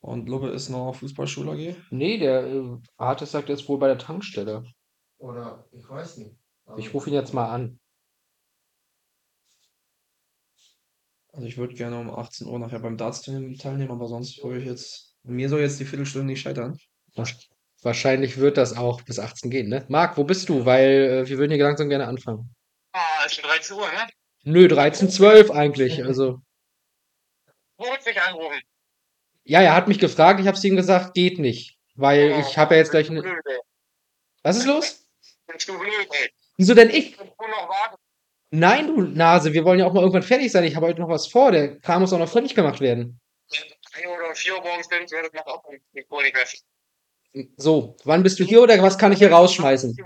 Und Lubbe ist noch Fußballschule AG? Nee, der äh, Artis sagt, er ist wohl bei der Tankstelle. Oder ich weiß nicht. Ich rufe ihn jetzt mal an. Also ich würde gerne um 18 Uhr nachher beim Darts teilnehmen, aber sonst würde ich jetzt. Mir soll jetzt die Viertelstunde nicht scheitern. Wahrscheinlich wird das auch bis 18 gehen, ne? Marc, wo bist du? Weil äh, wir würden hier langsam gerne anfangen. Ah, ist schon 13 Uhr, ne? Nö, 13, 12 eigentlich. Also, Wo willst du mich anrufen? Ja, er hat mich gefragt, ich habe ihm gesagt, geht nicht. Weil Oh, ich habe ja jetzt gleich eine. Was ist los? Wieso denn ich? Nein, du Nase, wir wollen ja auch mal irgendwann fertig sein. Ich habe heute noch was vor. Der Kram muss auch noch fertig gemacht werden. Wenn du 3 oder 4 Uhr morgens bin, wäre das noch auch nicht nicht mehr viel. So, wann bist du hier oder was kann ich hier rausschmeißen?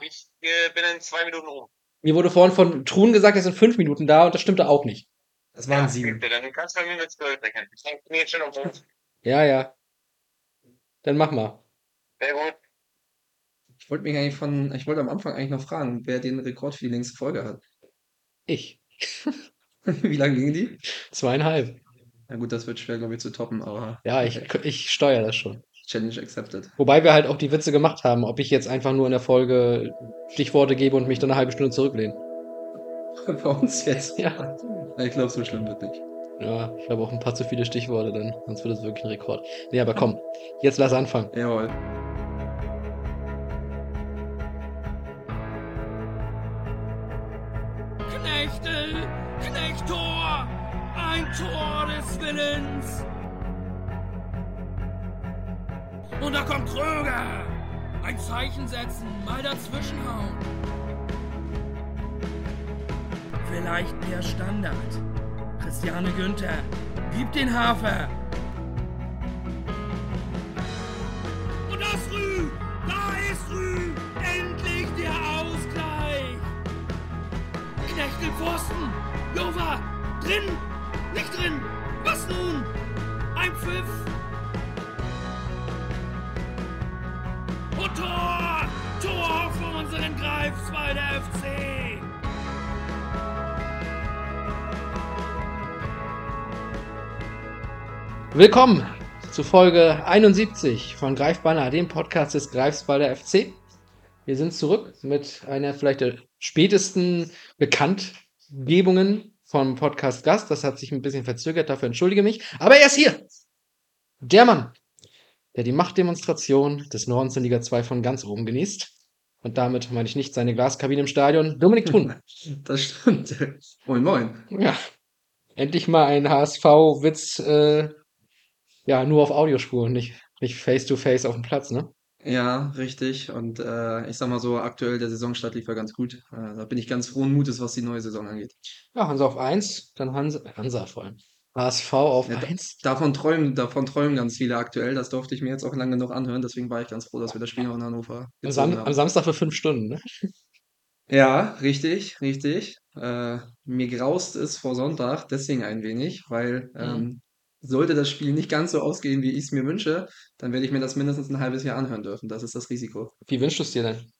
Ich äh, bin in zwei Minuten rum. Mir wurde vorhin von Truhen gesagt, er sind fünf Minuten da und das stimmte auch nicht. Es waren Ja, sieben. bitte, Dann kannst du bei mir mit 12 rechnen. Ich bin jetzt schon auf Hof. Ja, ja. Dann mach mal. Sehr gut. Ich wollte mich eigentlich von, ich wollte am Anfang eigentlich noch fragen, wer den Rekord für die längste Folge hat. Ich. Wie lange ging die? Zweieinhalb. Na gut, das wird schwer, glaube ich, zu toppen, aber Ja, ich, ich steuere das schon. Challenge accepted. Wobei wir halt auch die Witze gemacht haben, ob ich jetzt einfach nur in der Folge Stichworte gebe und mich dann eine halbe Stunde zurücklehne. Bei uns jetzt? Ja. Ich glaube, so schlimm wird nicht. Ja, ich habe auch ein paar zu viele Stichworte dann, sonst wird es wirklich ein Rekord. Nee, aber komm, jetzt lass anfangen. Jawohl. Knechtel, Knechtor, ein Tor des Willens. Und da kommt Kröger. Ein Zeichen setzen, mal dazwischenhauen. Vielleicht der Standard. Christiane Günther, gib den Hafer. Und das Rü, da ist Rü, endlich der Ausgleich. Knechtel Pfosten! Jova! Drin! Nicht drin! Was nun? Ein Pfiff! Und Tor! Tor für unseren Greifswalder FC! Willkommen zu Folge 71 von Greifbanner, dem Podcast des Greifswalder FC. Wir sind zurück mit einer vielleicht der spätesten Bekanntgebungen vom Podcast Gast. Das hat sich ein bisschen verzögert, dafür entschuldige mich. Aber er ist hier. Der Mann, der die Machtdemonstration des Nordens in Liga 2 von ganz oben genießt. Und damit meine ich nicht seine Glaskabine im Stadion. Dominik Thun. Das stimmt. Moin, moin. Ja, endlich mal ein HSV-Witz, äh, ja, nur auf Audiospur, nicht, nicht face-to-face auf dem Platz, ne? Ja, richtig. Und äh, ich sag mal so, aktuell der Saisonstart lief ja ganz gut. Äh, da bin ich ganz frohen Mutes, was die neue Saison angeht. Ja, Hansa auf 1, dann Hansa, Hansa vor allem. HSV auf Ja, da- 1. Davon träumen, davon träumen ganz viele aktuell. Das durfte ich mir jetzt auch lange genug anhören. Deswegen war ich ganz froh, dass wir das Spiel noch in Hannover Am, Sam haben. am Samstag für fünf Stunden, ne? Ja, richtig, richtig. Äh, mir graust es vor Sonntag deswegen ein wenig, weil ähm, sollte das Spiel nicht ganz so ausgehen, wie ich es mir wünsche, dann werde ich mir das mindestens ein halbes Jahr anhören dürfen. Das ist das Risiko. Wie wünschst du es dir denn?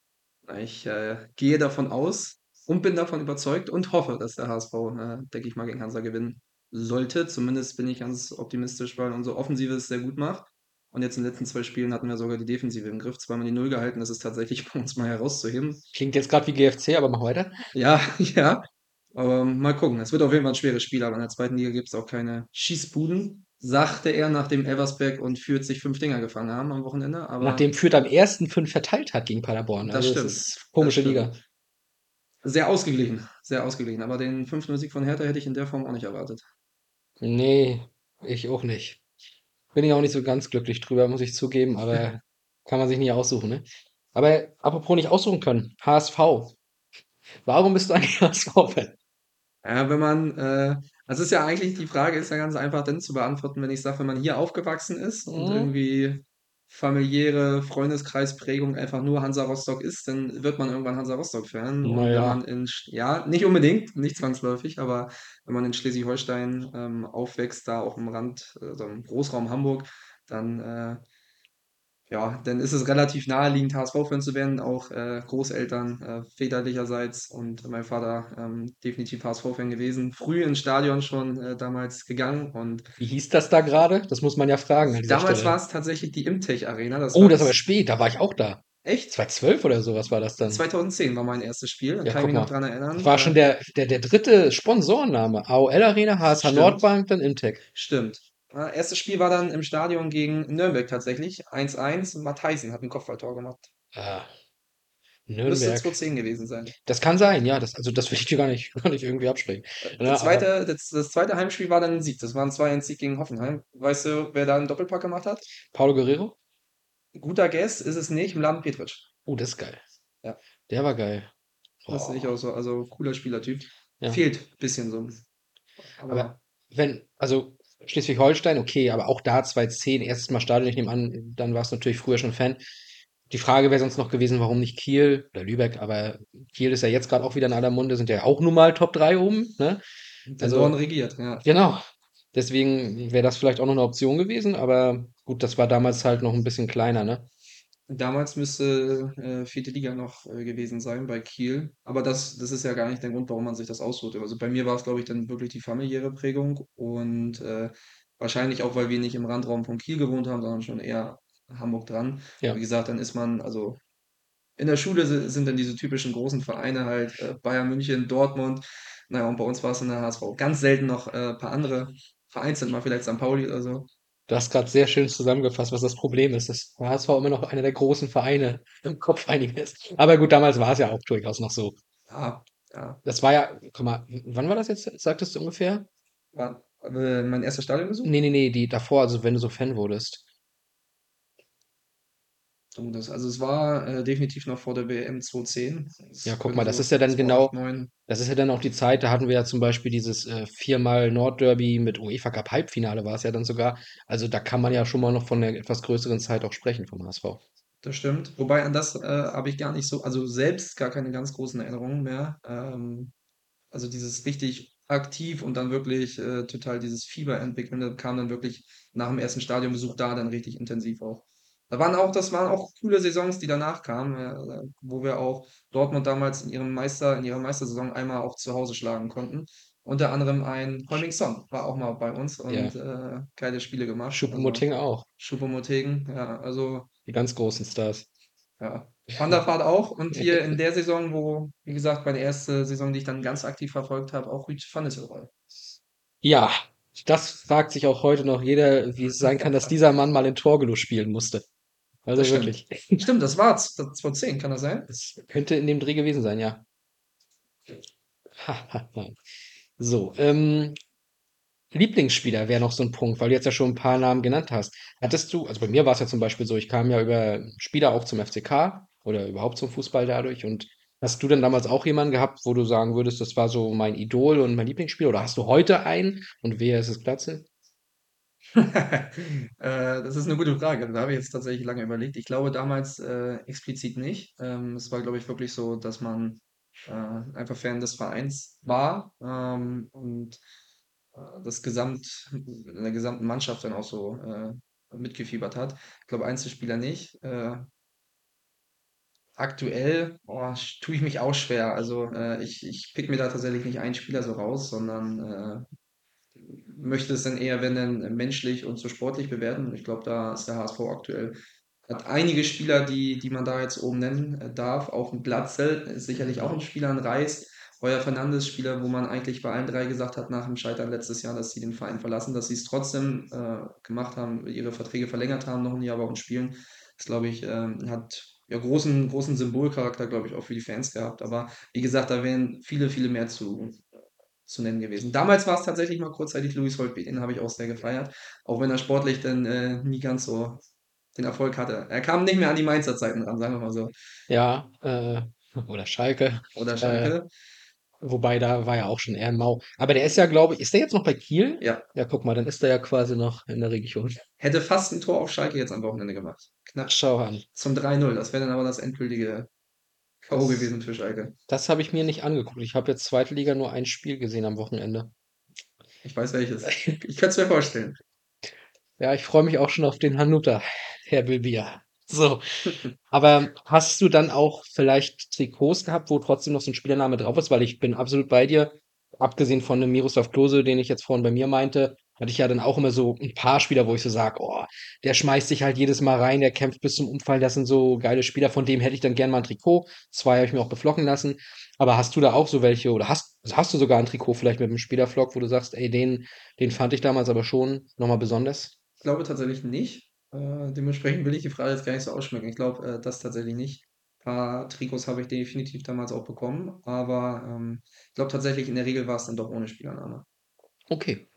Ich äh, gehe davon aus und bin davon überzeugt und hoffe, dass der HSV, äh, denke ich mal, gegen Hansa gewinnen sollte. Zumindest bin ich ganz optimistisch, weil unsere Offensive es sehr gut macht. Und jetzt in den letzten zwei Spielen hatten wir sogar die Defensive im Griff. Zweimal die Null gehalten, das ist tatsächlich bei uns mal herauszuheben. Klingt jetzt gerade wie GFC, aber mach weiter. Ja, ja. Aber mal gucken. Es wird auf jeden Fall ein schweres Spiel, aber in der zweiten Liga gibt es auch keine Schießbuden, sagte er, nachdem Elversberg und Fürth sich fünf Dinger gefangen haben am Wochenende. Aber Nachdem Fürth am ersten fünf verteilt hat gegen Paderborn. Das Also stimmt. ist komische Das Liga. sehr ausgeglichen, sehr ausgeglichen. Aber den 5-0-Sieg von Hertha hätte ich in der Form auch nicht erwartet. Nee, ich auch nicht. Bin ich auch nicht so ganz glücklich drüber, muss ich zugeben, aber kann man sich nie aussuchen, ne? Aber apropos nicht aussuchen können, HSV. Warum bist du eigentlich HSV-Fan? Ja, wenn man, äh, das ist ja eigentlich, die Frage ist ja ganz einfach dann zu beantworten, wenn ich sage, wenn man hier aufgewachsen ist und Mhm. irgendwie familiäre Freundeskreisprägung einfach nur Hansa Rostock ist, dann wird man irgendwann Hansa Rostock-Fan. Und Na wenn ja. man in, Sch- ja, nicht unbedingt, nicht zwangsläufig, aber wenn man in Schleswig-Holstein ähm, aufwächst, da auch im Rand, also im Großraum Hamburg, dann äh, ja, dann ist es relativ naheliegend, HSV-Fan zu werden, auch äh, Großeltern äh, väterlicherseits und mein Vater ähm, definitiv HSV-Fan gewesen. Früh ins Stadion schon äh, damals gegangen und Wie hieß das da gerade? Das muss man ja fragen damals war es tatsächlich die Imtech Arena. Das Oh, war das aber spät, da war ich auch da. echt? 2012 oder sowas war das dann. 2010 war mein erstes Spiel, da Ja, kann ich mich noch dran erinnern. War Äh, schon der, der, der dritte Sponsorenname. AOL Arena, HSH Stimmt. Nordbank, dann Imtech. Stimmt. Äh, erstes Spiel war dann im Stadion gegen Nürnberg tatsächlich. 1-1. Matthijsen hat ein Kopfballtor gemacht. Ah, Müsste Nürnberg. 2010 gewesen sein. Das kann sein, ja. Das, also das will ich dir gar nicht, gar nicht irgendwie absprechen. Ja, Das zweite, das, das zweite Heimspiel war dann ein Sieg. Das war ein 2-1-Sieg gegen Hoffenheim. Weißt du, wer da einen Doppelpack gemacht hat? Paulo Guerrero? Guter Guess ist es nicht, Mladen Petric. Oh, das ist geil. Ja. Der war geil. Das Boah. sehe ich auch so. Also cooler Spielertyp. Ja. Fehlt ein bisschen so. Aber, Aber wenn, also Schleswig-Holstein, okay, aber auch da 2010, erstes Mal Stadion, ich nehme an, dann warst du natürlich früher schon Fan. Die Frage wäre sonst noch gewesen, warum nicht Kiel oder Lübeck, aber Kiel ist ja jetzt gerade auch wieder in aller Munde, sind ja auch nun mal Top 3 oben, ne? also- Dorn regiert, ja. Genau. Deswegen wäre das vielleicht auch noch eine Option gewesen, aber gut, das war damals halt noch ein bisschen kleiner, ne? Damals müsste äh, vierte Liga noch äh, gewesen sein bei Kiel. Aber das, das ist ja gar nicht der Grund, warum man sich das aussuchte. Also bei mir war es, glaube ich, dann wirklich die familiäre Prägung und äh, wahrscheinlich auch, weil wir nicht im Randraum von Kiel gewohnt haben, sondern schon eher Hamburg dran. Ja. Wie gesagt, dann ist man, also in der Schule si- sind dann diese typischen großen Vereine halt äh, Bayern München, Dortmund. Naja, und bei uns war es in der HSV. Ganz selten noch äh, ein paar andere. Vereinzelt mal vielleicht St. Pauli oder so. Du hast gerade sehr schön zusammengefasst, was das Problem ist, dass der HSV immer noch einer der großen Vereine im Kopf einiger ist. Aber gut, damals war es ja auch durchaus noch so. Ja, ja. Das war ja, guck mal, wann war das jetzt, sagtest du ungefähr? War äh, mein erster Stadionbesuch. Nee, nee, nee, die davor, also wenn du so Fan wurdest. Oh, das, also es war äh, definitiv noch vor der WM 2010. Ja, guck mal, das so ist ja dann 2008, genau- 2009. Das ist ja dann auch die Zeit, da hatten wir ja zum Beispiel dieses äh, viermal Nordderby mit UEFA Cup Halbfinale war es ja dann sogar. Also da kann man ja schon mal noch von einer etwas größeren Zeit auch sprechen vom HSV. Das stimmt. Wobei an das äh, habe ich gar nicht so, also selbst gar keine ganz großen Erinnerungen mehr. Ähm, also dieses richtig aktiv und dann wirklich äh, total dieses Fieber entwickeln, das kam dann wirklich nach dem ersten Stadionbesuch da dann richtig intensiv auch. Da waren auch, das waren auch coole Saisons, die danach kamen, äh, wo wir auch Dortmund damals in ihrem Meister, in ihrer Meistersaison einmal auch zu Hause schlagen konnten. Unter anderem ein Heuming Son war auch mal bei uns und äh, geile Spiele gemacht. Also Schuppenmoting auch. Choupo-Moting, ja, also Die ganz großen Stars. ja. Van der Vaart auch. Und hier in der Saison, wo, wie gesagt, meine erste Saison, die ich dann ganz aktiv verfolgt habe, auch Rüd van Nistelrooy. Ja, das fragt sich auch heute noch jeder, wie es sein kann, dass dieser Mann mal in Torgelow spielen musste. Also Das stimmt. wirklich. Stimmt, das war z- das 2010, kann das sein? Das könnte in dem Dreh gewesen sein, ja. So, ähm, Lieblingsspieler wäre noch so ein Punkt, weil du jetzt ja schon ein paar Namen genannt hast. Hattest du, also bei mir war es ja zum Beispiel so, ich kam ja über Spieler auch zum FCK oder überhaupt zum Fußball dadurch und hast du denn damals auch jemanden gehabt, wo du sagen würdest, das war so mein Idol und mein Lieblingsspieler oder hast du heute einen und wer ist es Glatze? äh, das ist eine gute Frage. Da habe ich jetzt tatsächlich lange überlegt. Ich glaube damals äh, explizit nicht. Ähm, es war, glaube ich, wirklich so, dass man äh, einfach Fan des Vereins war ähm, und äh, das Gesamt, in der gesamten Mannschaft dann auch so äh, mitgefiebert hat. Ich glaube, Einzelspieler nicht. Äh, aktuell boah, tue ich mich auch schwer. Also äh, ich, ich pick mir da tatsächlich nicht einen Spieler so raus, sondern äh, möchte es dann eher, wenn dann menschlich und so sportlich bewerten. Ich glaube, da ist der HSV aktuell. Hat einige Spieler, die, die man da jetzt oben nennen äh, darf. Auch ein Glatzel ist sicherlich auch ein Spieler, ein Reis. Heuer Fernandes, Spieler, wo man eigentlich bei allen drei gesagt hat, nach dem Scheitern letztes Jahr, dass sie den Verein verlassen, dass sie es trotzdem äh, gemacht haben, ihre Verträge verlängert haben, noch ein Jahr bei uns spielen. Das, glaube ich, ähm, hat ja großen, großen Symbolcharakter, glaube ich, auch für die Fans gehabt. Aber wie gesagt, da wären viele, viele mehr zu, zu nennen gewesen. Damals war es tatsächlich mal kurzzeitig Louis Holtby, den habe ich auch sehr gefeiert, auch wenn er sportlich dann äh, nie ganz so den Erfolg hatte. Er kam nicht mehr an die Mainzer Zeiten ran, sagen wir mal so. Ja, äh, oder Schalke. Oder Schalke. Wobei, da war ja auch schon eher ein Mau. Aber der ist ja, glaube ich, ist der jetzt noch bei Kiel? Ja, Ja, guck mal, dann ist er ja quasi noch in der Region. hätte fast ein Tor auf Schalke jetzt am Wochenende gemacht. Knapp Schau an. zum 3-0. Das wäre dann aber das endgültige K.O. Gewesen für Schalke. Das habe ich mir nicht angeguckt. Ich habe jetzt zweite Liga nur ein Spiel gesehen am Wochenende. Ich weiß welches. Ich könnte es mir vorstellen. Ja, ich freue mich auch schon auf den Hanuta, Herr Bilbia. So. Aber hast du dann auch vielleicht Trikots gehabt, wo trotzdem noch so ein Spielername drauf ist? Weil ich bin absolut bei dir. Abgesehen von dem Miroslav Klose, den ich jetzt vorhin bei mir meinte, hatte ich ja dann auch immer so ein paar Spieler, wo ich so sage, oh, der schmeißt sich halt jedes Mal rein, der kämpft bis zum Umfallen, das sind so geile Spieler, von dem hätte ich dann gern mal ein Trikot. Zwei habe ich mir auch beflocken lassen. Aber hast du da auch so welche oder hast, hast du sogar ein Trikot vielleicht mit einem Spielerflock, wo du sagst, ey, den, den fand ich damals aber schon nochmal besonders? Ich glaube tatsächlich nicht. Äh, dementsprechend will ich die Frage jetzt gar nicht so ausschmücken. Ich glaube, äh, das tatsächlich nicht. Ein paar Trikots habe ich definitiv damals auch bekommen, aber ähm, ich glaube tatsächlich, in der Regel war es dann doch ohne Spielername. Okay.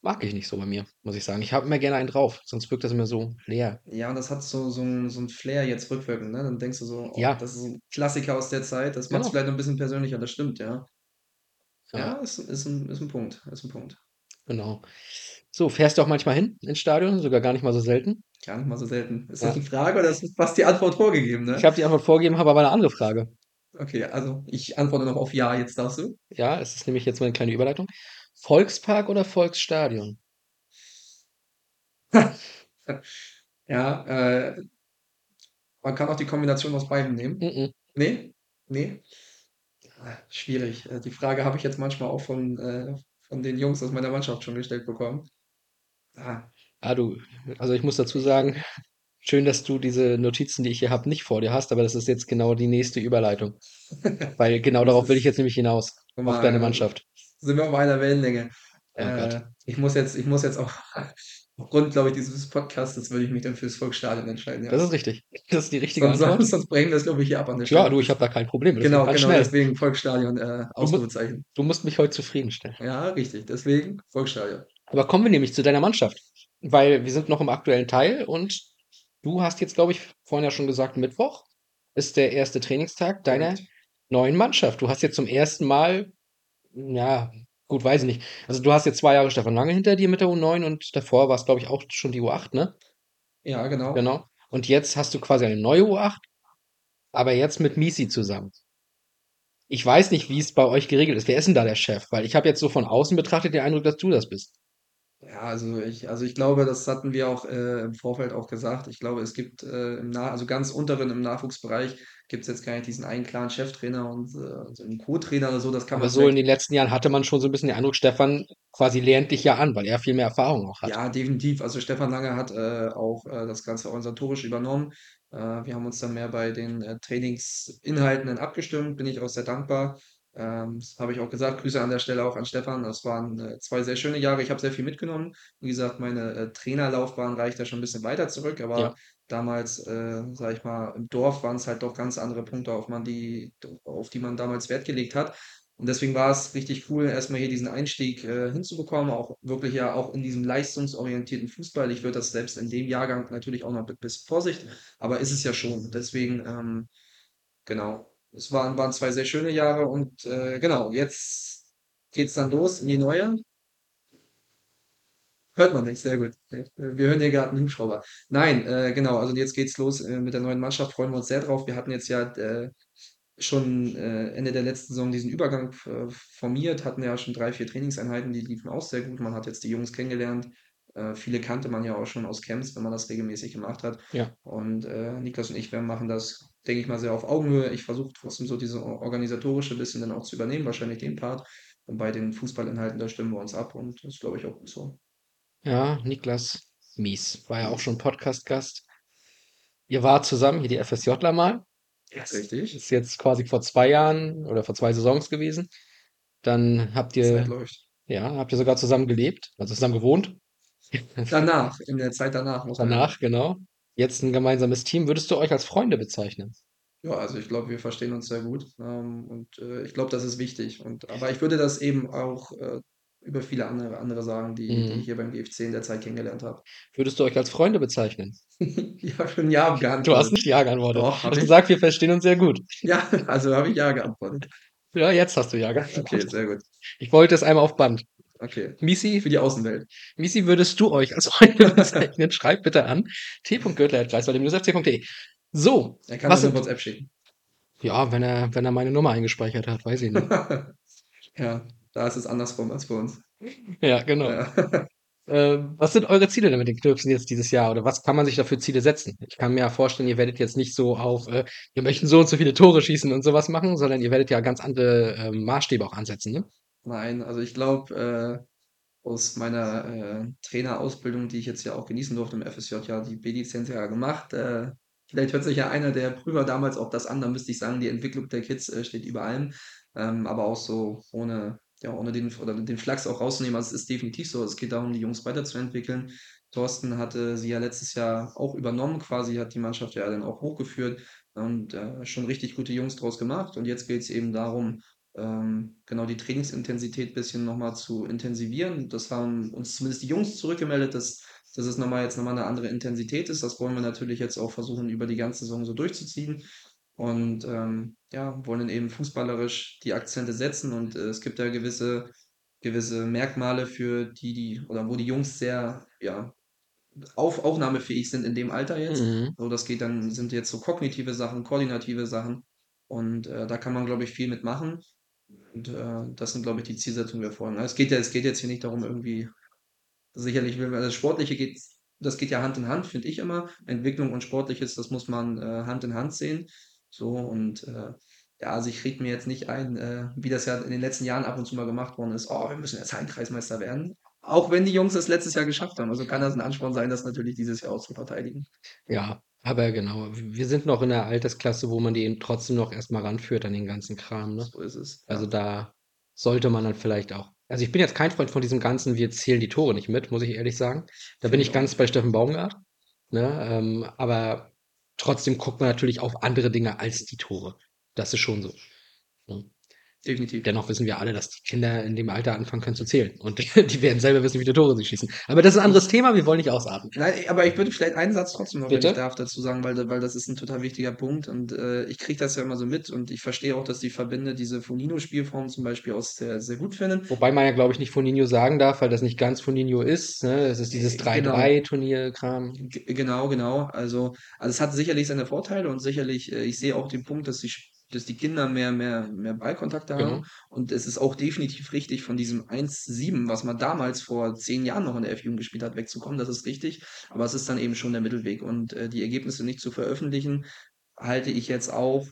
Mag ich nicht so bei mir, muss ich sagen. Ich habe immer gerne einen drauf, sonst wirkt das immer so leer. Ja, und das hat so, so, ein, so ein Flair jetzt rückwirkend, ne? Dann denkst du so, oh, Ja, das ist ein Klassiker aus der Zeit, das macht es genau. vielleicht noch ein bisschen persönlicher, das stimmt, ja. Ja, Ja, ist, ist, ein, ist ein Punkt, ist ein Punkt. genau. So, fährst du auch manchmal hin ins Stadion? Sogar gar nicht mal so selten. Gar nicht mal so selten. Ist das Ja. die Frage oder ist fast die Antwort vorgegeben, Ich ne? habe die Antwort vorgegeben, habe aber eine andere Frage. Okay, also ich antworte noch auf Ja, jetzt darfst du. Ja, es ist nämlich jetzt mal eine kleine Überleitung. Volkspark oder Volksstadion? Ja, äh, man kann auch die Kombination aus beiden nehmen. Mhm. Nee? Nee? Ah, Schwierig. Äh, Die Frage habe ich jetzt manchmal auch von, äh, von den Jungs aus meiner Mannschaft schon gestellt bekommen. Ah, Ah, du, also ich muss dazu sagen, schön, dass du diese Notizen, die ich hier habe, nicht vor dir hast, aber das ist jetzt genau die nächste Überleitung. Weil genau das darauf will ich ist, jetzt nämlich hinaus. Auf deine mal, Mannschaft. Sind wir auf einer Wellenlänge. Oh. Äh, ich muss jetzt, ich muss jetzt auch aufgrund, glaube ich, dieses Podcasts würde ich mich dann fürs Volksstadion entscheiden, Das ja. ist richtig. Das ist die richtige Sonst, Antwort. sonst, brechen wir es, glaube ich, hier ab an der Ja, Stelle. du, ich habe da kein Problem. Deswegen Genau, genau, schnell. deswegen Volksstadion, äh, Du musst, Ausrufezeichen. du musst mich heute zufriedenstellen. Ja, richtig, deswegen Volksstadion. Aber kommen wir nämlich zu deiner Mannschaft. Weil wir sind noch im aktuellen Teil und du hast jetzt, glaube ich, vorhin ja schon gesagt, Mittwoch ist der erste Trainingstag deiner Korrekt. neuen Mannschaft. Du hast jetzt zum ersten Mal, ja, gut, weiß ich nicht. Also du hast jetzt zwei Jahre Stefan Lange hinter dir mit der U9 und davor war es, glaube ich, auch schon die U8, ne? Ja, genau. Genau. Und jetzt hast du quasi eine neue U8, aber jetzt mit Misi zusammen. Ich weiß nicht, wie es bei euch geregelt ist. Wer ist denn da der Chef? Weil ich habe jetzt so von außen betrachtet den Eindruck, dass du das bist. Ja, also ich, also ich glaube, das hatten wir auch äh, im Vorfeld auch gesagt. Ich glaube, es gibt äh, im Nach also ganz unteren im Nachwuchsbereich gibt es jetzt gar nicht diesen einen klaren Cheftrainer und äh, so einen Co-Trainer oder so. Das kann Aber man so in vielleicht den letzten Jahren hatte man schon so ein bisschen den Eindruck, Stefan quasi lernt dich ja an, weil er viel mehr Erfahrung auch hat. Ja, definitiv. Also Stefan Lange hat äh, auch äh, das Ganze organisatorisch übernommen. Äh, wir haben uns dann mehr bei den äh, Trainingsinhalten dann abgestimmt, bin ich auch sehr dankbar. Ähm, das habe ich auch gesagt. Grüße an der Stelle auch an Stefan. Das waren äh, zwei sehr schöne Jahre. Ich habe sehr viel mitgenommen. Wie gesagt, meine äh, Trainerlaufbahn reicht ja schon ein bisschen weiter zurück, aber Ja. damals, äh, sage ich mal, im Dorf waren es halt doch ganz andere Punkte, auf man die, auf die man damals Wert gelegt hat. Und deswegen war es richtig cool, erstmal hier diesen Einstieg äh, hinzubekommen, auch wirklich ja auch in diesem leistungsorientierten Fußball. Ich würde das selbst in dem Jahrgang natürlich auch noch mit bisschen Vorsicht, aber ist es ja schon. Deswegen, ähm, genau, es waren, waren zwei sehr schöne Jahre und äh, genau, jetzt geht's dann los in die neue. Hört man nicht, sehr gut. Wir hören hier gerade einen Hubschrauber. Nein, äh, genau, also jetzt geht's los äh, mit der neuen Mannschaft, freuen wir uns sehr drauf. Wir hatten jetzt ja äh, schon äh, Ende der letzten Saison diesen Übergang äh, formiert, hatten ja schon drei, vier Trainingseinheiten, die liefen auch sehr gut. Man hat jetzt die Jungs kennengelernt. Äh, viele kannte man ja auch schon aus Camps, wenn man das regelmäßig gemacht hat. Ja. Und äh, Niklas und ich, wir machen das, denke ich mal, sehr auf Augenhöhe. Ich versuche trotzdem so diese organisatorische bisschen dann auch zu übernehmen, wahrscheinlich den Part. Und bei den Fußballinhalten, da stimmen wir uns ab und das ist, glaube ich, auch gut so. Ja, Niklas Mies war ja auch schon Podcast-Gast. Ihr wart zusammen, hier die FSJler mal. Yes. Richtig. Ist jetzt quasi vor zwei Jahren oder vor zwei Saisons gewesen. Dann habt Zeit ihr, läuft. ja, habt ihr sogar zusammen gelebt, also zusammen gewohnt. Danach, in der Zeit danach muss Danach, genau. Jetzt ein gemeinsames Team. Würdest du euch als Freunde bezeichnen? Ja, also ich glaube, wir verstehen uns sehr gut. Ähm, und äh, ich glaube, das ist wichtig. Und, aber ich würde das eben auch äh, über viele andere, andere sagen, die, die Mhm. ich hier beim GFC in der Zeit kennengelernt habe. Würdest du euch als Freunde bezeichnen? Ich habe schon Ja Du hast geantwortet. nicht Ja geantwortet. Doch, Du hast ich. gesagt, wir verstehen uns sehr gut. Ja, also habe ich Ja geantwortet. Ja, jetzt hast du Ja Okay, geantwortet. sehr gut. Ich wollte es einmal auf Band. Okay. Misi, Für die Außenwelt. Misi, würdest du euch als Freunde bezeichnen? Schreibt bitte an t.gürtler.kreiswahl-fc.de. So, Er kann was das eine WhatsApp schicken. ja, wenn er, wenn er meine Nummer eingespeichert hat, weiß ich nicht. Ja, da ist es andersrum als bei uns. Ja, genau. Ja. Äh, was sind eure Ziele denn mit den Klöpsen jetzt dieses Jahr? Oder was kann man sich da für Ziele setzen? Ich kann mir ja vorstellen, ihr werdet jetzt nicht so auf, äh, wir möchten so und so viele Tore schießen und sowas machen, sondern ihr werdet ja ganz andere ähm, Maßstäbe auch ansetzen, ne? Nein, also ich glaube, äh, aus meiner äh, Trainerausbildung, die ich jetzt ja auch genießen durfte im FSJ, ja die B-Lizenz ja gemacht. Äh, vielleicht hört sich ja einer der Prüfer damals auch das an, da müsste ich sagen, die Entwicklung der Kids äh, steht über allem. Ähm, aber auch so ohne, ja, ohne den, oder den Flachs auch rauszunehmen. Also es ist definitiv so, es geht darum, die Jungs weiterzuentwickeln. Thorsten hatte sie ja letztes Jahr auch übernommen, quasi hat die Mannschaft ja dann auch hochgeführt und äh, schon richtig gute Jungs draus gemacht. Und jetzt geht es eben darum, genau die Trainingsintensität ein bisschen nochmal zu intensivieren. Das haben uns zumindest die Jungs zurückgemeldet, dass, dass es nochmal jetzt nochmal eine andere Intensität ist. Das wollen wir natürlich jetzt auch versuchen, über die ganze Saison so durchzuziehen. Und ähm, ja, wollen dann eben fußballerisch die Akzente setzen. Und äh, es gibt ja gewisse, gewisse Merkmale für die, die, oder wo die Jungs sehr, ja, auf, aufnahmefähig sind in dem Alter jetzt. Mhm. So, das geht dann, sind jetzt so kognitive Sachen, koordinative Sachen. Und äh, da kann man, glaube ich, viel mitmachen. Und äh, das sind, glaube ich, die Zielsetzungen der Folgen. Es geht ja, es geht jetzt hier nicht darum, irgendwie, sicherlich will man, das Sportliche geht, das geht ja Hand in Hand, finde ich immer. Entwicklung und Sportliches, das muss man äh, Hand in Hand sehen. So und äh, ja, also ich rede mir jetzt nicht ein, äh, wie das ja in den letzten Jahren ab und zu mal gemacht worden ist, oh, wir müssen jetzt Hallenkreismeister werden. Auch wenn die Jungs es letztes Jahr geschafft haben. Also kann das ein Ansporn sein, das natürlich dieses Jahr auch zu verteidigen. Ja, aber genau, wir sind noch in der Altersklasse, wo man die eben trotzdem noch erstmal ranführt an den ganzen Kram, ne? So ist es. Also Ja. da sollte man dann vielleicht auch. Also ich bin jetzt kein Freund von diesem ganzen, wir zählen die Tore nicht mit, muss ich ehrlich sagen. Da bin ich ganz bei Steffen Baumgart. Ne? Ähm, aber trotzdem guckt man natürlich auf andere Dinge als die Tore. Das ist schon so. Ne? Definitiv. Dennoch wissen wir alle, dass die Kinder in dem Alter anfangen können zu zählen. Und die werden selber wissen, wie viele Tore sie schießen. Aber das ist ein anderes Thema, wir wollen nicht ausatmen. Nein, aber ich würde vielleicht einen Satz trotzdem noch, wenn Bitte? ich darf, dazu sagen, weil, weil das ist ein total wichtiger Punkt und äh, ich kriege das ja immer so mit und ich verstehe auch, dass die Verbände diese Fonino-Spielform zum Beispiel auch sehr, sehr gut finden. Wobei man ja, glaube ich, nicht Foninho sagen darf, weil das nicht ganz Foninho ist. Ne? Es ist dieses Äh, genau. 3-3-Turnier-Kram. Genau, genau. Also, also es hat sicherlich seine Vorteile und sicherlich, äh, ich sehe auch den Punkt, dass die, dass die Kinder mehr, mehr, mehr Ballkontakte haben. Genau. Und es ist auch definitiv richtig, von diesem 1-7, was man damals vor zehn Jahren noch in der F-Jugend gespielt hat, wegzukommen. Das ist richtig. Aber es ist dann eben schon der Mittelweg. Und äh, die Ergebnisse nicht zu veröffentlichen, halte ich jetzt auch.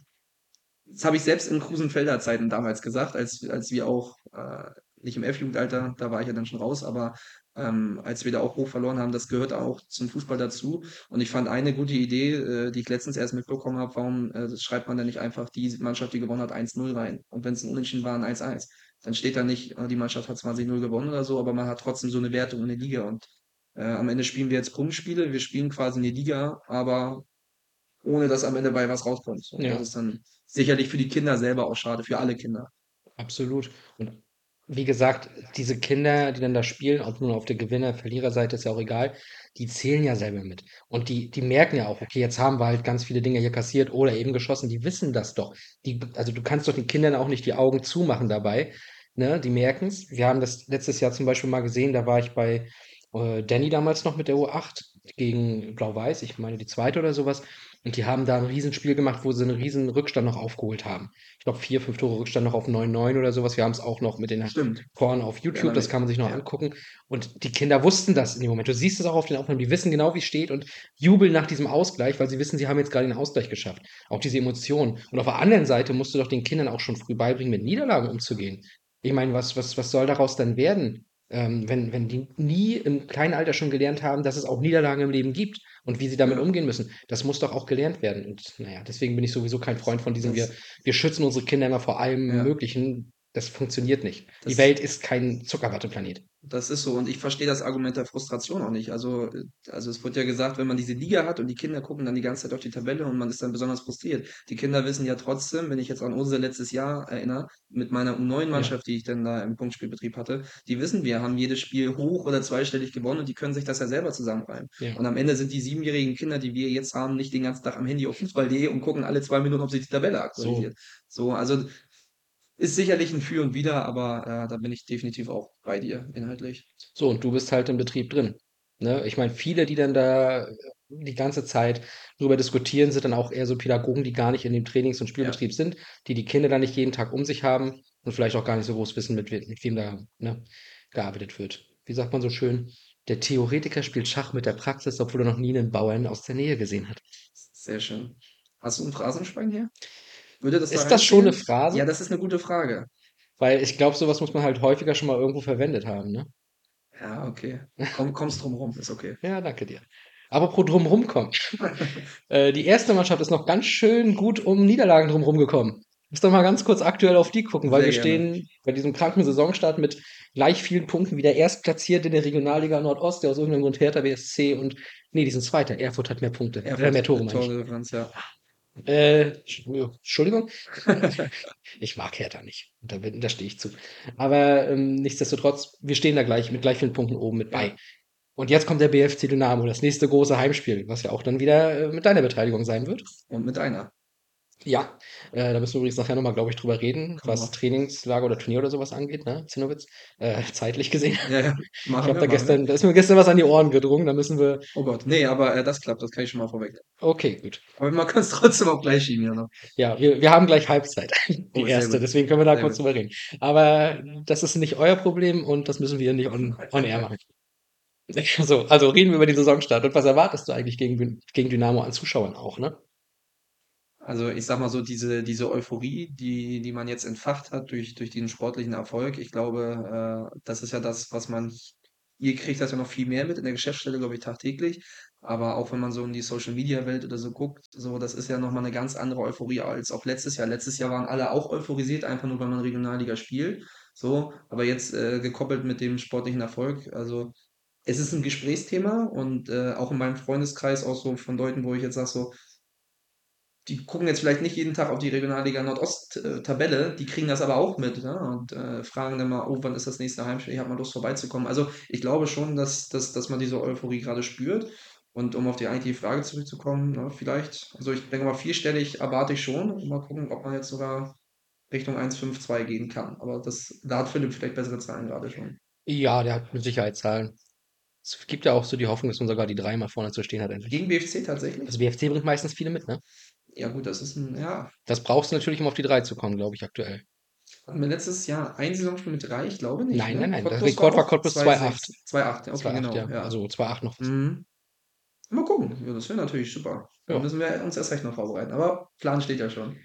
Das habe ich selbst in Krusenfelder Zeiten damals gesagt, als, als wir auch, äh, nicht im F-Jugendalter, da war ich ja dann schon raus, aber ähm, als wir da auch hoch verloren haben, das gehört auch zum Fußball dazu. Und ich fand eine gute Idee, äh, die ich letztens erst mitbekommen habe, warum äh, schreibt man da nicht einfach die Mannschaft, die gewonnen hat, 1-0 rein. Und wenn es ein Unentschieden war, ein 1-1. Dann steht da nicht, äh, die Mannschaft hat 20-0 gewonnen oder so, aber man hat trotzdem so eine Wertung in der Liga. Und äh, am Ende spielen wir jetzt Punktspiele, wir spielen quasi eine Liga, aber ohne dass am Ende bei was rauskommt. Und Ja. das ist dann sicherlich für die Kinder selber auch schade, für alle Kinder. Absolut. Und wie gesagt, diese Kinder, die dann da spielen, ob nun auf der Gewinner-, Verliererseite, ist ja auch egal, die zählen ja selber mit. Und die, die merken ja auch, okay, jetzt haben wir halt ganz viele Dinge hier kassiert oder eben geschossen, die wissen das doch. Die, also du kannst doch den Kindern auch nicht die Augen zumachen dabei. Ne? Die merken es. Wir haben das letztes Jahr zum Beispiel mal gesehen, da war ich bei äh, Danny damals noch mit der U8 gegen Blau-Weiß, ich meine die zweite oder sowas. Und die haben da ein Riesenspiel gemacht, wo sie einen riesen Rückstand noch aufgeholt haben. Ich glaube, vier, fünf Tore Rückstand noch auf 9-9 oder sowas. Wir haben es auch noch mit den Stimmt. Toren auf YouTube, Erinnere das kann man sich noch Ja. angucken. Und die Kinder wussten das in dem Moment. Du siehst es auch auf den Aufnahmen, die wissen genau, wie es steht und jubeln nach diesem Ausgleich, weil sie wissen, sie haben jetzt gerade den Ausgleich geschafft. Auch diese Emotionen. Und auf der anderen Seite musst du doch den Kindern auch schon früh beibringen, mit Niederlagen umzugehen. Ich meine, was, was, was soll daraus dann werden? Ähm, wenn, wenn die nie im kleinen Alter schon gelernt haben, dass es auch Niederlagen im Leben gibt und wie sie damit Ja. umgehen müssen. Das muss doch auch gelernt werden. Und naja, deswegen bin ich sowieso kein Freund von diesem, wir, wir schützen unsere Kinder immer vor allem Ja. Möglichen. Das funktioniert nicht. Die Das- Welt ist kein Zuckerwatteplanet. Das ist so. Und ich verstehe das Argument der Frustration auch nicht. Also, äh, also es wird ja gesagt, wenn man diese Liga hat und die Kinder gucken dann die ganze Zeit auf die Tabelle und man ist dann besonders frustriert. Die Kinder wissen ja trotzdem, wenn ich jetzt an unser letztes Jahr erinnere, mit meiner U9-Mannschaft, die ich dann da im Punktspielbetrieb hatte, die wissen, wir haben jedes Spiel hoch oder zweistellig gewonnen und die können sich das ja selber zusammenreimen. Ja. Und am Ende sind die siebenjährigen Kinder, die wir jetzt haben, nicht den ganzen Tag am Handy auf Fußball.de und gucken alle zwei Minuten, ob sich die Tabelle aktualisiert. So, also ist sicherlich ein Für und Wider, aber äh, da bin ich definitiv auch bei dir inhaltlich. So, und du bist halt im Betrieb drin. Ne? Ich meine, viele, die dann da die ganze Zeit drüber diskutieren, sind dann auch eher so Pädagogen, die gar nicht in dem Trainings- und Spielbetrieb sind, die die Kinder dann nicht jeden Tag um sich haben und vielleicht auch gar nicht so groß wissen, mit, mit wem da ne, gearbeitet wird. Wie sagt man so schön? Der Theoretiker spielt Schach mit der Praxis, obwohl er noch nie einen Bauern aus der Nähe gesehen hat. Sehr schön. Hast du ein Phrasenschwein hier? Würde das da Ist das schon eine? Phrase? Ja, das ist eine gute Frage. Weil ich glaube, sowas muss man halt häufiger schon mal irgendwo verwendet haben, ne? Ja, okay. Komm, kommst drum rum, ist okay. Ja, danke dir. Apropos drumherum kommen. äh, die erste Mannschaft ist noch ganz schön gut um Niederlagen drumherum gekommen. Muss doch mal ganz kurz aktuell auf die gucken, weil Sehr wir gerne. stehen bei diesem kranken Saisonstart mit gleich vielen Punkten wie der Erstplatzierte in der Regionalliga Nordost, der aus irgendeinem Grund Hertha BSC und nee, die sind Zweiter. Erfurt hat mehr Punkte. Erfurt, mehr Tore, meine ich. Tordifferenz, ja. Äh, Entschuldigung. ich mag Hertha nicht. Da, da stehe ich zu. Aber ähm, nichtsdestotrotz, wir stehen da gleich mit gleich vielen Punkten oben mit bei. Und jetzt kommt der BFC Dynamo, das nächste große Heimspiel, was ja auch dann wieder äh, mit deiner Beteiligung sein wird. Und mit einer. Ja, äh, da müssen wir übrigens nachher nochmal, glaube ich, drüber reden, Können was wir. Trainingslager oder Turnier oder sowas angeht, ne, Zinnowitz, äh, zeitlich gesehen. Ja, ja. Ich habe wir, da machen gestern, da ist mir gestern was an die Ohren gedrungen, da müssen wir, wir. Oh Gott. Nee, aber äh, das klappt, das kann ich schon mal vorweg. okay, gut. Aber man kann es trotzdem auch gleich schieben, ja. Ne? Ja, wir, wir haben gleich Halbzeit, die Oh, erste, deswegen können wir da Sehr kurz gut. drüber reden. Aber das ist nicht euer Problem und das müssen wir nicht on, on air machen. So, also reden wir über den Saisonstart. Und was erwartest du eigentlich gegen, gegen Dynamo an Zuschauern auch, ne? Also ich sag mal so, diese, diese Euphorie, die, die man jetzt entfacht hat durch, durch den sportlichen Erfolg, ich glaube, äh, das ist ja das, was man, ihr kriegt das ja noch viel mehr mit in der Geschäftsstelle, glaube ich, tagtäglich. Aber auch wenn man so in die Social Media Welt oder so guckt, so, das ist ja nochmal eine ganz andere Euphorie als auch letztes Jahr. Letztes Jahr waren alle auch euphorisiert, einfach nur, weil man Regionalliga spielt. So, aber jetzt äh, gekoppelt mit dem sportlichen Erfolg, also es ist ein Gesprächsthema und äh, auch in meinem Freundeskreis, auch so von Leuten, wo ich jetzt sage, so, die gucken jetzt vielleicht nicht jeden Tag auf die Regionalliga Nordost-Tabelle, die kriegen das aber auch mit ne? und äh, fragen dann mal, oh, wann ist das nächste Heimspiel? Ich habe mal Lust vorbeizukommen. Also ich glaube schon, dass, dass, dass man diese Euphorie gerade spürt. Und um auf die eigentliche Frage zurückzukommen, ne, vielleicht, also ich denke mal, vierstellig erwarte ich schon. Mal gucken, ob man jetzt sogar Richtung 1,52 gehen kann. Aber das, da hat Philipp vielleicht bessere Zahlen gerade schon. Ja, der hat mit Sicherheit Zahlen. Es gibt ja auch so die Hoffnung, dass man sogar die drei mal vorne zu stehen hat endlich. Gegen BFC tatsächlich? Also BFC bringt meistens viele mit, ne? Ja, gut, das ist ein, ja. Das brauchst du natürlich, um auf die drei zu kommen, glaube ich, aktuell. Hatten wir letztes Jahr ein Saisonspiel mit drei? Ich glaube nicht. Nein, ne? nein, nein, der Cottbus Rekord war Cottbus 2,8. 2,8, okay, 2,8, genau. ja. Ja. Also 2,8 noch. Mhm. Mal gucken. Ja, das wäre natürlich super. Da müssen wir uns erst recht noch vorbereiten. Aber Plan steht ja schon.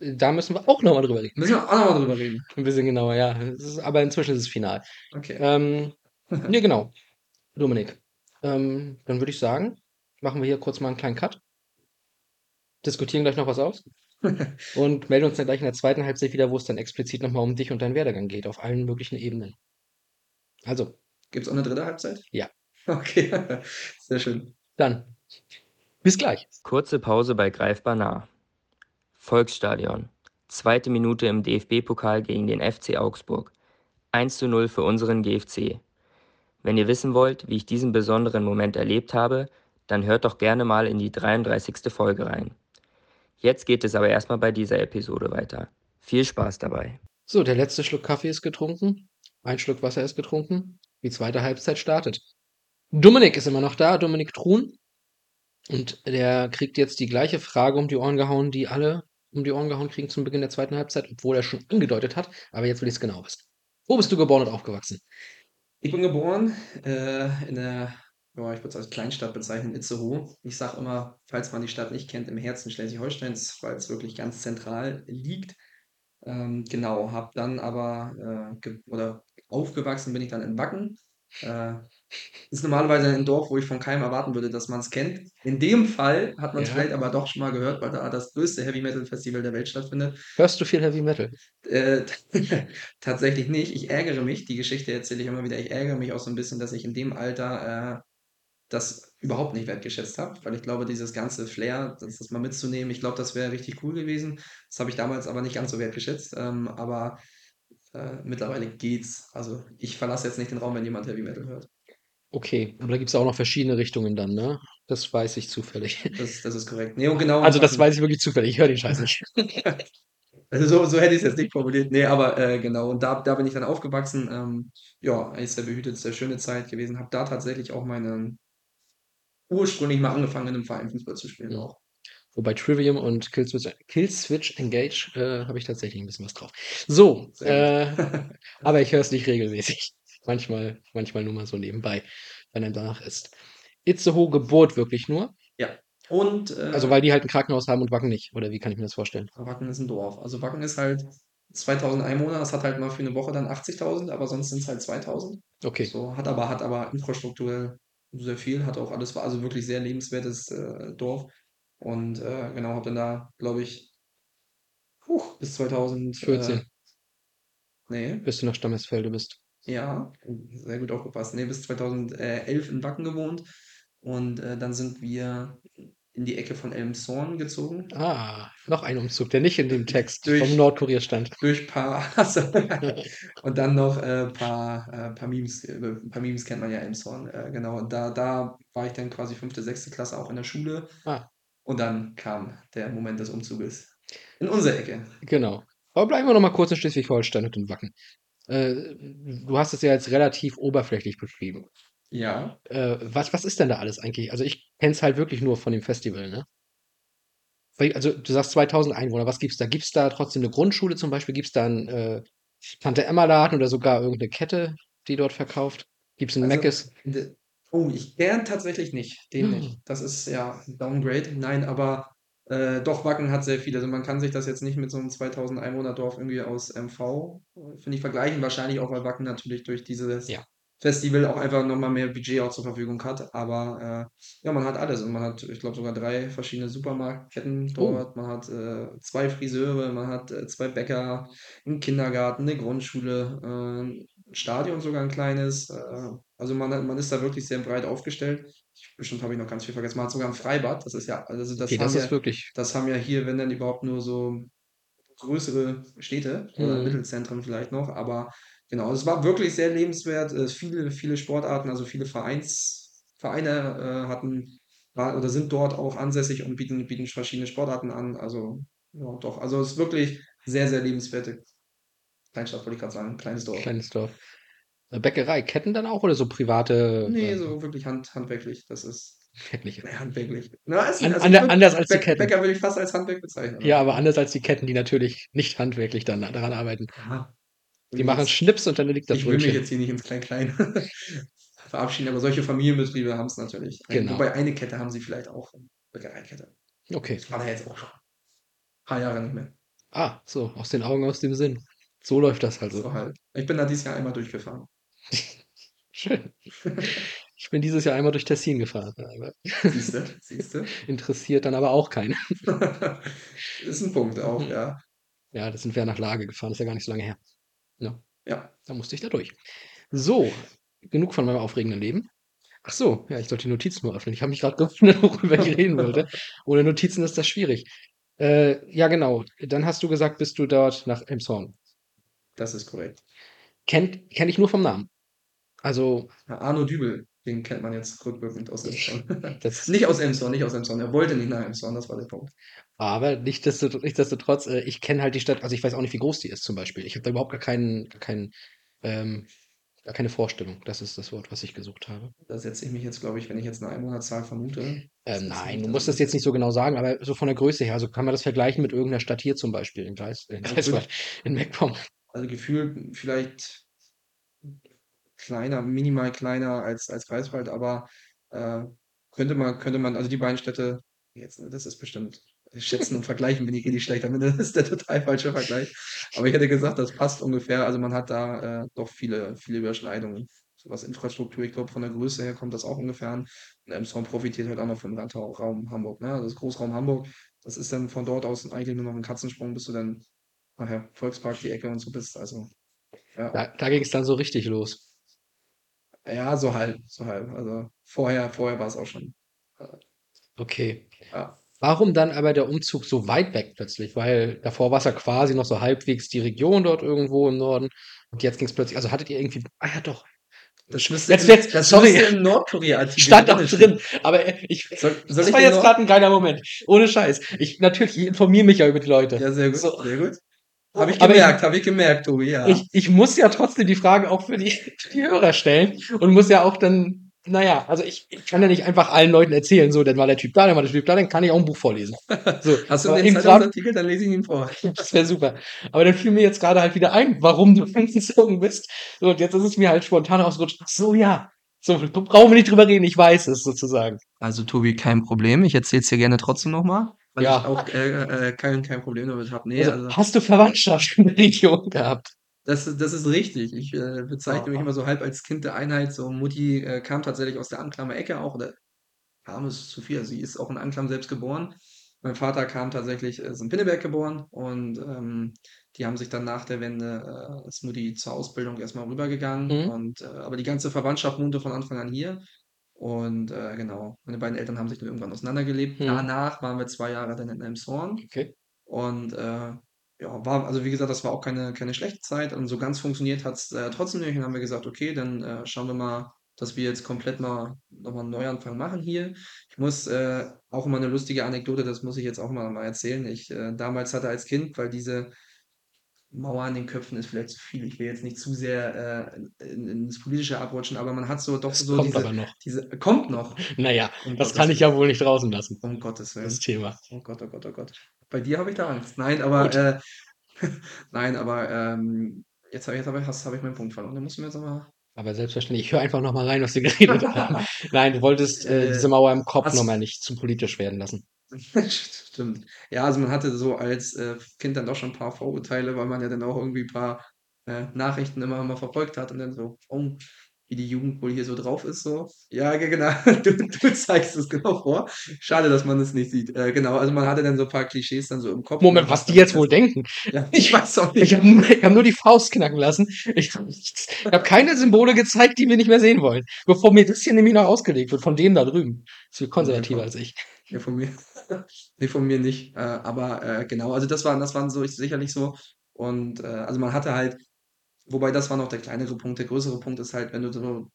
Da müssen wir auch nochmal drüber reden. Müssen wir auch noch mal drüber reden. Ein bisschen genauer, ja. Ist, aber inzwischen ist es final. Okay. Ähm, ne, genau. Dominik. Ähm, dann würde ich sagen, machen wir hier kurz mal einen kleinen Cut. Diskutieren gleich noch was aus. und melden uns dann gleich in der zweiten Halbzeit wieder, wo es dann explizit nochmal um dich und deinen Werdegang geht, auf allen möglichen Ebenen. Also, Gibt es auch eine dritte Halbzeit? Ja. Okay. Sehr schön. dann. Bis gleich. Kurze Pause bei Greifbar nah. Volksstadion. Zweite Minute im DFB-Pokal gegen den FC Augsburg. 1 zu 0 für unseren GFC. Wenn ihr wissen wollt, wie ich diesen besonderen Moment erlebt habe, dann hört doch gerne mal in die 33. Folge rein. Jetzt geht es aber erstmal bei dieser Episode weiter. Viel Spaß dabei. So, der letzte Schluck Kaffee ist getrunken. Ein Schluck Wasser ist getrunken. Die zweite Halbzeit startet. Dominik ist immer noch da, Dominik Truhn. Und der kriegt jetzt die gleiche Frage um die Ohren gehauen, die alle um die Ohren gehauen kriegen zum Beginn der zweiten Halbzeit, obwohl er schon angedeutet hat. Aber jetzt will ich es genau wissen. Wo bist du geboren und aufgewachsen? Ich bin geboren äh, in der, ja, ich würde es als Kleinstadt bezeichnen, Itzehoe. Ich sage immer, falls man die Stadt nicht kennt, im Herzen Schleswig-Holsteins, weil es wirklich ganz zentral liegt. Ähm, genau, habe dann aber, äh, oder aufgewachsen bin ich dann in Wacken. Äh, ist normalerweise ein Dorf, wo ich von keinem erwarten würde, dass man es kennt. In dem Fall hat man es Ja. vielleicht aber doch schon mal gehört, weil da das größte Heavy Metal Festival der Welt stattfindet. Hörst du viel Heavy Metal? Äh, tatsächlich nicht. Ich ärgere mich, die Geschichte erzähle ich immer wieder, ich ärgere mich auch so ein bisschen, dass ich in dem Alter äh, das überhaupt nicht wertgeschätzt habe, weil ich glaube, dieses ganze Flair, das, das mal mitzunehmen, ich glaube, das wäre richtig cool gewesen. Das habe ich damals aber nicht ganz so wertgeschätzt. Ähm, aber äh, mittlerweile geht's. Also ich verlasse jetzt nicht den Raum, wenn jemand Heavy Metal hört. Okay, aber da gibt es auch noch verschiedene Richtungen dann, ne? Das weiß ich zufällig. Das, das ist korrekt. Nee, und genau. Also das weiß ich wirklich zufällig. Ich höre den Scheiß nicht. Also so, so hätte ich es jetzt nicht formuliert. Nee, aber äh, genau. Und da, da bin ich dann aufgewachsen. Ähm, ja, eigentlich sehr behütet, sehr schöne Zeit gewesen. Habe da tatsächlich auch meinen ursprünglich mal angefangen, in einem Verein Fußball zu spielen. Ja. Auch. Wobei Trivium und Killswitch, Killswitch Engage äh, habe ich tatsächlich ein bisschen was drauf. So, äh, aber ich höre es nicht regelmäßig. Manchmal, manchmal nur mal so nebenbei. wenn einem danach ist. Itzehoe Geburt wirklich nur? Und äh, Also weil die halt ein Krankenhaus haben und Wacken nicht, oder wie kann ich mir das vorstellen? Wacken ist ein Dorf. Also Wacken ist halt 2000 Einwohner, das hat halt mal für eine Woche dann 80.000, aber sonst sind es halt 2000. Okay, So, hat aber, hat aber infrastrukturell sehr viel, hat auch alles, war also wirklich sehr lebenswertes äh, Dorf. Und äh, genau, habe dann da, glaube ich, puh, bis 2000, 14. Äh, nee, bis du nach Stammesfelde bist. ja, sehr gut aufgepasst. Nee, bis 2011 in Wacken gewohnt. Und äh, dann sind wir in die Ecke von Elmshorn gezogen. Ah, noch ein Umzug, der nicht in dem Text Durch- vom Nordkurier stand. durch paar und dann noch äh, paar, äh, paar Memes, äh, ein paar Memes kennt man ja Elmshorn, äh, genau, und da, da war ich dann quasi fünfte, sechste Klasse auch in der Schule Ah. und dann kam der Moment des Umzuges in unsere Ecke. Genau. Aber bleiben wir noch mal kurz in Schleswig-Holstein und in Wacken. Äh, du hast es ja jetzt relativ oberflächlich beschrieben. Ja, Äh, was, was ist denn da alles eigentlich? Also ich kenne es halt wirklich nur von dem Festival, ne? Also du sagst 2000 Einwohner, was gibt's da? Gibt's da trotzdem eine Grundschule zum Beispiel? Gibt's da einen äh, Tante-Emma-Laden oder sogar irgendeine Kette, die dort verkauft? Gibt's einen Also, Meckes? oh, ich gern tatsächlich nicht, den Hm. nicht. Das ist ja ein Downgrade, nein, aber äh, doch, Wacken hat sehr viel. Also man kann sich das jetzt nicht mit so einem 2000 Einwohner-Dorf irgendwie aus MV, äh, finde ich, vergleichen. Wahrscheinlich auch, weil Wacken natürlich durch dieses Ja. Festival auch einfach nochmal mehr Budget auch zur Verfügung hat. Aber äh, ja, man hat alles. Und man hat, ich glaube, sogar drei verschiedene Supermarktketten Oh. dort. Man hat äh, zwei Friseure, man hat äh, zwei Bäcker, einen Kindergarten, eine Grundschule, äh, ein Stadion sogar ein kleines. Äh, also man, hat- man ist da wirklich sehr breit aufgestellt. Ich, bestimmt habe ich noch ganz viel vergessen. Man hat sogar ein Freibad. Das ist ja, also das Okay, haben das ja, ist wirklich. das haben ja hier, wenn dann überhaupt nur so größere Städte oder Mhm. Mittelzentren vielleicht noch. Aber genau, es war wirklich sehr lebenswert. Äh, viele, viele Sportarten, also viele Vereins, Vereine äh, hatten war, oder sind dort auch ansässig und bieten, bieten verschiedene Sportarten an. Also ja, doch. Also es ist wirklich sehr, sehr lebenswerte Kleinstadt, wollte ich gerade sagen. Kleines Dorf. Kleines Dorf. Äh, Bäckerei, Ketten dann auch oder so private? Nee, äh, so wirklich hand, handwerklich. Das ist Kettliche. nee, handwerklich. Na, ist, An- also ander- ich würd- anders als die Bäck- Ketten. Bäcker würde ich fast als Handwerk bezeichnen. Ja, aber anders als die Ketten, die natürlich nicht handwerklich dann daran arbeiten. Ja. Die machen Schnips und dann liegt das Ich will mich jetzt hier nicht ins Klein-Klein verabschieden, aber solche Familienbetriebe haben es natürlich. Genau. Wobei eine Kette haben sie vielleicht auch. Bäckereikette. Okay. Das war da jetzt auch schon. Ein paar Jahre nicht mehr. Ah, so, aus den Augen, aus dem Sinn. So läuft das also. So halt. Ich bin da dieses Jahr einmal durchgefahren. Schön. Ich bin dieses Jahr einmal durch Tessin gefahren. Siehst du? Siehst du? Interessiert dann aber auch keinen. ist ein Punkt auch, ja. Ja, das sind wir nach Lage gefahren, ist ja gar nicht so lange her. Ja. Da musste ich da durch. So, genug von meinem aufregenden Leben. Ach so, ja, ich sollte die Notizen nur öffnen. Ich habe mich gerade gewundert, worüber ich reden wollte. Ohne Notizen ist das schwierig. Äh, ja, genau. Dann hast du gesagt, bist du dort nach Elmshorn. Das ist korrekt. Kennt kenn ich nur vom Namen. Also, Ja, Arno Dübel, den kennt man jetzt rückwirkend aus Emshorn. das nicht aus Emshorn, nicht aus Emshorn. Er wollte nicht nach Emshorn, das war der Punkt. Aber nichtsdestotrotz, nichtsdestotrotz äh, ich kenne halt die Stadt, also ich weiß auch nicht, wie groß die ist zum Beispiel. Ich habe da überhaupt gar keinen, gar keinen, ähm, gar keine Vorstellung. Das ist das Wort, was ich gesucht habe. Da setze ich mich jetzt, glaube ich, wenn ich jetzt eine Einwohnerzahl vermute. Ähm, nein, du musst das jetzt nicht so genau sagen, aber so von der Größe her. Also kann man das vergleichen mit irgendeiner Stadt hier zum Beispiel in Gleis, in, Greifswald, in. Also gefühlt vielleicht kleiner, minimal kleiner als, als Greifswald, aber äh, könnte man, könnte man, also die beiden Städte, jetzt, das ist bestimmt, schätzen und vergleichen bin ich nicht schlecht, damit das ist der total falsche Vergleich. Aber ich hätte gesagt, das passt ungefähr. Also man hat da äh, doch viele, viele Überschneidungen. So was Infrastruktur, ich glaube, von der Größe her kommt das auch ungefähr an. Und Emshorn profitiert halt auch noch vom Raum Hamburg, ne? Also das Großraum Hamburg, das ist dann von dort aus eigentlich nur noch ein Katzensprung, bis du dann nachher Volkspark die Ecke und so bist. Also ja. Da, da ging es dann so richtig los. Ja, so halb, so halb. Also vorher, vorher war es auch schon. Okay. Ja. Warum dann aber der Umzug so weit weg plötzlich? Weil davor war es ja quasi noch so halbwegs die Region dort irgendwo im Norden. Und jetzt ging es plötzlich, also hattet ihr irgendwie, ah ja doch, Das müsste, Jetzt- jetzt- das sorry. müsste im Nordkorea-Artikel stand auch drinstehen. drin. Aber äh, ich, Soll, soll das ich war jetzt gerade ein geiler Moment. Ohne Scheiß. Ich, natürlich, ich informiere mich ja über die Leute. Ja, sehr gut, So. sehr gut. Habe ich gemerkt, habe ich gemerkt, Tobi, ja. Ich, ich muss ja trotzdem die Frage auch für die, für die Hörer stellen und muss ja auch dann, naja, also ich, ich kann ja nicht einfach allen Leuten erzählen, so, dann war der Typ da, dann war der Typ da, dann kann ich auch ein Buch vorlesen. So, Hast du den Zeitungsartikel, dann lese ich ihn vor. Das wäre super. Aber dann fiel mir jetzt gerade halt wieder ein, warum du umgezogen bist. So, und jetzt ist es mir halt spontan ausgerutscht. Ach so, ja. So, brauchen wir nicht drüber reden, ich weiß es sozusagen. Also Tobi, kein Problem. Ich erzähle es dir gerne trotzdem nochmal, weil Ja. ich auch äh, äh, kein, kein Problem damit habe. Nee, Also, also hast du Verwandtschaft in der Region gehabt? das, ist- das ist richtig. Ich äh, bezeichne mich Oh. immer so halb als Kind der Einheit. So Mutti äh, kam tatsächlich aus der Anklammer Ecke auch, oder kam es zu viel. Sie ist auch in Anklam selbst geboren. Mein Vater kam tatsächlich, ist in Pinneberg geboren und ähm, die haben sich dann nach der Wende, äh, ist Mutti zur Ausbildung erstmal rübergegangen. Mhm. Und, äh, aber die ganze Verwandtschaft wohnte von Anfang an hier. Und äh, genau, meine beiden Eltern haben sich dann irgendwann auseinandergelebt. Mhm. Danach waren wir zwei Jahre dann in Elmshorn. Okay. Und äh, ja, war, also wie gesagt, das war auch keine, keine schlechte Zeit. Und so ganz funktioniert hat es äh, trotzdem nicht. Und dann haben wir gesagt, okay, dann äh, schauen wir mal, dass wir jetzt komplett mal nochmal einen Neuanfang machen hier. Ich muss äh, auch immer eine lustige Anekdote, das muss ich jetzt auch mal, mal erzählen. Ich äh, damals hatte als Kind, weil diese Mauer an den Köpfen ist vielleicht zu viel. Ich will jetzt nicht zu sehr äh, in, ins Politische abrutschen, aber man hat so doch Das so kommt diese, aber noch. diese. Kommt noch. Naja, Um das Gottes kann ich ja wohl nicht draußen lassen, Um Gottes Willen. das Thema. Oh Gott, oh Gott, oh Gott. Bei dir habe ich da Angst. Nein, aber äh, nein, aber ähm, jetzt, hab- jetzt habe ich, hast- habe ich meinen Punkt verloren. Da musst du mir jetzt aber. Aber selbstverständlich, ich höre einfach noch mal rein, was wir geredet haben. Nein, du wolltest äh, Äh, diese Mauer im Kopf hast- noch mal nicht zu politisch werden lassen. Stimmt. Ja, also man hatte so als äh, Kind dann doch schon ein paar Vorurteile, weil man ja dann auch irgendwie ein paar äh, Nachrichten immer mal verfolgt hat und dann so, oh, wie die Jugend wohl hier so drauf ist, so. Ja, ge- genau. Du, du zeigst es genau vor. Schade, dass man es nicht sieht. Äh, genau, also man hatte dann so ein paar Klischees dann so im Kopf. Moment, was hat die dann jetzt wohl denken? Ja, ich weiß auch Ich nicht. habe ich hab nur die Faust knacken lassen. Ich, ich habe keine Symbole gezeigt, die wir nicht mehr sehen wollen. Bevor mir das hier nämlich noch ausgelegt wird, von denen da drüben. Ist viel konservativer als ich. Ja, von mir. Nee, von mir nicht. Äh, aber äh, genau, also das waren, das waren so sicherlich so. Und äh, also man hatte halt, wobei das war noch der kleinere Punkt, der größere Punkt ist halt, wenn du so,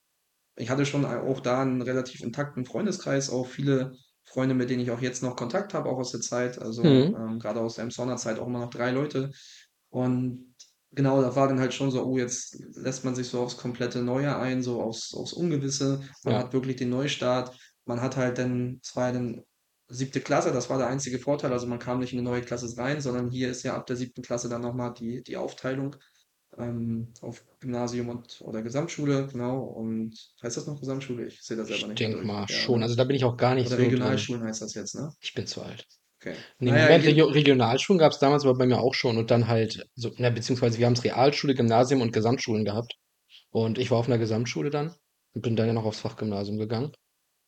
ich hatte schon auch da einen relativ intakten Freundeskreis, auch viele Freunde, mit denen ich auch jetzt noch Kontakt habe, auch aus der Zeit, also Mhm. ähm, gerade aus der Emsonner-Zeit auch immer noch drei Leute. Und genau, da war dann halt schon so, oh, jetzt lässt man sich so aufs komplette Neue ein, so aufs, aufs Ungewisse. Man Ja. hat wirklich den Neustart. Man hat halt dann, es war ja dann siebte Klasse, das war der einzige Vorteil. Also man kam nicht in eine neue Klasse rein, sondern hier ist ja ab der siebten Klasse dann nochmal die, die Aufteilung ähm, auf Gymnasium und oder Gesamtschule, genau. Und heißt das noch Gesamtschule? Ich sehe das selber Ich nicht. denke dadurch. mal Ja, schon. Also da bin ich auch gar nicht Oder so drin. Regionalschulen heißt das jetzt, ne? Ich bin zu alt. Okay. Nee, Naja, Regio Regionalschulen gab es damals aber bei mir auch schon und dann halt, so, na, beziehungsweise wir haben es Realschule, Gymnasium und Gesamtschulen gehabt. Und ich war auf einer Gesamtschule dann und bin dann ja noch aufs Fachgymnasium gegangen.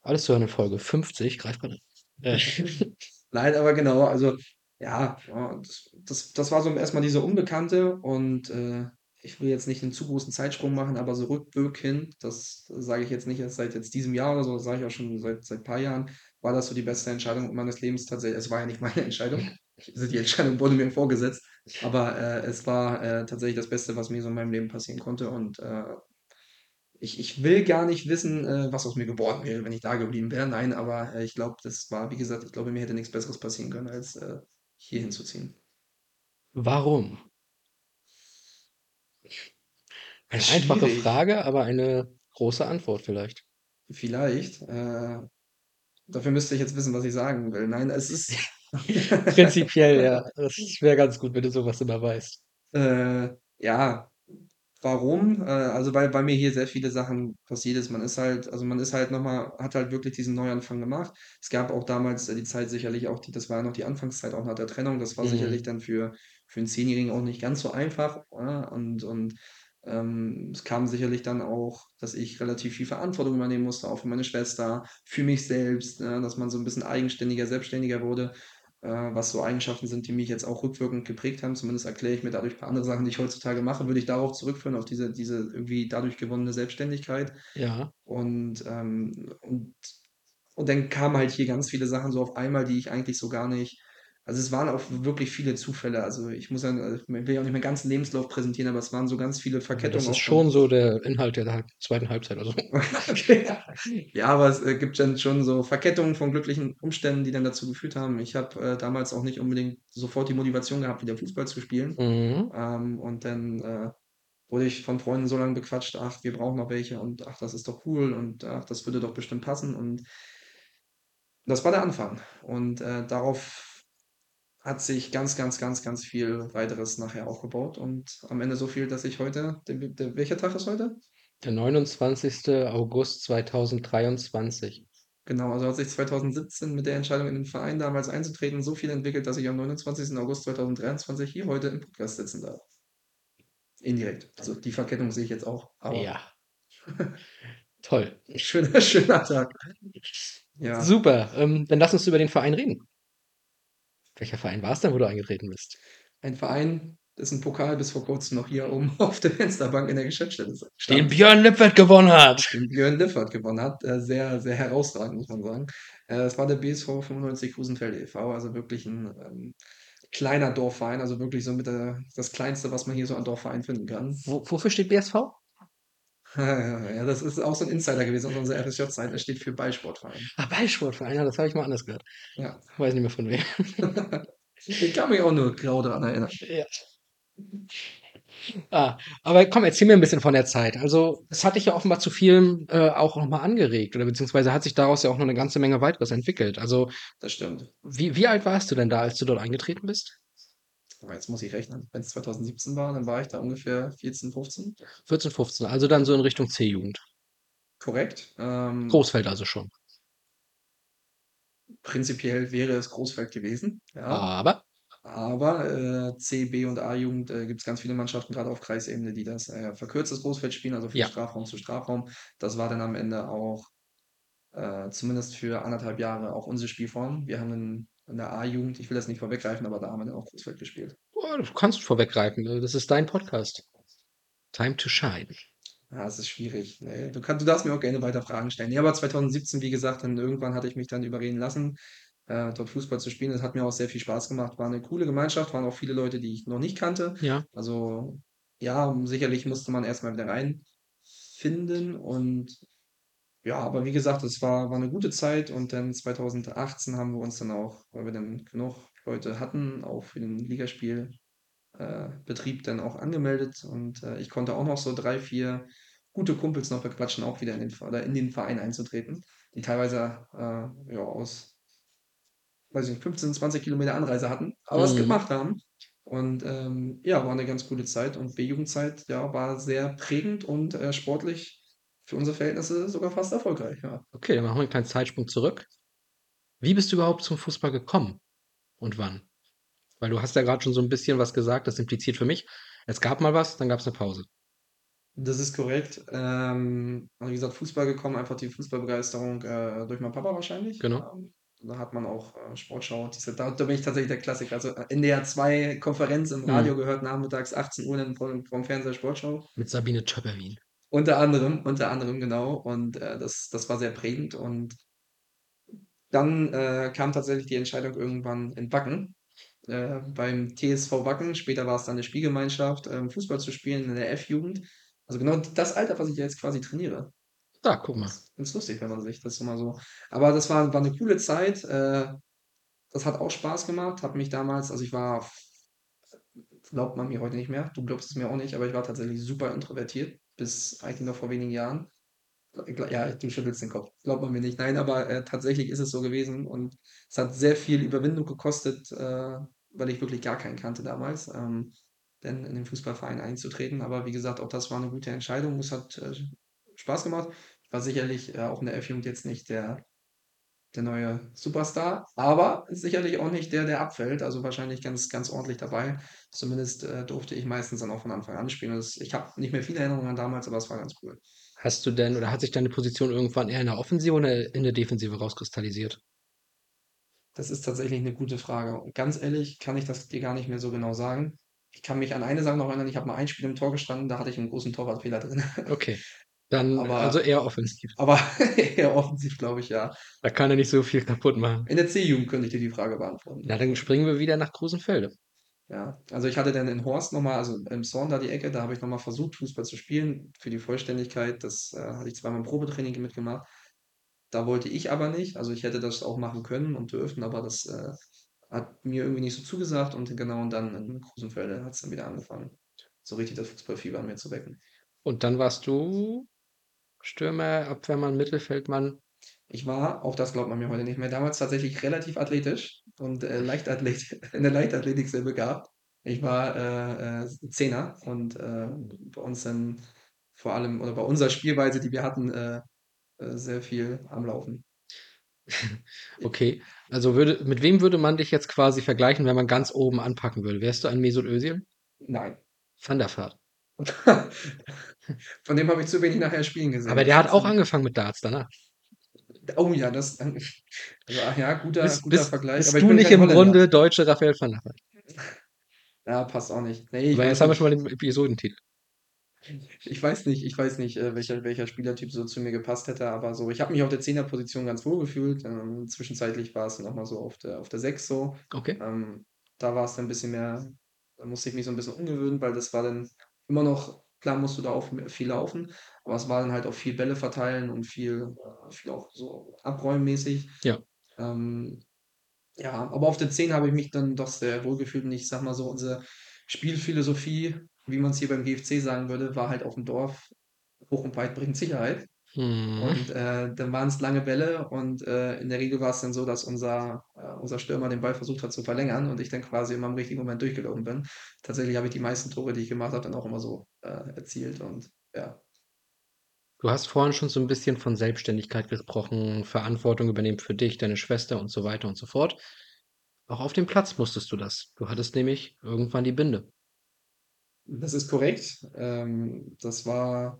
Alles zu in Folge 50, greifbar. Nein, aber genau, also ja, das, das, das war so erstmal diese Unbekannte und äh, ich will jetzt nicht einen zu großen Zeitsprung machen, aber so rückwirkend, das sage ich jetzt nicht erst seit jetzt diesem Jahr oder so, das sage ich auch schon seit seit ein paar Jahren, war das so die beste Entscheidung meines Lebens tatsächlich. Es war ja nicht meine Entscheidung. Die Entscheidung wurde mir vorgesetzt, aber äh, es war äh, tatsächlich das Beste, was mir so in meinem Leben passieren konnte und äh, ich, ich will gar nicht wissen, äh, was aus mir geworden wäre, wenn ich da geblieben wäre. Nein, aber äh, ich glaube, das war, wie gesagt, ich glaube, mir hätte nichts Besseres passieren können, als äh, hier hinzuziehen. warum? Eine Schwierig. einfache Frage, aber eine große Antwort vielleicht. Vielleicht. Äh, dafür müsste ich jetzt wissen, was ich sagen will. Nein, es ist. Prinzipiell, ja. Das wäre ganz gut, wenn du sowas immer weißt. Äh, ja, warum? Äh, also weil, weil mir hier sehr viele Sachen passiert ist. Man ist halt, also man ist halt nochmal, hat halt wirklich diesen Neuanfang gemacht. Es gab auch damals äh, die Zeit sicherlich auch, die, das war ja noch die Anfangszeit auch nach der Trennung. Das war Mhm. sicherlich dann für, für einen Zehnjährigen auch nicht ganz so einfach. Ja? Und, und ähm, es kam sicherlich dann auch, dass ich relativ viel Verantwortung übernehmen musste, auch für meine Schwester, für mich selbst, dass man so ein bisschen eigenständiger, selbstständiger wurde äh, was so Eigenschaften sind, die mich jetzt auch rückwirkend geprägt haben. Zumindest erkläre ich mir dadurch ein paar andere Sachen, die ich heutzutage mache, würde ich darauf zurückführen, auf diese, diese irgendwie dadurch gewonnene Selbstständigkeit. Ja. Und, ähm, und, und dann kamen halt hier ganz viele Sachen so auf einmal, die ich eigentlich so gar nicht. Also es waren auch wirklich viele Zufälle. Also ich muss ja, also ich will ja auch nicht meinen ganzen Lebenslauf präsentieren, aber es waren so ganz viele Verkettungen. das ist schon so der Inhalt der zweiten Halbzeit. Also. Okay. Ja, aber es äh, gibt dann schon so Verkettungen von glücklichen Umständen, die dann dazu geführt haben. Ich habe äh, damals auch nicht unbedingt sofort die Motivation gehabt, wieder Fußball zu spielen. Mhm. Ähm, und dann äh, wurde ich von Freunden so lange bequatscht, ach, wir brauchen noch welche und ach, das ist doch cool und ach, das würde doch bestimmt passen. Und das war der Anfang. Und äh, darauf hat sich ganz, ganz, ganz, ganz viel weiteres nachher aufgebaut und am Ende so viel, dass ich heute, der, der, welcher Tag ist heute? Der 29. August 2023. Genau, also hat sich 2017 mit der Entscheidung in den Verein damals einzutreten so viel entwickelt, dass ich am 29. August 2023 hier heute im Podcast sitzen darf. Indirekt. Also die Verkettung sehe ich jetzt auch. Aber Ja. Toll. schöner, schöner Tag. Ja. Super. Ähm, dann lass uns über den Verein reden. Welcher Verein war es denn, wo du eingetreten bist? Ein Verein, dessen Pokal bis vor kurzem noch hier oben auf der Fensterbank in der Geschäftsstelle stand. Den Björn Lippert gewonnen hat. den Björn Liffert gewonnen hat. Äh, sehr, sehr herausragend, muss man sagen. Äh, Es war der BSV 95 Grusenfeld e.V., also wirklich ein ähm, kleiner Dorfverein, also wirklich so mit der, das Kleinste, was man hier so an Dorfverein finden kann. Wo, wofür steht BSV? Ja, das ist auch so ein Insider gewesen aus unserer FSJ-Zeit. Das steht für Ballsportverein. Ah, Ballsportverein, ja, das habe ich mal anders gehört. Ja. Weiß nicht mehr von wem. Ich kann mich auch nur grau daran erinnern. Ja. Ah, aber komm, erzähl mir ein bisschen von der Zeit. Also, es hat dich ja offenbar zu vielem äh, auch nochmal angeregt, oder beziehungsweise hat sich daraus ja auch noch eine ganze Menge weiteres entwickelt. Also, Das stimmt. wie, wie alt warst du denn da, als du dort eingetreten bist? Aber jetzt muss ich rechnen. Wenn es 2017 war, dann war ich da ungefähr 14, 15. 14, 15, also dann so in Richtung C-Jugend. Korrekt. Ähm, Großfeld also schon. prinzipiell wäre es Großfeld gewesen. Ja. Aber, Aber äh, C, B und A-Jugend äh, gibt es ganz viele Mannschaften, gerade auf Kreisebene, die das äh, verkürztes Großfeld spielen, also von Ja. Strafraum zu Strafraum. Das war dann am Ende auch äh, zumindest für anderthalb Jahre auch unsere Spielform. Wir haben in, in der A-Jugend, ich will das nicht vorweggreifen, aber da haben wir dann auch Großfeld gespielt. oh, du kannst vorweggreifen. Das ist dein Podcast. Time to shine. Ja, es ist schwierig. Ne? Du, kannst, du darfst mir auch gerne weiter Fragen stellen. Nee, aber 2017, wie gesagt, dann irgendwann hatte ich mich dann überreden lassen, äh, dort Fußball zu spielen. Das hat mir auch sehr viel Spaß gemacht. War eine coole Gemeinschaft, waren auch viele Leute, die ich noch nicht kannte. Ja. Also ja, sicherlich musste man erstmal wieder reinfinden und ja, aber wie gesagt, es war, war eine gute Zeit und dann 2018 haben wir uns dann auch, weil wir dann genug Leute hatten, auch für den Ligaspiel äh, dann auch angemeldet und äh, ich konnte auch noch so drei, vier gute Kumpels noch bequatschen, auch wieder in den, oder in den Verein einzutreten, die teilweise äh, ja, aus, weiß ich nicht, 15, 20 Kilometer Anreise hatten, aber es Mhm. gemacht haben. Und ähm, ja, war eine ganz coole Zeit und B-Jugendzeit, ja, war sehr prägend und äh, sportlich für unsere Verhältnisse sogar fast erfolgreich, ja. Okay, dann machen wir einen kleinen Zeitsprung zurück. Wie bist du überhaupt zum Fußball gekommen? Und wann? Weil du hast ja gerade schon so ein bisschen was gesagt, das impliziert für mich. Es gab mal was, dann gab es eine Pause. Das ist korrekt. Ähm, also wie gesagt, Fußball gekommen, einfach die Fußballbegeisterung äh, durch meinen Papa wahrscheinlich. Genau. Ähm, da hat man auch äh, Sportschau. Diese, da, da bin ich tatsächlich der Klassiker. Also äh, NDR 2 Konferenz im Mhm. Radio gehört, nachmittags 18 Uhr dann vom, vom Fernseher Sportschau. Mit Sabine Töpperwien. Unter anderem, unter anderem, genau. Und äh, das, das war sehr prägend. Und dann äh, kam tatsächlich die Entscheidung irgendwann in Wacken, äh, beim TSV Wacken, später war es dann eine Spielgemeinschaft, ähm, Fußball zu spielen in der F-Jugend. Also genau das Alter, was ich jetzt quasi trainiere. Da, guck mal. Das ist lustig, wenn man sich das so mal so. Aber das war, war eine coole Zeit. Äh, das hat auch Spaß gemacht. Habe mich damals, also ich war, glaubt man mir heute nicht mehr, du glaubst es mir auch nicht, aber ich war tatsächlich super introvertiert, bis eigentlich noch vor wenigen Jahren. Ja, du schüttelst den Kopf. Glaubt man mir nicht. Nein, aber äh, tatsächlich ist es so gewesen und es hat sehr viel Überwindung gekostet, äh, weil ich wirklich gar keinen kannte damals, ähm, denn in den Fußballverein einzutreten. Aber wie gesagt, auch das war eine gute Entscheidung. Es hat äh, Spaß gemacht. Ich war sicherlich äh, auch in der F-Jugend jetzt nicht der, der neue Superstar, aber sicherlich auch nicht der, der abfällt. Also wahrscheinlich ganz, ganz ordentlich dabei. Zumindest äh, durfte ich meistens dann auch von Anfang an spielen. Das, ich habe nicht mehr viele Erinnerungen an damals, aber es war ganz cool. Hast du denn oder hat sich deine Position irgendwann eher in der Offensive oder in der Defensive rauskristallisiert? Das ist tatsächlich eine gute Frage. Und ganz ehrlich kann ich das dir gar nicht mehr so genau sagen. Ich kann mich an eine Sache noch erinnern, ich habe mal ein Spiel im Tor gestanden, da hatte ich einen großen Torwartfehler drin. Okay. Dann Aber- also eher offensiv. Aber eher offensiv, glaube ich, ja. Da kann er nicht so viel kaputt machen. In der C-Jugend könnte ich dir die Frage beantworten. Na, dann springen wir wieder nach Grusenfelde. Ja, also ich hatte dann in Horst nochmal, also im Zorn da die Ecke, da habe ich nochmal versucht, Fußball zu spielen. Für die Vollständigkeit, das äh, hatte ich zweimal im Probetraining mitgemacht. Da wollte ich aber nicht. Also ich hätte das auch machen können und dürfen, aber das äh, hat mir irgendwie nicht so zugesagt. Und genau und dann in Grusenfelde hat es dann wieder angefangen, so richtig das Fußballfieber an mir zu wecken. Und dann warst du Stürmer, Abwehrmann, Mittelfeldmann. Ich war, auch das glaubt man mir heute nicht mehr, damals tatsächlich relativ athletisch und äh, Leichtathlet in der Leichtathletik sehr begabt. Ich war äh, äh, Zehner und äh, bei uns dann vor allem oder bei unserer Spielweise, die wir hatten, äh, äh, sehr viel am Laufen. Okay, also würde, mit wem würde man dich jetzt quasi vergleichen, wenn man ganz oben anpacken würde? Wärst du ein Mesut Özil? Nein. Van der Vaart. Von dem habe ich zu wenig nachher spielen gesehen. Aber der hat auch angefangen mit Darts danach. Oh ja, das also, ach ja, guter, Bist, guter bist, Vergleich. bist aber ich du bin nicht im Holländer. Grunde deutsche Raphael van der Vaart? Ja, passt auch nicht. Nee, Aber jetzt haben wir schon mal den Episodentitel. Ich weiß nicht, ich weiß nicht, äh, welcher, welcher Spielertyp so zu mir gepasst hätte, aber so, ich habe mich auf der Zehnerposition ganz wohl gefühlt. Ähm, zwischenzeitlich war es nochmal so auf der, auf der 6 so. Okay. Ähm, da war es dann ein bisschen mehr, da musste ich mich so ein bisschen umgewöhnen, weil das war dann immer noch, klar musst du da auch viel laufen, aber es war dann halt auch viel Bälle verteilen und viel, äh, viel auch so abräummäßig. Ja. Ähm, ja, aber auf der 10 habe ich mich dann doch sehr wohl gefühlt und ich sag mal so, unsere Spielphilosophie, wie man es hier beim GFC sagen würde, war halt auf dem Dorf, hoch und weit bringt Sicherheit. Hm. Und äh, dann waren es lange Bälle und äh, in der Regel war es dann so, dass unser, äh, unser Stürmer den Ball versucht hat zu verlängern und ich dann quasi immer im richtigen Moment durchgelaufen bin. Tatsächlich habe ich die meisten Tore, die ich gemacht habe, dann auch immer so äh, erzielt und ja. Du hast vorhin schon so ein bisschen von Selbstständigkeit gesprochen, Verantwortung übernehmen für dich, deine Schwester und so weiter und so fort. Auch auf dem Platz musstest du das. Du hattest nämlich irgendwann die Binde. Das ist korrekt. Ähm, das war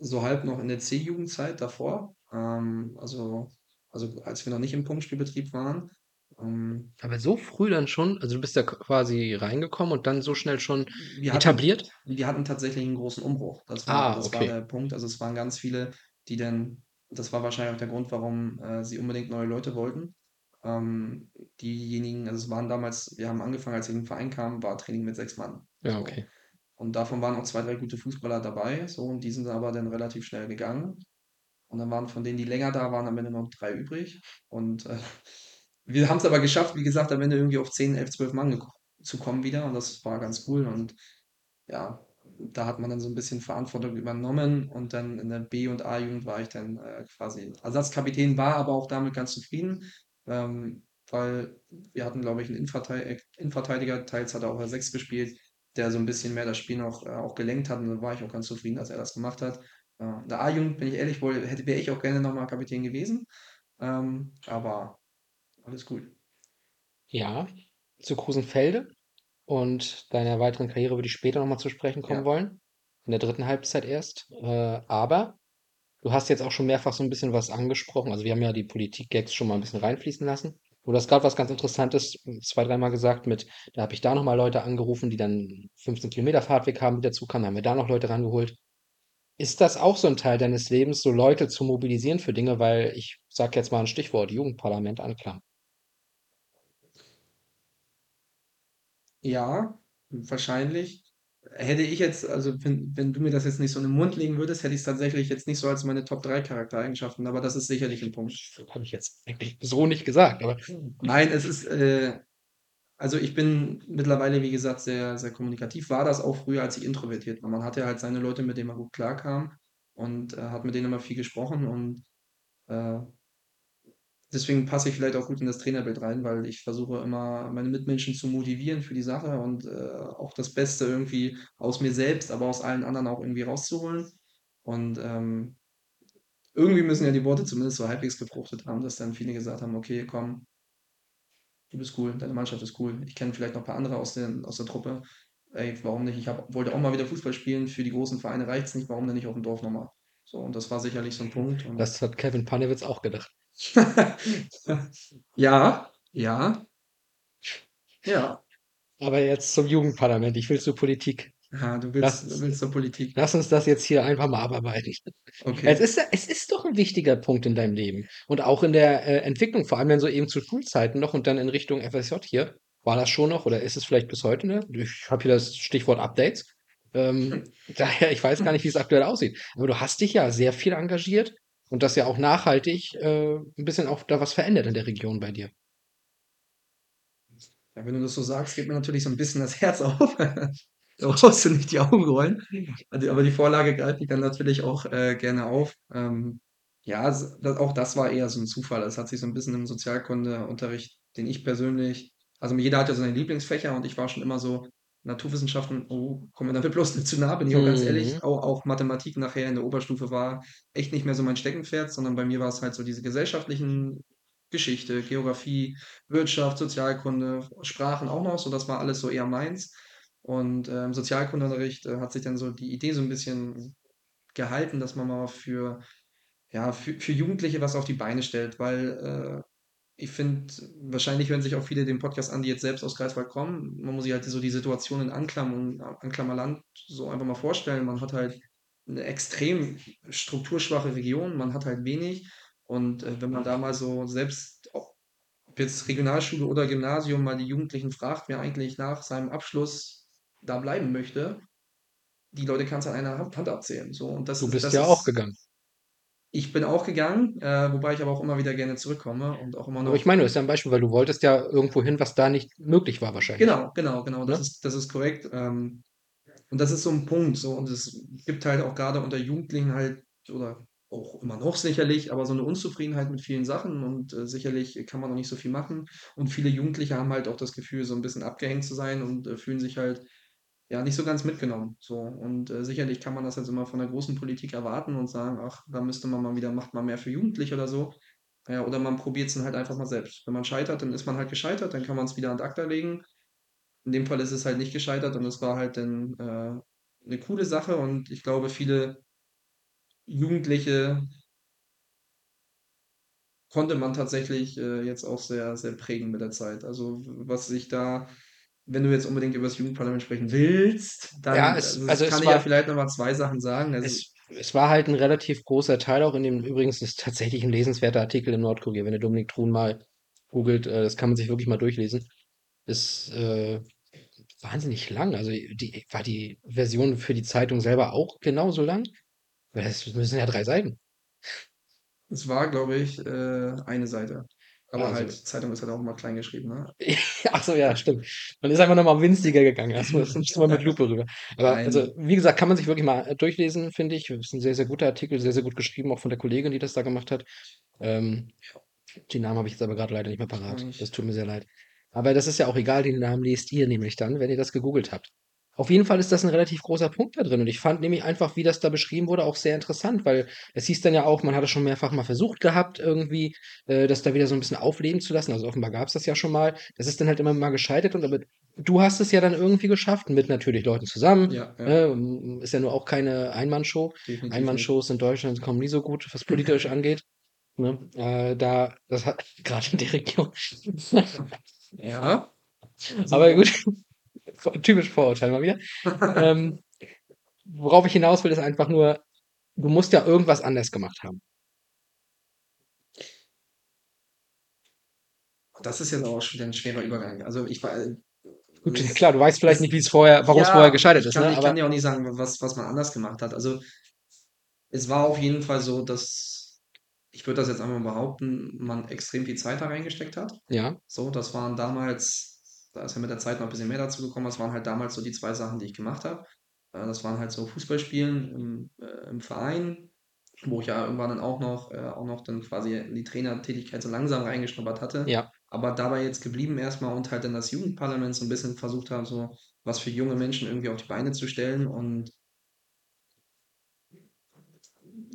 so halb noch in der C-Jugendzeit davor. Ähm, also, also als wir noch nicht im Punktspielbetrieb waren. Ähm, Aber so früh dann schon, also du bist da quasi reingekommen und dann so schnell schon wir hatten, etabliert? wir hatten tatsächlich einen großen Umbruch. Das war, Ah, das war okay. der Punkt. Also es waren ganz viele, die dann, das war wahrscheinlich auch der Grund, warum äh, sie unbedingt neue Leute wollten. Ähm, diejenigen, also es waren damals, wir haben angefangen, als ich in den Verein kam, war Training mit sechs Mann. Ja, okay. Und davon waren auch zwei, drei gute Fußballer dabei, so, und die sind aber dann relativ schnell gegangen. Und dann waren von denen, die länger da waren, am Ende noch drei übrig. Und äh, wir haben es aber geschafft, wie gesagt, am Ende irgendwie auf 10, 11, 12 Mann zu kommen wieder. Und das war ganz cool. Und ja, da hat man dann so ein bisschen Verantwortung übernommen. Und dann in der B- und A-Jugend war ich dann äh, quasi Ersatzkapitän, war aber auch damit ganz zufrieden. Ähm, weil wir hatten, glaube ich, einen Innenverteidiger, teils hat er auch als Sechs gespielt, der so ein bisschen mehr das Spiel noch äh, auch gelenkt hat. Und da war ich auch ganz zufrieden, dass er das gemacht hat. Äh, in der A-Jugend, bin ich ehrlich, wohl, hätte wäre ich auch gerne nochmal Kapitän gewesen. Ähm, aber alles gut. Ja, zu Krusenfelde und deiner weiteren Karriere würde ich später nochmal zu sprechen kommen Ja. wollen. In der dritten Halbzeit erst. Äh, aber du hast jetzt auch schon mehrfach so ein bisschen was angesprochen. Also wir haben ja die Politik-Gags schon mal ein bisschen reinfließen lassen. Du hast gerade was ganz Interessantes zwei, dreimal gesagt mit, da habe ich da nochmal Leute angerufen, die dann 15 Kilometer Fahrtweg haben, die dazu kamen, haben wir da noch Leute rangeholt. Ist das auch so ein Teil deines Lebens, so Leute zu mobilisieren für Dinge, weil ich sage jetzt mal ein Stichwort, Jugendparlament anklam. Ja, wahrscheinlich. Hätte ich jetzt, also wenn, wenn du mir das jetzt nicht so in den Mund legen würdest, hätte ich es tatsächlich jetzt nicht so als meine Top 3 Charaktereigenschaften, aber das ist sicherlich ein Punkt. Habe ich jetzt eigentlich so nicht gesagt, aber Nein, es ist, äh, also ich bin mittlerweile, wie gesagt, sehr, sehr kommunikativ. War das auch früher, als ich introvertiert war. Man hatte halt seine Leute, mit denen man gut klarkam und äh, hat mit denen immer viel gesprochen und äh, deswegen passe ich vielleicht auch gut in das Trainerbild rein, weil ich versuche immer, meine Mitmenschen zu motivieren für die Sache und äh, auch das Beste irgendwie aus mir selbst, aber aus allen anderen auch irgendwie rauszuholen. Und ähm, irgendwie müssen ja die Worte zumindest so halbwegs gefruchtet haben, dass dann viele gesagt haben, okay, komm, du bist cool, deine Mannschaft ist cool. Ich kenne vielleicht noch ein paar andere aus, den, aus der Truppe. Ey, warum nicht? Ich hab, wollte auch mal wieder Fußball spielen. Für die großen Vereine reicht es nicht. Warum denn nicht auf dem Dorf nochmal? So, und das war sicherlich so ein Punkt. Und das hat Kevin Panewitz auch gedacht. ja, ja, ja. Aber jetzt zum Jugendparlament. Ich will zur Politik. Ja, du Lass- willst, du willst zur Politik. Lass uns das jetzt hier einfach mal abarbeiten. Okay. Es ist, es ist doch ein wichtiger Punkt in deinem Leben. Und auch in der äh, Entwicklung, vor allem wenn so eben zu Schulzeiten noch und dann in Richtung FSJ hier, war das schon noch oder ist es vielleicht bis heute, ne? Ich habe hier das Stichwort Updates. Ähm, daher, ich weiß gar nicht, wie es aktuell aussieht. Aber du hast dich ja sehr viel engagiert und das ja auch nachhaltig äh, ein bisschen auch da was verändert in der Region bei dir. Ja, wenn du das so sagst, geht mir natürlich so ein bisschen das Herz auf. Da brauchst du nicht die Augen rollen. Also, aber die Vorlage greife ich dann natürlich auch äh, gerne auf. Ähm, ja, das, auch das war eher so ein Zufall. Das hat sich so ein bisschen im Sozialkundeunterricht, den ich persönlich, also jeder hat ja seine Lieblingsfächer und ich war schon immer so Naturwissenschaften, oh, kommen wir damit bloß nicht zu nah, bin ich auch ganz ehrlich. Mhm. Auch, auch Mathematik nachher in der Oberstufe war echt nicht mehr so mein Steckenpferd, sondern bei mir war es halt so diese gesellschaftlichen Geschichte, Geografie, Wirtschaft, Sozialkunde, Sprachen auch noch, so das war alles so eher meins. Und äh, im Sozialkundeunterricht äh, hat sich dann so die Idee so ein bisschen gehalten, dass man mal für, ja, für, für Jugendliche was auf die Beine stellt, weil äh, ich finde, wahrscheinlich hören sich auch viele den Podcast an, die jetzt selbst aus Greifswald kommen. Man muss sich halt so die Situation in Anklam und Anklammerland so einfach mal vorstellen. Man hat halt eine extrem strukturschwache Region, man hat halt wenig. Und äh, wenn man da mal so selbst, ob jetzt Regionalschule oder Gymnasium, mal die Jugendlichen fragt, wer eigentlich nach seinem Abschluss da bleiben möchte, die Leute kannst du an einer Hand abzählen. So, und das Du ist, bist das ja auch ist, gegangen. Ich bin auch gegangen, äh, wobei ich aber auch immer wieder gerne zurückkomme und auch immer Aber ich noch meine, das ist ja ein Beispiel, weil du wolltest ja irgendwo hin, was da nicht möglich war wahrscheinlich. Genau, genau, genau, das Ne? ist das ist korrekt. Ähm, und das ist so ein Punkt so und es gibt halt auch gerade unter Jugendlichen halt oder auch immer noch sicherlich, aber so eine Unzufriedenheit mit vielen Sachen und, äh, sicherlich kann man auch nicht so viel machen. Und viele Jugendliche haben halt auch das Gefühl, so ein bisschen abgehängt zu sein und, äh, fühlen sich halt, ja, nicht so ganz mitgenommen, so. Und, äh, sicherlich kann man das jetzt immer von der großen Politik erwarten und sagen: „Ach, da müsste man mal wieder macht mal mehr für Jugendliche“ oder so. Ja, oder man probiert es dann halt einfach mal selbst. Wenn man scheitert, dann ist man halt gescheitert, dann kann man es wieder ad acta legen. In dem Fall ist es halt nicht gescheitert und es war halt dann äh, 'ne coole Sache und ich glaube, viele Jugendliche konnte man tatsächlich, äh, jetzt auch sehr, sehr prägen mit der Zeit. Also, was sich da wenn du jetzt unbedingt über das Jugendparlament sprechen willst, Ja, dann es, also, also kann ich ja vielleicht noch mal 2 Sachen sagen. Also es, es war halt ein relativ großer Teil auch in dem, übrigens ist tatsächlich ein lesenswerter Artikel im Nordkurier, wenn ihr Dominik Truhn mal googelt, äh, das kann man sich wirklich mal durchlesen. Ist äh, wahnsinnig lang. Also die, war die Version für die Zeitung selber auch genauso lang? Weil Das müssen ja drei Seiten. Es war, glaube ich, äh, eine Seite. Aber Also, halt, Zeitung ist halt auch immer klein geschrieben, ne? ach so, ja, stimmt. Man ist einfach nochmal winziger gegangen. Erstmal mal mit Lupe rüber. Aber also, Nein. wie gesagt, kann man sich wirklich mal äh, durchlesen, finde ich. Ist ein sehr, sehr guter Artikel, sehr, sehr gut geschrieben, auch von der Kollegin, die das da gemacht hat. Ähm, die Namen habe ich jetzt aber gerade leider nicht mehr parat. Das tut mir sehr leid. Aber das ist ja auch egal, den Namen lest ihr nämlich dann, wenn ihr das gegoogelt habt. Auf jeden Fall ist das ein relativ großer Punkt da drin. Und ich fand nämlich einfach, wie das da beschrieben wurde, auch sehr interessant, weil es hieß dann ja auch, man hatte schon mehrfach mal versucht gehabt, irgendwie äh, das da wieder so ein bisschen aufleben zu lassen. Also offenbar gab es das ja schon mal. Das ist dann halt immer mal gescheitert. Und aber du hast es ja dann irgendwie geschafft, mit natürlich Leuten zusammen. Ja, ja, Ne? Ist ja nur auch keine Einmannshow. Einmannshows in Deutschland kommen nie so gut, was politisch angeht. Ne? Äh, da, das hat gerade in der Region. Ja, Aber gut, typisch Vorurteil mal wieder. Ähm, worauf ich hinaus will, ist einfach nur, du musst ja irgendwas anders gemacht haben. Das ist jetzt auch schon wieder 'n schwerer Übergang. Also, ich war äh, Gut, klar, du weißt vielleicht nicht, wie es vorher, warum es vorher ja, gescheitert ist, kann ne? ich kann dir auch nicht sagen, was was man anders gemacht hat. Also, es war auf jeden Fall so, dass ich würde das jetzt einfach mal behaupten, man extrem viel Zeit da reingesteckt hat. ja, So, das waren damals da ist ja mit der Zeit noch 'n bisschen mehr dazu gekommen. Das waren halt damals so die 2 Sachen, die ich gemacht habe. Äh, das waren halt so Fußballspielen im äh, im Verein, wo ich ja irgendwann dann auch noch äh, auch noch dann quasi in die Trainertätigkeit so langsam reingeschnuppert hatte, ja. aber dabei jetzt geblieben erst mal und halt dann das Jugendparlament so 'n bisschen versucht habe, so was für junge Menschen irgendwie auf die Beine zu stellen und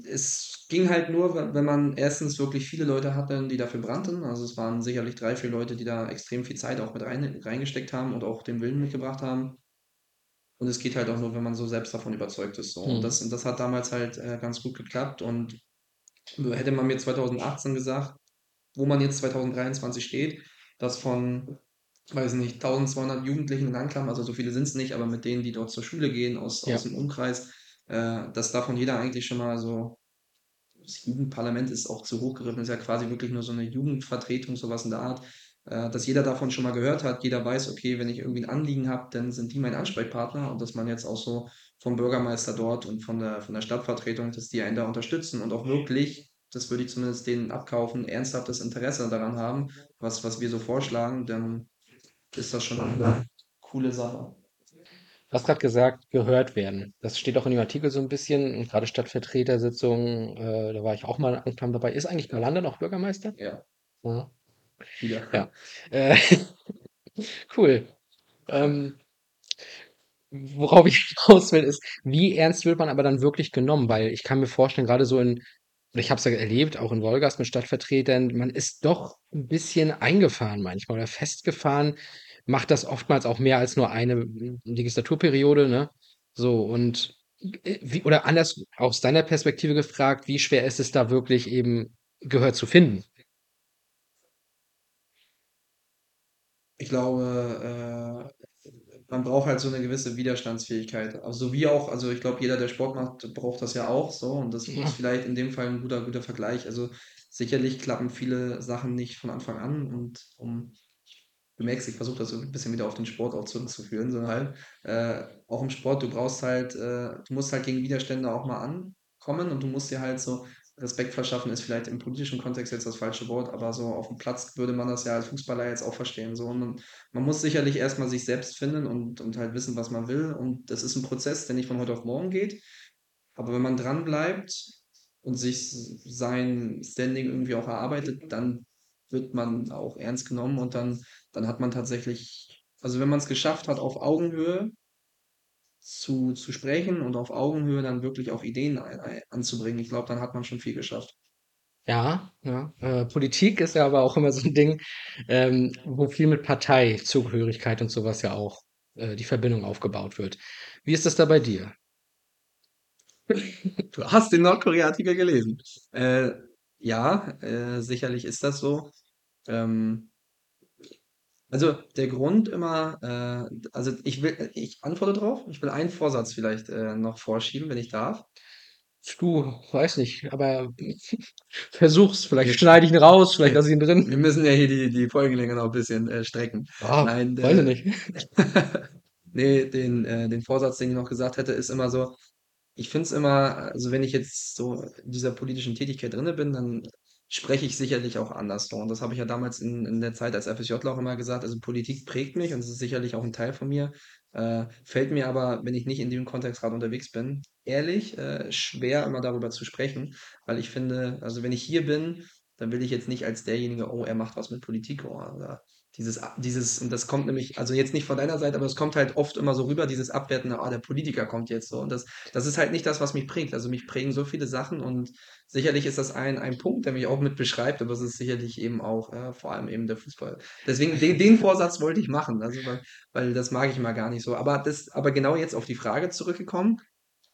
es ging halt nur, we wenn man erstens wirklich viele Leute hatte, die dafür brannten. Also, es waren sicherlich 3, 4 Leute, die da extrem viel Zeit auch mit rein reingesteckt haben und auch den Willen mitgebracht haben. Und es geht halt auch nur, wenn man so selbst davon überzeugt ist so. Und Mhm. das das hat damals halt, äh, ganz gut geklappt und hätte man mir 2018 gesagt, wo man jetzt 2023 steht, dass von, weiß nicht, 1.200 Jugendlichen in Anklam, also so viele sind's nicht, aber mit denen, die dort zur Schule gehen aus Ja. aus dem Umkreis, äh, dass davon jeder eigentlich schon mal so das Jugendparlament ist auch zu hoch gegriffen, ist ja quasi wirklich nur so 'ne Jugendvertretung, so was in der Art, äh, dass jeder davon schon mal gehört hat. Jeder weiß: „Okay, wenn ich irgendwie 'n Anliegen habe, dann sind die mein Ansprechpartner“ und dass man jetzt auch so vom Bürgermeister dort und von der von der Stadtvertretung, dass die einen da unterstützen und auch wirklich, das würde ich zumindest denen abkaufen, ernsthaftes Interesse daran haben, was was wir so vorschlagen, dann ist das schon 'ne coole Sache. Du hast grad gesagt, gehört werden. Das steht auch in dem Artikel so ein bisschen, und grade Stadtvertretersitzungen, äh, da war ich auch mal Anklam dabei. Ist eigentlich Galander noch Bürgermeister? Ja, Ja. wieder. Ja. Äh, cool. Ähm, worauf ich hinaus will, ist, wie ernst wird man aber dann wirklich genommen? Weil ich kann mir vorstellen, gerade so in ich habe es ja erlebt, auch in Wolgast mit Stadtvertretern, man ist doch ein bisschen eingefahren manchmal oder festgefahren, macht das oftmals auch mehr als nur eine Legislaturperiode, ne? So und, äh, wie oder anders aus deiner Perspektive gefragt, wie schwer ist es da wirklich eben Gehör zu finden? Ich glaube, äh, man braucht halt so eine gewisse Widerstandsfähigkeit. Also, so wie auch also, ich glaube, jeder, der Sport macht, braucht das ja auch so und das Ja. ist vielleicht in dem Fall ein guter guter Vergleich. Also, sicherlich klappen viele Sachen nicht von Anfang an und um du merkst, ich versuche das so ein bisschen wieder auf den Sport auch zurückzuführen, so halt, äh, auch im Sport, du brauchst halt äh, du musst halt gegen Widerstände auch mal ankommen und du musst dir halt so Respekt verschaffen, ist vielleicht im politischen Kontext jetzt das falsche Wort, aber so auf dem Platz würde man das ja als Fußballer jetzt auch verstehen, so. Und man man muss sicherlich erst mal sich selbst finden und und halt wissen, was man will und das ist ein Prozess, der nicht von heute auf morgen geht. Aber wenn man dranbleibt und sich sein Standing irgendwie auch erarbeitet, dann wird man auch ernst genommen und dann dann hat man tatsächlich also, wenn man es geschafft hat, auf Augenhöhe zu zu sprechen und auf Augenhöhe dann wirklich auch Ideen ei ei anzubringen, ich glaube, dann hat man schon viel geschafft. Ja, ja. Äh, Politik ist ja aber auch immer so ein Ding, ähm, wo viel mit Parteizugehörigkeit und sowas ja auch, äh, die Verbindung aufgebaut wird. Wie ist das da bei dir? Du hast den Nordkorea-Artikel gelesen. Äh, ja, äh, sicherlich ist das so. Ähm, also der Grund immer, äh, also ich will, ich antworte drauf. Ich will einen Vorsatz vielleicht äh, noch vorschieben, wenn ich darf. Du, weiß nicht, aber versuch's. Vielleicht schneide ich ihn raus, vielleicht lasse ich ihn drin. wir müssen ja hier die, die Folgenlänge noch ein bisschen äh, strecken. Ah, Nein, weiß äh, ich nicht. nee, den, äh, den Vorsatz, den ich noch gesagt hätte, ist immer so, ich finde es immer, also wenn ich jetzt so in dieser politischen Tätigkeit drinne bin, dann spreche ich sicherlich auch anders. Und das habe ich ja damals in, in der Zeit als FSJler auch immer gesagt. Also Politik prägt mich und es ist sicherlich auch ein Teil von mir. Äh, fällt mir aber, wenn ich nicht in dem Kontext gerade unterwegs bin, ehrlich äh, schwer, immer darüber zu sprechen, weil ich finde, also wenn ich hier bin, dann will ich jetzt nicht als derjenige, oh, er macht was mit Politik oh, oder dieses, dieses, und das kommt nämlich, also jetzt nicht von deiner Seite, aber es kommt halt oft immer so rüber, dieses Abwertende, ah, der Politiker kommt jetzt so. Und das, das ist halt nicht das, was mich prägt. Also mich prägen so viele Sachen und sicherlich ist das ein, ein Punkt, der mich auch mit beschreibt, aber es ist sicherlich eben auch äh, vor allem eben der Fußball. Deswegen, den, den Vorsatz wollte ich machen, also weil, weil das mag ich mal gar nicht so. Aber das, aber genau jetzt auf die Frage zurückgekommen.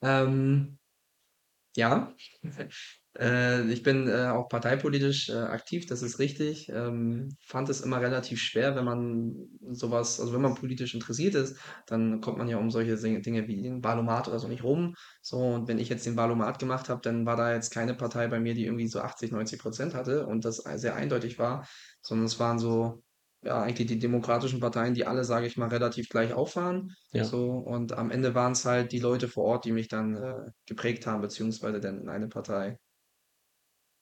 Ähm, ja, äh, ich bin äh, auch parteipolitisch äh, aktiv, das ist richtig. Ähm, fand es immer relativ schwer, wenn man sowas, also wenn man politisch interessiert ist, dann kommt man ja um solche Sing- Dinge wie den Wahlomat oder so nicht rum. So, und wenn ich jetzt den Wahlomat gemacht habe, dann war da jetzt keine Partei bei mir, die irgendwie so 80, 90 Prozent hatte und das sehr eindeutig war, sondern es waren so, ja, eigentlich die demokratischen Parteien, die alle, sage ich mal, relativ gleich auffahren. Ja. So, und am Ende waren es halt die Leute vor Ort, die mich dann äh, geprägt haben, beziehungsweise dann in eine Partei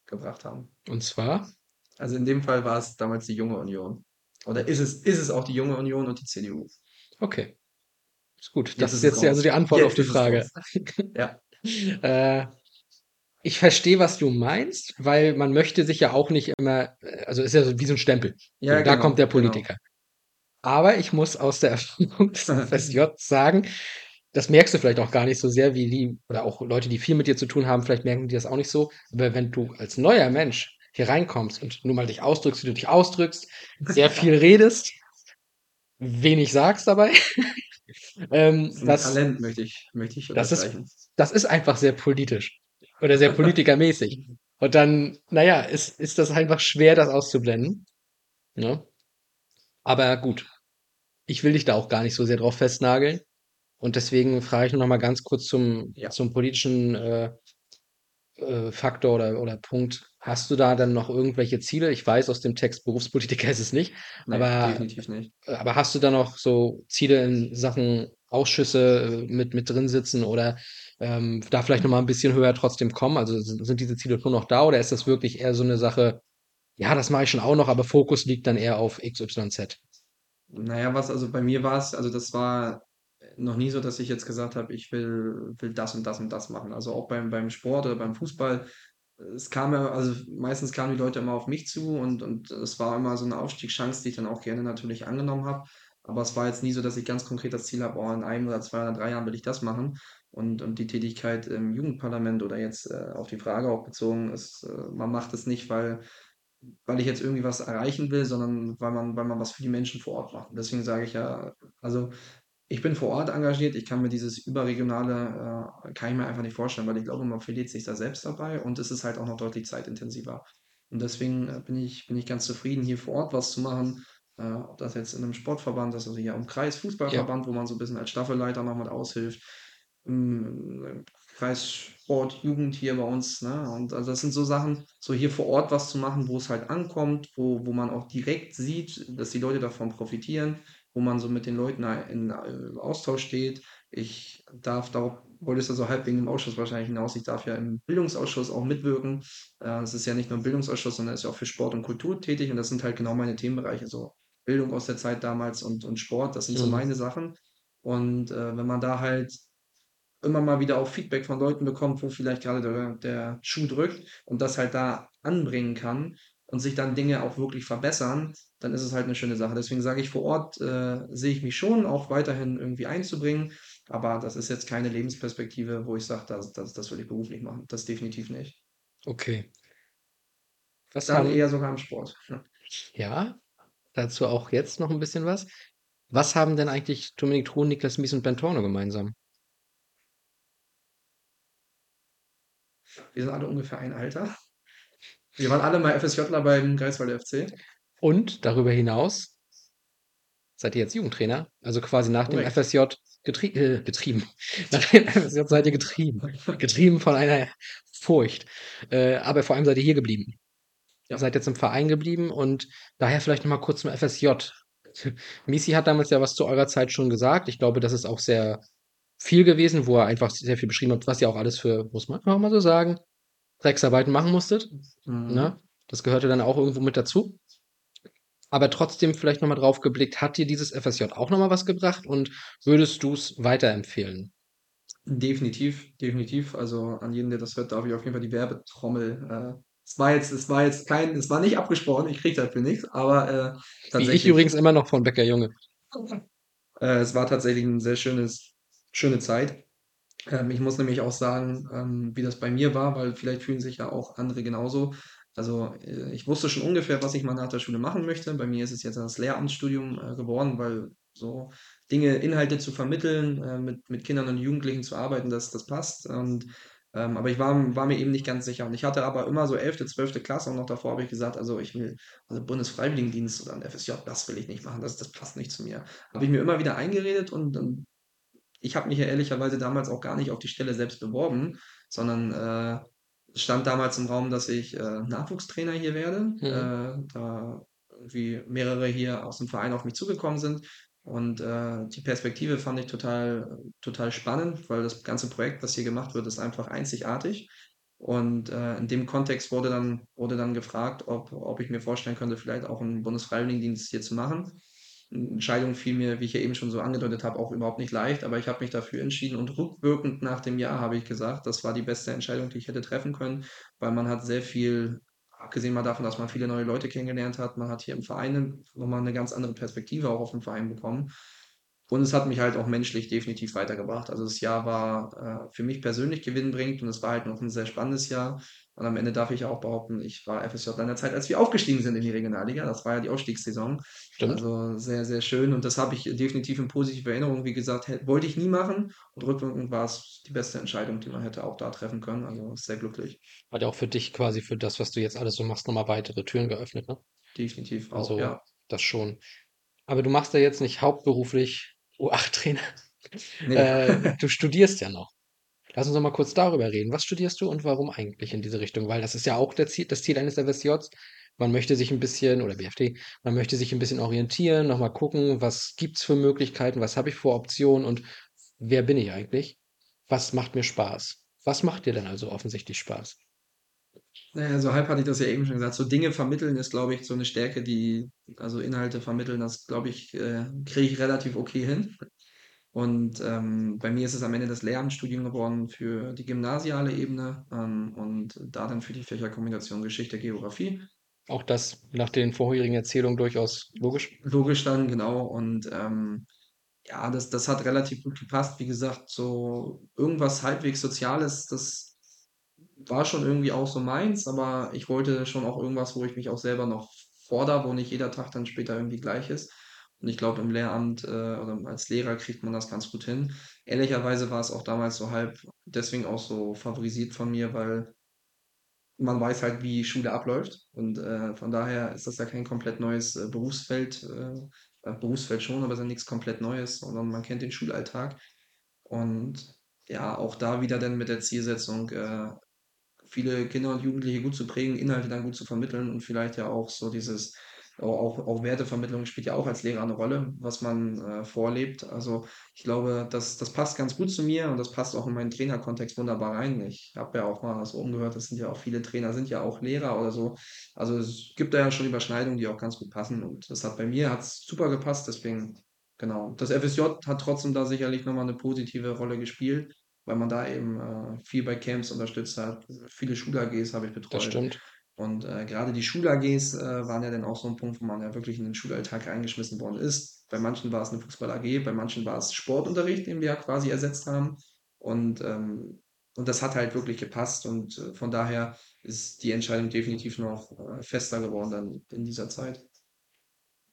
gebracht haben. Und zwar? Also in dem Fall war es damals die Junge Union. Oder ist es, ist es auch die Junge Union und die CDU? Okay, ist gut. Jetzt Das ist jetzt ja also die Antwort auf Jetzt die ist es Frage. Ja. Äh, ich verstehe, was du meinst, weil man möchte sich ja auch nicht immer, also ist ja so wie so ein Stempel. Ja, So, da genau, kommt der genau. Politiker. Aber ich muss aus der Erfahrung des FSJ sagen, das merkst du vielleicht auch gar nicht so sehr, wie die, oder auch Leute, die viel mit dir zu tun haben, vielleicht merken die das auch nicht so. Aber wenn du als neuer Mensch hier reinkommst und nur mal dich ausdrückst, wie du dich ausdrückst, sehr viel redest, wenig sagst dabei, ähm, Das das, Talent, möchte ich, möchte ich das ist, das ist einfach sehr politisch oder sehr politikermäßig. Und dann, naja, ist, ist das einfach schwer, das auszublenden. Ne? Aber gut, ich will dich da auch gar nicht so sehr drauf festnageln. Und deswegen frage ich noch mal ganz kurz zum, Ja. zum politischen äh, äh, Faktor oder, oder Punkt. Hast du da dann noch irgendwelche Ziele? Ich weiß, aus dem Text Berufspolitiker ist es nicht, Nee, aber, definitiv nicht. aber hast du da noch so Ziele in Sachen Ausschüsse äh, mit, mit drin sitzen oder ähm, da vielleicht noch mal ein bisschen höher trotzdem kommen? Also sind, sind diese Ziele nur noch da oder ist das wirklich eher so eine Sache, ja, das mache ich schon auch noch, aber Fokus liegt dann eher auf XYZ? Naja, was, also bei mir war es, also das war noch nie so, dass ich jetzt gesagt habe, ich will, will das und das und das machen. Also auch beim, beim Sport oder beim Fußball, es kam ja, also meistens kamen die Leute immer auf mich zu und, und es war immer so eine Aufstiegschance, die ich dann auch gerne natürlich angenommen habe. Aber es war jetzt nie so, dass ich ganz konkret das Ziel habe: „Oh, in 1 oder 2 oder 3 Jahren will ich das machen.“ Und und die Tätigkeit im Jugendparlament oder jetzt, äh, auf die Frage auch bezogen ist, äh, man macht es nicht, weil weil ich jetzt irgendwie was erreichen will, sondern weil man weil man was für die Menschen vor Ort macht. Deswegen sage ich ja also, ich bin vor Ort engagiert. Ich kann mir dieses Überregionale, äh kann ich mir einfach nicht vorstellen, weil ich glaube, man verliert sich da selbst dabei und es ist halt auch noch deutlich zeitintensiver. Und deswegen, äh, bin ich bin ich ganz zufrieden, hier vor Ort was zu machen, äh, ob das jetzt in 'nem Sportverband ist, also hier am Ja. Kreisfußballverband, wo man so 'n bisschen als Staffelleiter noch mit aushilft, hm, Kreissport, Jugend hier bei uns, ne? Und also, das sind so Sachen, so hier vor Ort was zu machen, wo es halt ankommt, wo wo man auch direkt sieht, dass die Leute davon profitieren, wo man so mit den Leuten in, äh, Austausch steht. Ich darf darauf wolltest du so halb wegen dem Ausschuss wahrscheinlich hinaus, ich darf ja im Bildungsausschuss auch mitwirken. Äh, es ist ja nicht nur 'n Bildungsausschuss, sondern ist ja auch für Sport und Kultur tätig und das sind halt genau meine Themenbereiche, so Bildung aus der Zeit damals und und Sport, das sind so Mhm. meine Sachen. Und, äh, wenn man da halt immer mal wieder auch Feedback von Leuten bekommt, wo vielleicht grade der der Schuh drückt und das halt da anbringen kann und sich dann Dinge auch wirklich verbessern, dann ist es halt 'ne schöne Sache. Deswegen sage ich, vor Ort, äh, sehe ich mich schon auch weiterhin irgendwie einzubringen, aber das ist jetzt keine Lebensperspektive, wo ich sage, das das das will ich beruflich machen. Das definitiv nicht. Okay. Was Dann haben eher sogar im Sport, ja. Ja, dazu auch jetzt noch 'n bisschen was. Was haben denn eigentlich Dominik Thron, Niklas Mies und Ben Torno gemeinsam? Wir sind alle ungefähr ein Alter. Wir waren alle mal FSJler beim Greifswalder FC. Und darüber hinaus seid ihr jetzt Jugendtrainer, also quasi nach dem Korrekt. FSJ getrie äh, getrieben. Nach dem FSJ seid ihr getrieben. Getrieben von einer Furcht. Äh, aber vor allem seid ihr hier geblieben. Ihr Ja. seid jetzt im Verein geblieben und daher vielleicht noch mal kurz zum FSJ. Misi hat damals ja was zu eurer Zeit schon gesagt. Ich glaube, das ist auch sehr viel gewesen, wo er einfach sehr viel beschrieben hat, was ihr auch alles für, muss man einfach mal so sagen, Drecksarbeiten machen musstet, Mhm. ne? Das gehörte dann auch irgendwo mit dazu. Aber trotzdem vielleicht noch mal drauf geblickt, hat dir dieses FSJ auch noch mal was gebracht und würdest du's weiterempfehlen? Definitiv, definitiv. Also, an jeden, der das hört, darf ich auf jeden Fall die Werbetrommel, äh es war jetzt es war jetzt kein es war nicht abgesprochen, ich kriege dafür nix, aber, äh, Wie ich tatsächlich übrigens immer noch von Bäcker Junge. Äh, es war tatsächlich 'n sehr schönes schöne Zeit. Ähm, ich muss nämlich auch sagen, ähm, wie das bei mir war, weil vielleicht fühlen sich ja auch andere genauso. Also, äh, ich wusste schon ungefähr, was ich mal nach der Schule machen möchte. Bei mir ist es jetzt das Lehramtsstudium, äh, geworden, weil so Dinge Inhalte zu vermitteln, äh, mit mit Kindern und Jugendlichen zu arbeiten, das das passt. Und, ähm, aber ich war war mir eben nicht ganz sicher. Und ich hatte aber immer so 11., 12. Klasse und noch davor habe ich gesagt: „Also, ich will also, Bundesfreiwilligendienst oder 'n FSJ, das will ich nicht machen, das das passt nicht zu mir.“ Habe ich mir immer wieder eingeredet und und ich habe mich ja ehrlicherweise damals auch gar nicht auf die Stelle selbst beworben, sondern, äh, es stand damals im Raum, dass ich, äh, Nachwuchstrainer hier werde, Mhm. äh, da irgendwie mehrere hier aus'm Verein auf mich zugekommen sind. Und, äh, die Perspektive fand ich total total spannend, weil das ganze Projekt, was hier gemacht wird, ist einfach einzigartig. Und, äh, in dem Kontext wurde dann wurde dann gefragt, ob ob ich mir vorstellen könnte, vielleicht auch 'n Bundesfreiwilligendienst hier zu machen. Entscheidung fiel mir, wie ich ja eben schon so angedeutet habe, auch überhaupt nicht leicht, aber ich habe mich dafür entschieden und rückwirkend nach dem Jahr habe ich gesagt, das war die beste Entscheidung, die ich hätte treffen können, weil man hat sehr viel abgesehen mal davon, dass man viele neue Leute kennengelernt hat, man hat hier im Verein noch mal 'ne ganz andere Perspektive auch auf den Verein bekommen. Und es hat mich halt auch menschlich definitiv weitergebracht. Also, das Jahr war, äh, für mich persönlich gewinnbringend und es war halt noch 'n sehr spannendes Jahr. Und am Ende darf ich auch behaupten, ich war FSJler in der Zeit, als wir aufgestiegen sind in die Regionalliga. Das war ja die Aufstiegssaison. Stimmt. Also, sehr, sehr schön und das habe ich definitiv in positiver Erinnerung. Wie gesagt, wollte ich nie machen und rückwirkend war's die beste Entscheidung, die man hätte auch da treffen können. Also, sehr glücklich. Hat ja auch für dich quasi für das, was du jetzt alles so machst, noch mal weitere Türen geöffnet, ne? Definitiv auch, Also, ja. das schon. Aber du machst ja jetzt nicht hauptberuflich U8-Trainer. Ne. Äh, du studierst ja noch. Lass uns doch mal kurz darüber reden. Was studierst du und warum eigentlich in diese Richtung? Weil das ist ja auch der Ziel das Ziel eines FSJs. Man möchte sich 'n bisschen oder BFD, man möchte sich 'n bisschen orientieren, noch mal gucken, was gibt's für Möglichkeiten, was habe ich für Optionen und wer bin ich eigentlich? Was macht mir Spaß? Was macht dir denn also offensichtlich Spaß? Na ja, so halb hatte ich das ja eben schon gesagt. So Dinge vermitteln ist, glaube ich, so 'ne Stärke, die also, Inhalte vermitteln, das glaube ich, äh, kriege ich relativ okay hin. Und, ähm, bei mir ist es am Ende das Lehramtsstudium geworden für die gymnasiale Ebene, ähm, und da dann für die Fächer Kombination Geschichte, Geografie. Auch das nach den vorherigen Erzählungen durchaus logisch. Logisch dann, genau. Und ähm, ja, das, das hat relativ gut gepasst. Wie gesagt, so irgendwas halbwegs Soziales, das war schon irgendwie auch so meins, aber ich wollte schon auch irgendwas, wo ich mich auch selber noch fordere, wo nicht jeder Tag dann später irgendwie gleich ist. Und ich glaube, im Lehramt äh, oder als Lehrer kriegt man das ganz gut hin. Ehrlicherweise war es auch damals so halb deswegen auch so favorisiert von mir, weil man weiß halt, wie Schule abläuft. Und äh, von daher ist das ja kein komplett neues äh, Berufsfeld. Äh, äh, Berufsfeld schon, aber es ist ja nichts komplett Neues, sondern man kennt den Schulalltag. Und ja, auch da wieder dann mit der Zielsetzung, äh, viele Kinder und Jugendliche gut zu prägen, Inhalte dann gut zu vermitteln und vielleicht ja auch so dieses, auch, auch Wertevermittlung spielt ja auch als Lehrer eine Rolle, was man äh, vorlebt. Also ich glaube, das, das passt ganz gut zu mir und das passt auch in meinen Trainerkontext wunderbar rein. Ich habe ja auch mal so umgehört, das sind ja auch viele Trainer, sind ja auch Lehrer oder so. Also es gibt da ja schon Überschneidungen, die auch ganz gut passen und das hat bei mir hat's super gepasst, deswegen genau. Das FSJ hat trotzdem da sicherlich nochmal eine positive Rolle gespielt weil man da eben äh, viel bei Camps unterstützt hat. Viele Schul-AGs habe ich Das betreut. stimmt. Und äh, gerade die Schul-AGs äh, waren ja dann auch so ein Punkt, wo man ja wirklich in den Schulalltag reingeschmissen worden ist. Bei manchen war es eine Fußball-AG, bei manchen war es Sportunterricht, den wir ja quasi ersetzt haben. Und, ähm, und das hat halt wirklich gepasst. Und äh, von daher ist die Entscheidung definitiv noch äh, fester geworden dann in dieser Zeit.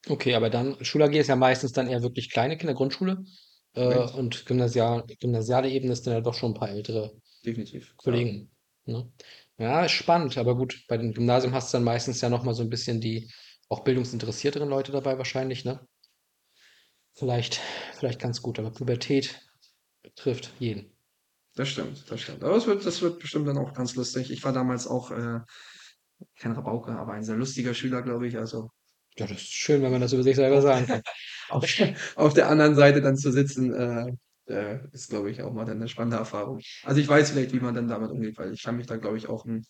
Okay, aber dann, Schul-AG ist ja meistens dann eher wirklich kleine Kinder, Grundschule. Äh, Korrekt. und Gymnasial, gymnasiale Ebene ist dann ja doch schon ein paar ältere Definitiv. Kollegen. Ne? Ja, ist spannend, aber gut, bei dem Gymnasium hast du dann meistens ja nochmal so ein bisschen die auch bildungsinteressierteren Leute dabei wahrscheinlich, ne? Vielleicht, vielleicht ganz gut, aber Pubertät trifft jeden. Das stimmt, das stimmt. Aber es wird, das wird bestimmt dann auch ganz lustig. Ich war damals auch äh, kein Rabauke, aber ein sehr lustiger Schüler, glaube ich. Also Ja, das ist schön, wenn man das über sich selber sagen kann. auf, auf der anderen Seite dann zu sitzen, äh, äh, ist, glaube ich, auch mal dann eine spannende Erfahrung. Also ich weiß vielleicht, wie man dann damit umgeht, weil ich kann mich da, glaube ich, auch in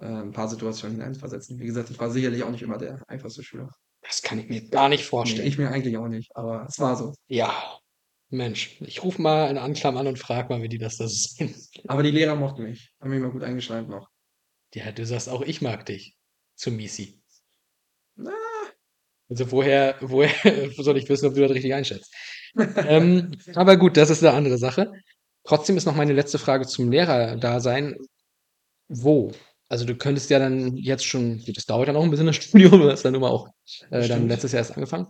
äh, ein paar Situationen hineinversetzen. Wie gesagt, ich war sicherlich auch nicht immer der einfachste Schüler. Das kann ich mir gar nicht Nee, vorstellen. ich mir eigentlich auch nicht, aber es war so. Ja, Mensch, ich rufe mal in Anklam an und frage mal, wie die das da so sehen. Aber die Lehrer mochten mich, haben mich mal gut eingeschleimt noch. Ja, du sagst auch, ich mag dich. Zu Misi. Na, Also woher, woher soll ich wissen, ob du das richtig einschätzt? Ähm, aber gut, das ist eine andere Sache. Trotzdem ist noch meine letzte Frage zum Lehrerdasein. Wo? Also du könntest ja dann jetzt schon, das dauert ja noch ein bisschen das Studium, du hast dann immer auch äh, dann letztes Jahr erst angefangen.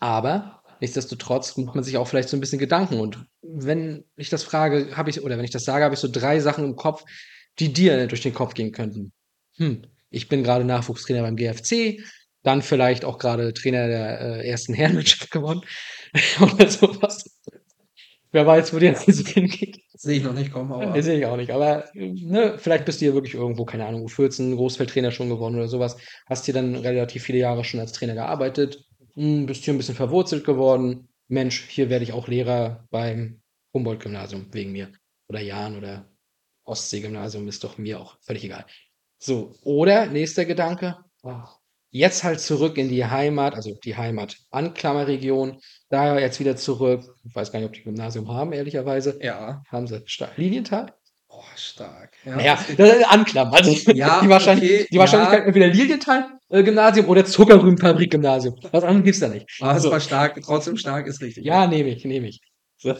Aber nichtsdestotrotz macht man sich auch vielleicht so ein bisschen Gedanken. Und wenn ich das frage, habe ich, oder wenn ich das sage, habe ich so drei Sachen im Kopf, die dir durch den Kopf gehen könnten. Hm, ich bin gerade Nachwuchstrainer beim GFC, dann vielleicht auch gerade Trainer der äh, ersten Herrenmannschaft geworden oder sowas. Wer weiß, wo die Reise hingeht. sehe ich noch nicht kommen, aber sehe ich auch nicht. Aber ne, vielleicht bist du ja wirklich irgendwo, keine Ahnung, U14, Großfeldtrainer schon geworden oder sowas. Hast hier dann relativ viele Jahre schon als Trainer gearbeitet, hm, bist hier ein bisschen verwurzelt geworden. Mensch, hier werde ich auch Lehrer beim Humboldt-Gymnasium wegen mir. Oder Jahn oder Ostsee-Gymnasium, ist doch mir auch völlig egal. So, oder nächster Gedanke, oh, jetzt halt zurück in die Heimat, also die Heimat-Anklammerregion, da jetzt wieder zurück. Ich weiß gar nicht, ob die Gymnasium haben, ehrlicherweise. ja. Haben sie stark. Lilienthal? Oh, stark. Ja, Naja, das ist Anklam. Also Ja, die, Wahrscheinlich, okay, die Wahrscheinlichkeit ja. entweder Lilienthal-Gymnasium oder Zuckerrübenfabrik-Gymnasium. Was anderes gibt's da nicht. Ah, das So. war stark, trotzdem stark ist richtig. Ja, nehme ich, nehme ich. So.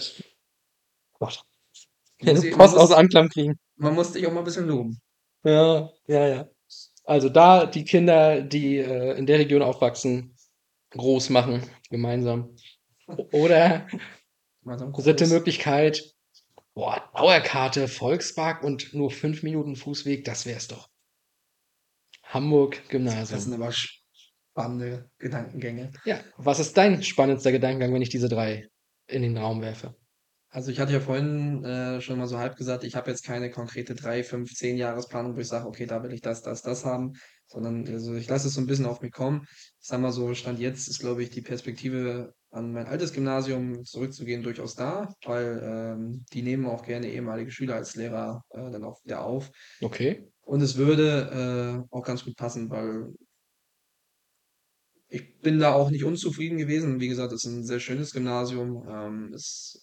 Gott. Man muss, Post aus Anklam kriegen. man muss dich auch mal ein bisschen loben. Ja, ja, ja. Also da die Kinder, die äh, in der Region aufwachsen, groß machen, gemeinsam. Oder dritte. Möglichkeit, boah, Dauerkarte, Volkspark und nur fünf Minuten Fußweg, das wär's doch. Hamburg Das Gymnasium. sind aber spannende Gedankengänge. Ja, was ist dein spannendster Gedankengang, wenn ich diese drei in den Raum werfe? Also ich hatte ja vorhin äh, schon mal so halb gesagt, ich habe jetzt keine konkrete drei, fünf, zehn Jahresplanung, wo ich sage, okay, da will ich das, das, das haben, sondern also ich lasse es so ein bisschen auf mich kommen. Ich sag mal so, Stand jetzt ist, glaube ich, die Perspektive an mein altes Gymnasium zurückzugehen durchaus da, weil ähm, die nehmen auch gerne ehemalige Schüler als Lehrer äh, dann auch wieder auf. Okay. Und es würde äh, auch ganz gut passen, weil ich bin da auch nicht unzufrieden gewesen. Wie gesagt, es ist ein sehr schönes Gymnasium. Ähm, es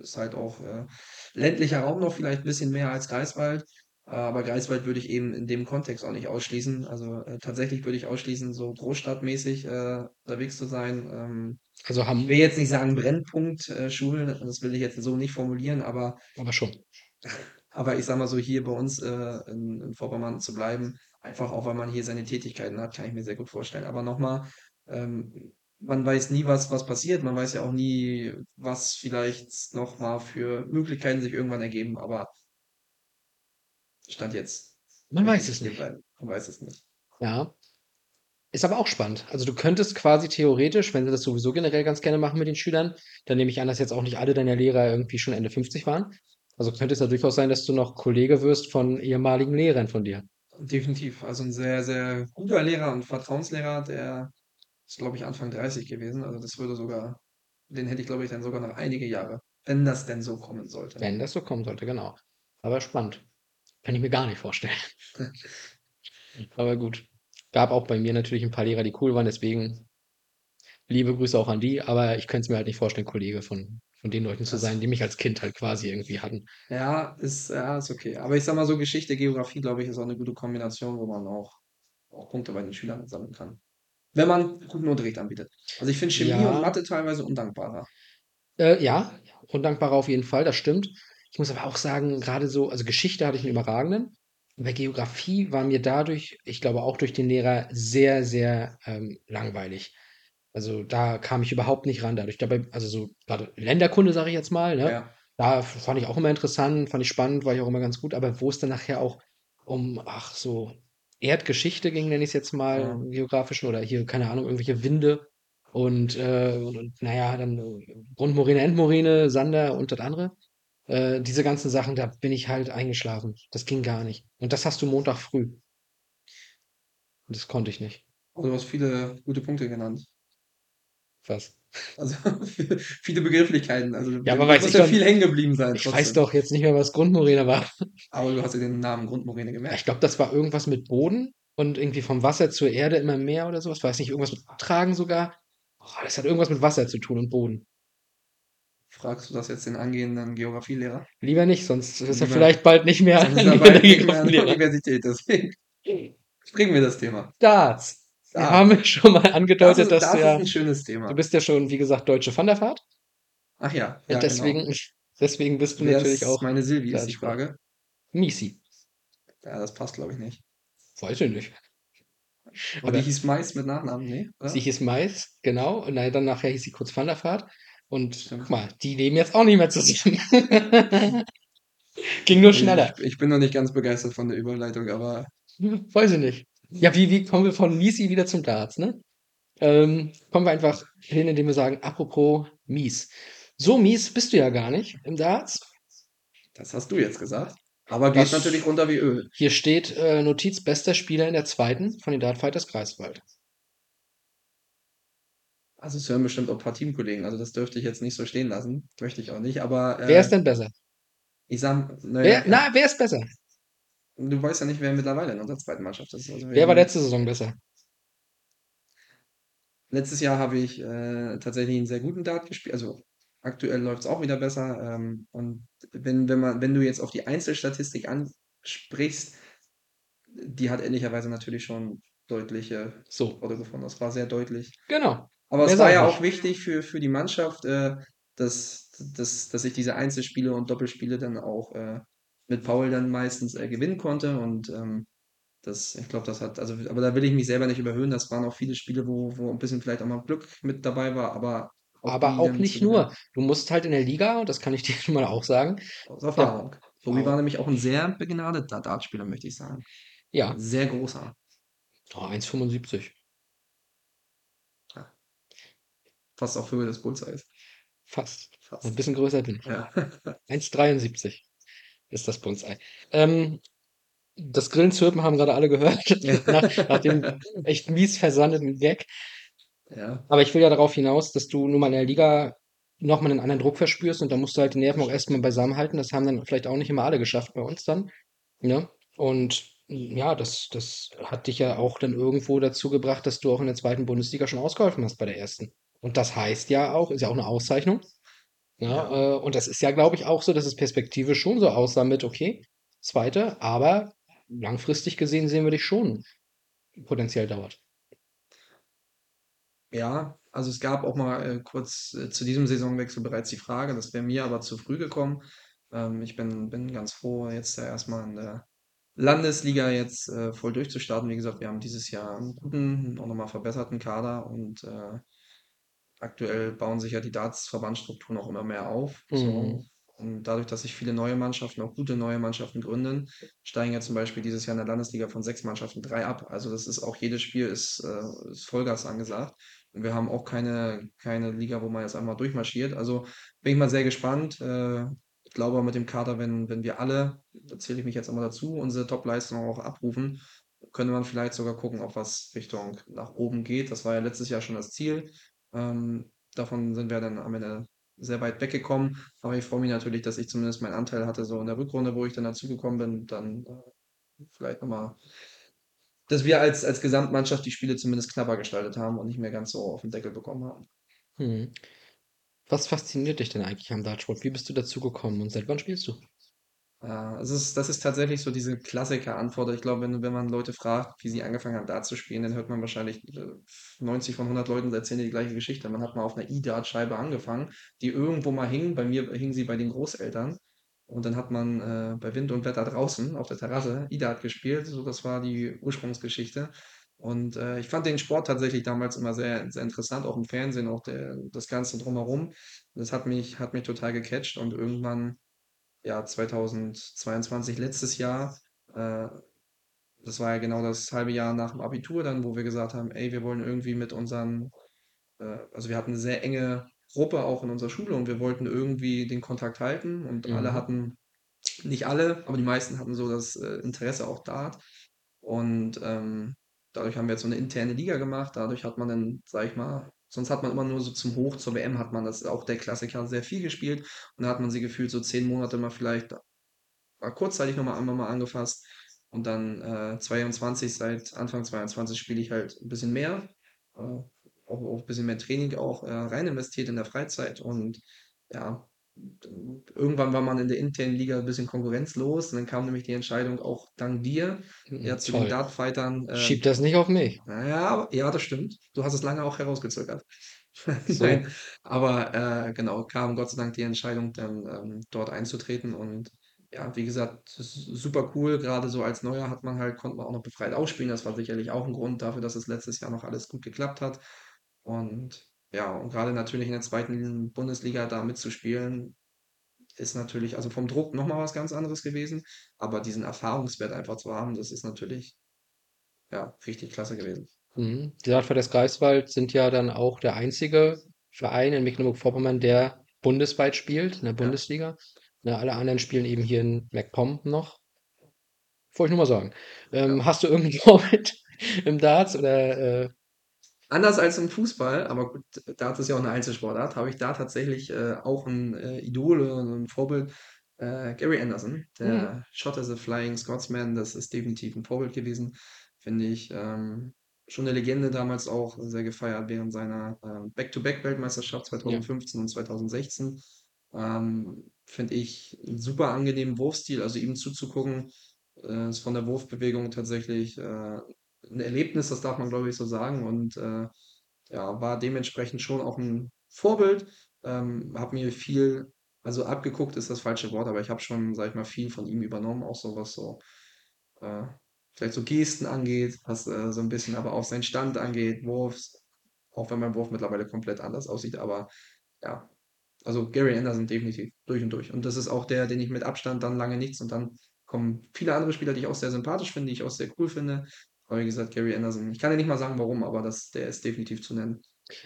ist halt auch äh, ländlicher Raum noch, vielleicht ein bisschen mehr als Greifswald. Aber Greifswald würde ich eben in dem Kontext auch nicht ausschließen. Also äh, tatsächlich würde ich ausschließen, so großstadtmäßig äh, unterwegs zu sein. Ähm, Also ich haben, will jetzt nicht sagen Brennpunkt äh, Schulen, das will ich jetzt so nicht formulieren, aber aber schon. aber ich sag mal so, hier bei uns äh, in, in Vorpommern zu bleiben, einfach auch, weil man hier seine Tätigkeiten hat, kann ich mir sehr gut vorstellen. Aber nochmal, ähm, man weiß nie, was, was passiert. Man weiß ja auch nie, was vielleicht nochmal für Möglichkeiten sich irgendwann ergeben. Aber Stand jetzt. Man weiß es nicht. bleiben. Man weiß es nicht. Ja. Ist aber auch spannend. Also du könntest quasi theoretisch, wenn sie das sowieso generell ganz gerne machen mit den Schülern, dann nehme ich an, dass jetzt auch nicht alle deiner Lehrer irgendwie schon Ende 50 waren. Also könnte es ja durchaus sein, dass du noch Kollege wirst von ehemaligen Lehrern von dir. Definitiv. Also ein sehr, sehr guter Lehrer und Vertrauenslehrer, der ist, glaube ich, Anfang 30 gewesen. Also das würde sogar, den hätte ich, glaube ich, dann sogar noch einige Jahre, wenn das denn so kommen sollte. Wenn das so kommen sollte, genau. Aber spannend. Kann ich mir gar nicht vorstellen. Aber gut. Gab auch bei mir natürlich ein paar Lehrer, die cool waren, deswegen liebe Grüße auch an die, aber ich könnte es mir halt nicht vorstellen, Kollege von, von den Leuten zu sein, die mich als Kind halt quasi irgendwie hatten. Ja, ist, ja, ist okay. Aber ich sag mal so, Geschichte, Geografie, glaube ich, ist auch eine gute Kombination, wo man auch, auch Punkte bei den Schülern sammeln kann. Wenn man guten Unterricht anbietet. Also ich finde Chemie Ja. und Mathe teilweise undankbarer. Äh, ja, undankbarer auf jeden Fall, das stimmt. Ich muss aber auch sagen, gerade so, also Geschichte hatte ich einen überragenden. Bei Geografie war mir dadurch, ich glaube auch durch den Lehrer, sehr, sehr ähm, langweilig. Also da kam ich überhaupt nicht ran. Dadurch dabei, also so gerade Länderkunde, sage ich jetzt mal, ne? Ja. Da fand ich auch immer interessant, fand ich spannend, war ich auch immer ganz gut. Aber wo es dann nachher auch um, ach so, Erdgeschichte ging, nenne ich es jetzt mal, Ja. im geografischen oder hier, keine Ahnung, irgendwelche Winde und, äh, und, und naja, dann Grundmoräne, Endmoräne, Sander und das andere. Äh, diese ganzen Sachen, da bin ich halt eingeschlafen. Das ging gar nicht. Und das hast du Montag früh. Und das konnte ich nicht. Also du hast viele gute Punkte genannt. Was? Also viele Begrifflichkeiten. Also Ja, aber weiß muss ich ja doch- viel hängen geblieben sein. Ich trotzdem. weiß doch jetzt nicht mehr, was Grundmoräne war. Aber du hast dir den Namen Grundmoräne Ja, gemerkt. Ich glaube, das war irgendwas mit Boden und irgendwie vom Wasser zur Erde immer mehr oder sowas. Weiß nicht, irgendwas mit Abtragen sogar. Oh, das hat irgendwas mit Wasser zu tun und Boden. Fragst du das jetzt den angehenden Geografielehrer? Lieber nicht, sonst ist er vielleicht bald nicht mehr Sonst ist der er bald nicht mehr an der Geografielehrer. Universität. Deswegen bringen wir das Thema. Darts. Wir haben schon mal Das angedeutet, ist, dass das du ist ja, ein schönes Thema. du bist ja schon, wie gesagt, deutsche Wanderfahrt. Ach ja, ja deswegen, genau. deswegen bist du Wer natürlich ist auch meine Silvi, ist die. Frage. Misi. Ja, das passt, glaube ich, nicht. Weiß ich nicht. Aber Aber- die hieß Mais mit Nachnamen? Oder? Sie hieß Mais, genau. Und dann nachher hieß sie kurz Wanderfahrt. Und Stimmt. guck mal, die leben jetzt auch nicht mehr zusammen. Ging nur schneller. Ich, ich bin noch nicht ganz begeistert von der Überleitung, aber Weiß ich nicht. Ja, wie, wie kommen wir von Misi wieder zum Darts, ne? Ähm, kommen wir einfach hin, indem wir sagen, apropos mies. So mies bist du ja gar nicht im Darts. das hast du jetzt gesagt. Aber geht Das- natürlich runter wie Öl. Hier steht äh, Notiz bester Spieler in der zweiten von den Dartfighters Greifswald. Also es hören bestimmt auch ein paar Teamkollegen. Also das dürfte ich jetzt nicht so stehen lassen. Möchte ich auch nicht. Aber äh, Wer ist denn besser? ich sag, Wer, naja, na, wer ist besser? Du weißt ja nicht, wer mittlerweile in unserer zweiten Mannschaft ist. Also Wer war letzte Saison besser? Letztes Jahr habe ich äh, tatsächlich einen sehr guten Dart gespielt. Also aktuell läuft es auch wieder besser. Ähm, und wenn, wenn man, wenn du jetzt auf die Einzelstatistik ansprichst, die hat ehrlicherweise natürlich schon deutliche So, Orte gefunden. Das war sehr deutlich. genau. Aber Mehr es war ja auch wichtig für, für die Mannschaft, äh, dass, dass, dass ich diese Einzelspiele und Doppelspiele dann auch äh, mit Paul dann meistens äh, gewinnen konnte. Und ähm, das, ich glaube, das hat, also, aber da will ich mich selber nicht überhöhen. Das waren auch viele Spiele, wo, wo ein bisschen vielleicht auch mal Glück mit dabei war, aber Aber die auch nicht nur. Du musst halt in der Liga, und das kann ich dir schon mal auch sagen, Aus Erfahrung. Tobi Wow. war nämlich auch ein sehr begnadeter Dartspieler, möchte ich sagen. ja, Sehr großer. oh, 1,75. Fast auf Höhe des Bullseyes. Fast. Fast. Ein bisschen größer bin ich. Ja. 1,73 ist das Bullseye. Ähm, das Grillen zirpen haben gerade alle gehört, nach, nach dem echt mies versandeten Gag. ja. Aber ich will ja darauf hinaus, dass du nur mal in der Liga nochmal einen anderen Druck verspürst und da musst du halt die Nerven auch erstmal beisammen halten. Das haben dann vielleicht auch nicht immer alle geschafft bei uns dann. Ne? Und ja, das, das hat dich ja auch dann irgendwo dazu gebracht, dass du auch in der zweiten Bundesliga schon ausgeholfen hast bei der ersten. Und das heißt ja auch, ist ja auch eine Auszeichnung. Ja, Ja. Äh, und das ist ja, glaube ich, auch so, dass es perspektivisch schon so aussah mit, okay, Zweite, aber langfristig gesehen sehen wir dich schon potenziell dort. Ja, also es gab auch mal äh, kurz äh, zu diesem Saisonwechsel bereits die Frage, das wäre mir aber zu früh gekommen. Ähm, ich bin, bin ganz froh, jetzt ja erstmal in der Landesliga jetzt äh, voll durchzustarten. Wie gesagt, wir haben dieses Jahr einen guten, auch nochmal verbesserten Kader und äh, aktuell bauen sich ja die Darts-Verbandsstrukturen auch immer mehr auf. So. Mhm. Und dadurch, dass sich viele neue Mannschaften, auch gute neue Mannschaften gründen, steigen ja zum Beispiel dieses Jahr in der Landesliga von sechs Mannschaften drei ab. Also das ist auch jedes Spiel ist, äh, ist Vollgas angesagt. Und wir haben auch keine, keine Liga, wo man jetzt einmal durchmarschiert. Also bin ich mal sehr gespannt. Äh, ich glaube, mit dem Kader, wenn, wenn wir alle, da zähle ich mich jetzt einmal dazu, unsere Top-Leistung auch abrufen, könnte man vielleicht sogar gucken, ob was Richtung nach oben geht. Das war ja letztes Jahr schon das Ziel. Ähm, davon sind wir dann am Ende sehr weit weggekommen. Aber ich freue mich natürlich, dass ich zumindest meinen Anteil hatte, so in der Rückrunde, wo ich dann dazugekommen bin, dann äh, vielleicht nochmal, dass wir als, als Gesamtmannschaft die Spiele zumindest knapper gestaltet haben und nicht mehr ganz so auf den Deckel bekommen haben. Mhm. Was fasziniert dich denn eigentlich am Dartsport? Wie bist du dazu gekommen und seit wann spielst du? Ja, es ist, das ist tatsächlich so diese Klassiker-Antwort. Ich glaube, wenn, wenn man Leute fragt, wie sie angefangen haben, Dart zu spielen, dann hört man wahrscheinlich äh, 90 von 100 Leuten erzählen dir die gleiche Geschichte. Man hat mal auf einer E-Dart-Scheibe angefangen, die irgendwo mal hing. Bei mir hing sie bei den Großeltern. Und dann hat man äh, bei Wind und Wetter draußen auf der Terrasse E-Dart gespielt. So, das war die Ursprungsgeschichte. Und äh, ich fand den Sport tatsächlich damals immer sehr, sehr interessant, auch im Fernsehen, auch der, das Ganze drumherum. Das hat mich, hat mich total gecatcht und irgendwann ja, 2022, letztes Jahr, äh, das war ja genau das halbe Jahr nach dem Abitur dann, wo wir gesagt haben, ey, wir wollen irgendwie mit unseren, äh, also wir hatten eine sehr enge Gruppe auch in unserer Schule und wir wollten irgendwie den Kontakt halten und alle Mhm. hatten, nicht alle, aber die meisten hatten so das äh, Interesse auch Dart. Und ähm, dadurch haben wir jetzt so eine interne Liga gemacht. Dadurch hat man dann, sag ich mal, sonst hat man immer nur so zum Hoch, zur WM hat man das auch der Klassiker sehr viel gespielt. Und da hat man sie gefühlt so zehn Monate mal vielleicht mal kurzzeitig nochmal einmal mal angefasst. Und dann äh, 22, seit Anfang 22 spiele ich halt ein bisschen mehr. Äh, auch, auch ein bisschen mehr Training auch äh, rein investiert in der Freizeit. Und ja, irgendwann war man in der internen Liga ein bisschen konkurrenzlos. Und dann kam nämlich die Entscheidung auch dank dir, ja, Mhm, zu den. Dartfightern. Äh, Schieb das nicht auf mich. naja, ja, das stimmt. Du hast es lange auch herausgezögert. So. Nein, aber äh, genau, kam Gott sei Dank die Entscheidung, dann ähm, dort einzutreten. Und ja, wie gesagt, super cool. Gerade so als Neuer hat man halt, konnte man auch noch befreit ausspielen. Das war sicherlich auch ein Grund dafür, dass es letztes Jahr noch alles gut geklappt hat. Und ja, und gerade natürlich in der zweiten Bundesliga da mitzuspielen, ist natürlich, also vom Druck nochmal was ganz anderes gewesen. Aber diesen Erfahrungswert einfach zu haben, das ist natürlich, ja, richtig klasse gewesen. Mhm. Die Dartfighters Greifswald sind ja dann auch der einzige Verein in Mecklenburg-Vorpommern, der bundesweit spielt, in der Ja. Bundesliga. Ne, alle anderen spielen eben hier in MacPom noch. Wollte ich nur mal sagen. Ähm, Ja. hast du irgendein Vorbild im Darts oder äh, Anders als im Fußball, aber gut, Darts ist ja auch eine Einzelsportart, habe ich da tatsächlich äh, auch ein äh, Idol oder ein Vorbild. Äh, Gary Anderson, Mhm. der Shot as a Flying Scotsman, das ist definitiv ein Vorbild gewesen, finde ich. Ähm, schon eine Legende damals auch, sehr gefeiert während seiner ähm, Back-to-Back-Weltmeisterschaft 2015 und 2016. Ähm, finde ich einen super angenehmen Wurfstil, also ihm zuzugucken, äh, ist von der Wurfbewegung tatsächlich äh, ein Erlebnis, das darf man, glaube ich, so sagen. Und äh, ja, war dementsprechend schon auch ein Vorbild. Ähm, habe mir viel, also abgeguckt ist das falsche Wort, aber ich habe schon, sag ich mal, viel von ihm übernommen, auch so was so, äh, vielleicht so Gesten angeht, was äh, so ein bisschen aber auch seinen Stand angeht, Wurfs, auch wenn mein Wurf mittlerweile komplett anders aussieht, aber ja, also Gary Anderson definitiv, durch und durch. Und das ist auch der, den ich mit Abstand dann lange nichts und dann kommen viele andere Spieler, die ich auch sehr sympathisch finde, die ich auch sehr cool finde. Aber wie gesagt, Gary Anderson, ich kann ja nicht mal sagen, warum, aber das, der ist definitiv zu nennen.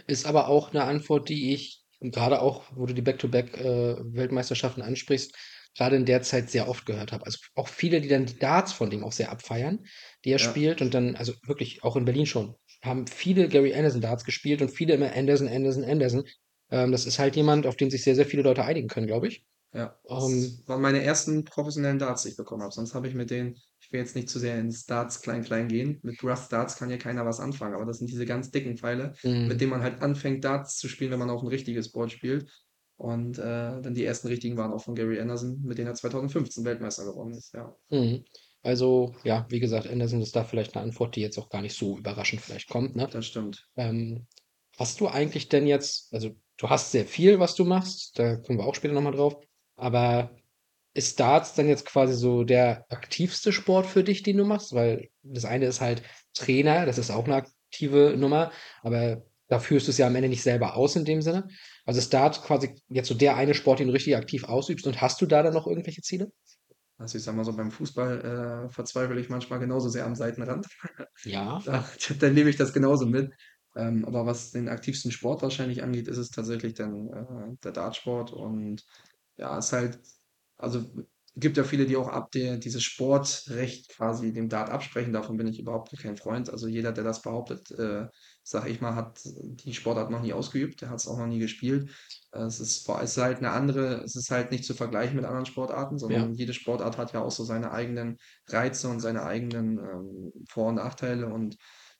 ist aber auch eine Antwort, die ich gerade auch, wo du die Back-to-Back-Weltmeisterschaften ansprichst, gerade in der Zeit sehr oft gehört habe. Also auch viele, die dann die Darts von dem auch sehr abfeiern, die er Ja. spielt und dann, also wirklich auch in Berlin schon, haben viele Gary Anderson Darts gespielt und viele immer Anderson, Anderson, Anderson. Ähm, das ist halt jemand, auf den sich sehr, sehr viele Leute einigen können, glaube ich. Ja, Ähm, das waren meine ersten professionellen Darts, die ich bekommen habe. Sonst habe ich mit denen, ich will jetzt nicht zu sehr ins Darts klein-klein gehen. Mit Rough Darts kann ja keiner was anfangen, aber das sind diese ganz dicken Pfeile, mit mh, denen man halt anfängt, Darts zu spielen, wenn man auch ein richtiges Board spielt. Und äh, dann die ersten richtigen waren auch von Gary Anderson, mit denen er 2015 Weltmeister geworden ist, ja. Mhm. Also, ja, wie gesagt, Anderson ist da vielleicht eine Antwort, die jetzt auch gar nicht so überraschend vielleicht kommt, ne? Das stimmt. Ähm, hast du eigentlich denn jetzt, also du hast sehr viel, was du machst, da kommen wir auch später nochmal drauf, aber ist Darts dann jetzt quasi so der aktivste Sport für dich, den du machst? Weil das eine ist halt Trainer, das ist auch eine aktive Nummer, aber da führst du es ja am Ende nicht selber aus in dem Sinne. Also ist Dart quasi jetzt so der eine Sport, den du richtig aktiv ausübst und hast du da dann noch irgendwelche Ziele? Also ich sag mal so, beim Fußball äh, verzweifle ich manchmal genauso sehr am Seitenrand. Ja. Da, da nehme ich das genauso mit. Ähm, aber was den aktivsten Sport wahrscheinlich angeht, ist es tatsächlich dann äh, der Dartsport. Und ja, es ist halt, also gibt ja viele, die auch ab der, dieses Sportrecht quasi dem Dart absprechen. Davon bin ich überhaupt kein Freund. Also jeder, der das behauptet, äh, sag ich mal, hat die Sportart noch nie ausgeübt, der hat es auch noch nie gespielt. Äh, es ist, es ist halt eine andere, es ist halt nicht zu vergleichen mit anderen Sportarten, Ja. sondern jede Sportart hat ja auch so seine eigenen Reize und seine eigenen ähm, Vor- und Nachteile. Und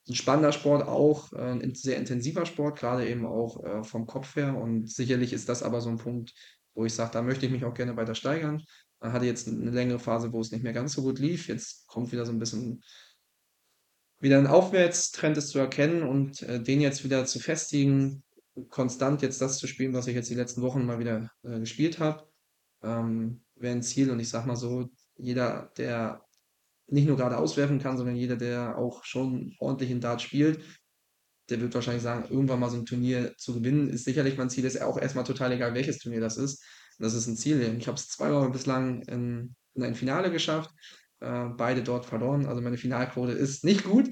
ein spannender Sport auch, äh, ein sehr intensiver Sport, gerade eben auch äh, vom Kopf her. Und sicherlich ist das aber so ein Punkt, wo ich sage, da möchte ich mich auch gerne weiter steigern. Man hatte jetzt eine längere Phase, wo es nicht mehr ganz so gut lief. Jetzt kommt wieder so ein bisschen wieder ein Aufwärtstrend ist zu erkennen und äh, den jetzt wieder zu festigen, konstant jetzt das zu spielen, was ich jetzt die letzten Wochen mal wieder äh, gespielt habe, ähm, wäre ein Ziel. Und ich sag mal so, jeder, der nicht nur gerade auswerfen kann, sondern jeder, der auch schon ordentlich in Dart spielt, der wird wahrscheinlich sagen, irgendwann mal so ein Turnier zu gewinnen, ist sicherlich mein Ziel, ist auch erstmal total egal, welches Turnier das ist. Das ist ein Ziel. Ich habe es zweimal bislang in, in ein Finale geschafft, äh, beide dort verloren. Also meine Finalquote ist nicht gut.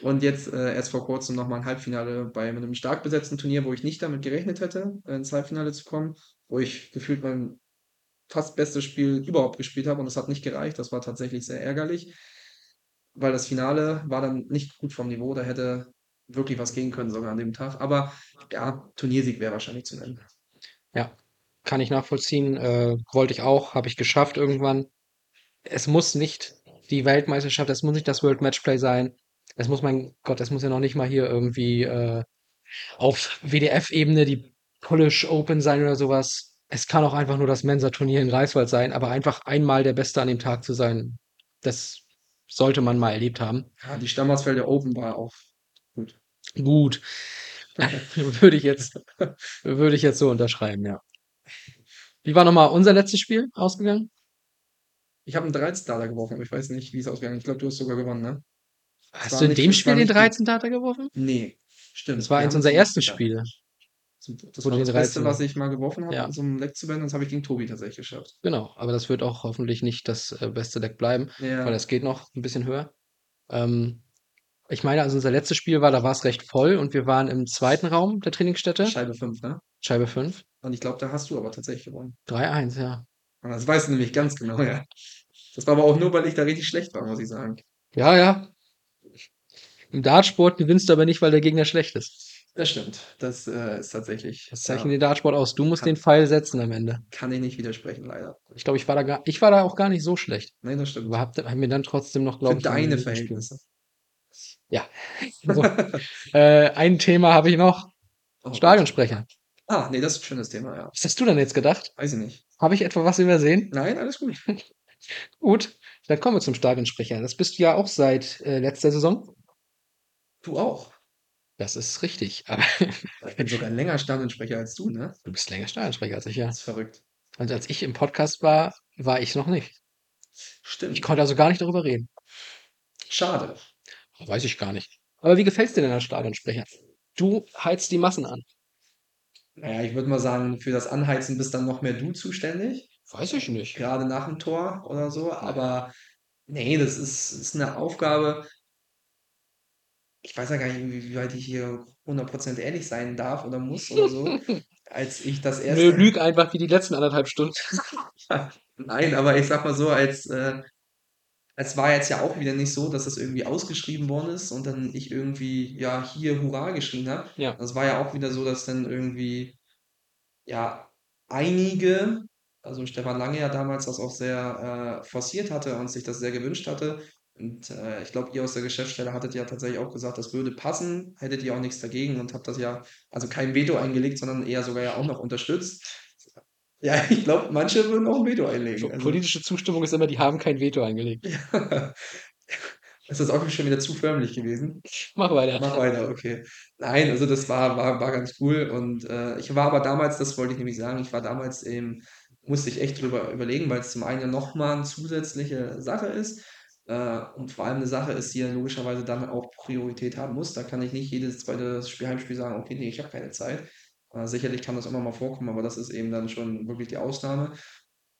Und jetzt äh, erst vor kurzem nochmal ein Halbfinale bei einem stark besetzten Turnier, wo ich nicht damit gerechnet hätte, äh, ins Halbfinale zu kommen, wo ich gefühlt mein fast bestes Spiel überhaupt gespielt habe und es hat nicht gereicht. Das war tatsächlich sehr ärgerlich, weil das Finale war dann nicht gut vom Niveau. Da hätte wirklich was gehen können sogar an dem Tag. Aber ja, Turniersieg wäre wahrscheinlich zu nennen. Ja, kann ich nachvollziehen. Äh, wollte ich auch, habe ich geschafft irgendwann. Es muss nicht die Weltmeisterschaft, es muss nicht das World Matchplay sein. Es muss, mein Gott, es muss ja noch nicht mal hier irgendwie äh, auf WDF-Ebene die Polish Open sein oder sowas. Es kann auch einfach nur das Mensa-Turnier in Greifswald sein, aber einfach einmal der Beste an dem Tag zu sein, das sollte man mal erlebt haben. Ja, die Stammersfelder Open war auch gut. Würde ich jetzt, würde ich jetzt so unterschreiben, ja. Wie war nochmal unser letztes Spiel ausgegangen? Ich habe einen 13 Data geworfen, aber ich weiß nicht, wie es ausgegangen ist. Ich glaube, du hast sogar gewonnen, ne? Hast du in nicht- dem Spiel den nicht gut. 13 Data geworfen? Nee, stimmt. Das war eins unserer ersten Spiele. Das war das Beste, 13 was ich mal geworfen habe, Ja. um so ein Leck zu werden. Das habe ich gegen Tobi tatsächlich geschafft. Genau, aber das wird auch hoffentlich nicht das äh, beste Deck bleiben, Ja. weil das geht noch ein bisschen höher. Ähm, ich meine, also unser letztes Spiel war, da war es recht voll und wir waren im zweiten Raum der Trainingsstätte, Scheibe 5, ne? Scheibe 5. Und ich glaube, da hast du aber tatsächlich gewonnen. 3-1, ja. Und Das weißt du nämlich ganz genau, ja. Das war aber auch nur, weil ich da richtig schlecht war, muss ich sagen. Ja, ja. Im Dartsport gewinnst du aber nicht, weil der Gegner schlecht ist. Das stimmt. Das äh, ist tatsächlich. Das zeichnet ja, den Dartsport aus. Du musst Kann- den Pfeil setzen am Ende. kann ich nicht widersprechen, leider. Ich glaube, ich war da gar, ich war da auch gar nicht so schlecht. Nee, das stimmt. Aber hab, hab mir dann trotzdem noch, glaube ich, deine irgendwie gespielt. Ja. So. äh, ein Thema habe ich noch. Oh. Stadionsprecher. Ah, nee, das ist ein schönes Thema, ja. Was hast du denn jetzt gedacht? Weiß ich nicht. Habe ich etwa was übersehen? Nein, alles gut. Gut, dann kommen wir zum Stadionsprecher. Das bist du ja auch seit äh, letzter Saison. Du auch. Das ist richtig. Aber Ich bin sogar länger Stadionsprecher als du, ne? du bist länger Stadionsprecher als ich, ja. Das ist verrückt. Und als ich im Podcast war, war ich noch nicht. Stimmt. Ich konnte also gar nicht darüber reden. Schade. Weiß ich gar nicht. Aber wie gefällt's dir denn als Stadionsprecher? Du heizt die Massen an. Naja, ich würde mal sagen, für das Anheizen bist dann noch mehr du zuständig. Weiß ich nicht. Gerade nach dem Tor oder so. Aber nee, das ist, ist eine Aufgabe. Ich weiß ja gar nicht, wie weit ich hier 100% ehrlich sein darf oder muss oder so. Als ich das Nö, erste. lüg einfach wie die letzten anderthalb Stunden. Nein, aber ich sag mal so, als, äh, es war jetzt ja auch wieder nicht so, dass das irgendwie ausgeschrieben worden ist und dann ich irgendwie, ja, hier Hurra geschrien habe. Ja. Das war ja auch wieder so, dass dann irgendwie, ja, einige, also Stefan Lange ja damals das auch sehr äh, forciert hatte und sich das sehr gewünscht hatte. Und äh, ich glaube, ihr aus der Geschäftsstelle hattet ja tatsächlich auch gesagt, das würde passen, hättet ihr auch nichts dagegen und habt das ja, also kein Veto eingelegt, sondern eher sogar ja auch noch unterstützt. Ja, ich glaube, manche würden auch ein Veto einlegen. Also, Politische Zustimmung ist immer, die haben kein Veto eingelegt. ist das auch schon wieder zu förmlich gewesen? Mach weiter. Mach weiter, okay. Nein, also das war, war, war ganz cool. Und äh, ich war aber damals, das wollte ich nämlich sagen, ich war damals eben, musste ich echt drüber überlegen, weil es zum einen ja nochmal eine zusätzliche Sache ist. Äh, und vor allem eine Sache ist, die ja logischerweise dann auch Priorität haben muss. Da kann ich nicht jedes zweite Spiel, Heimspiel sagen, okay, nee, ich habe keine Zeit. Äh, sicherlich kann das immer mal vorkommen, aber das ist eben dann schon wirklich die Ausnahme.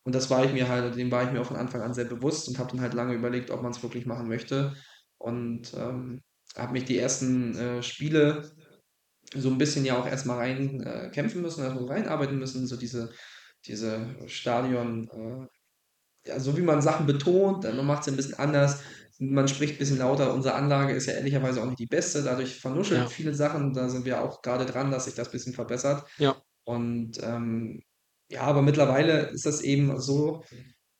Und das war ich mir halt, dem war ich mir auch von Anfang an sehr bewusst und habe dann halt lange überlegt, ob man es wirklich machen möchte. Und ähm, habe mich die ersten äh, Spiele so ein bisschen ja auch erstmal rein äh, müssen, erstmal so reinarbeiten müssen, so diese, diese Stadion, äh, ja, so wie man Sachen betont, dann macht es ein bisschen anders. Man spricht ein bisschen lauter. Unsere Anlage ist ja ehrlicherweise auch nicht die beste, dadurch vernuschelt Ja. viele Sachen. Da sind wir auch gerade dran, dass sich das ein bisschen verbessert. Ja. Und ähm, ja, aber mittlerweile ist das eben so,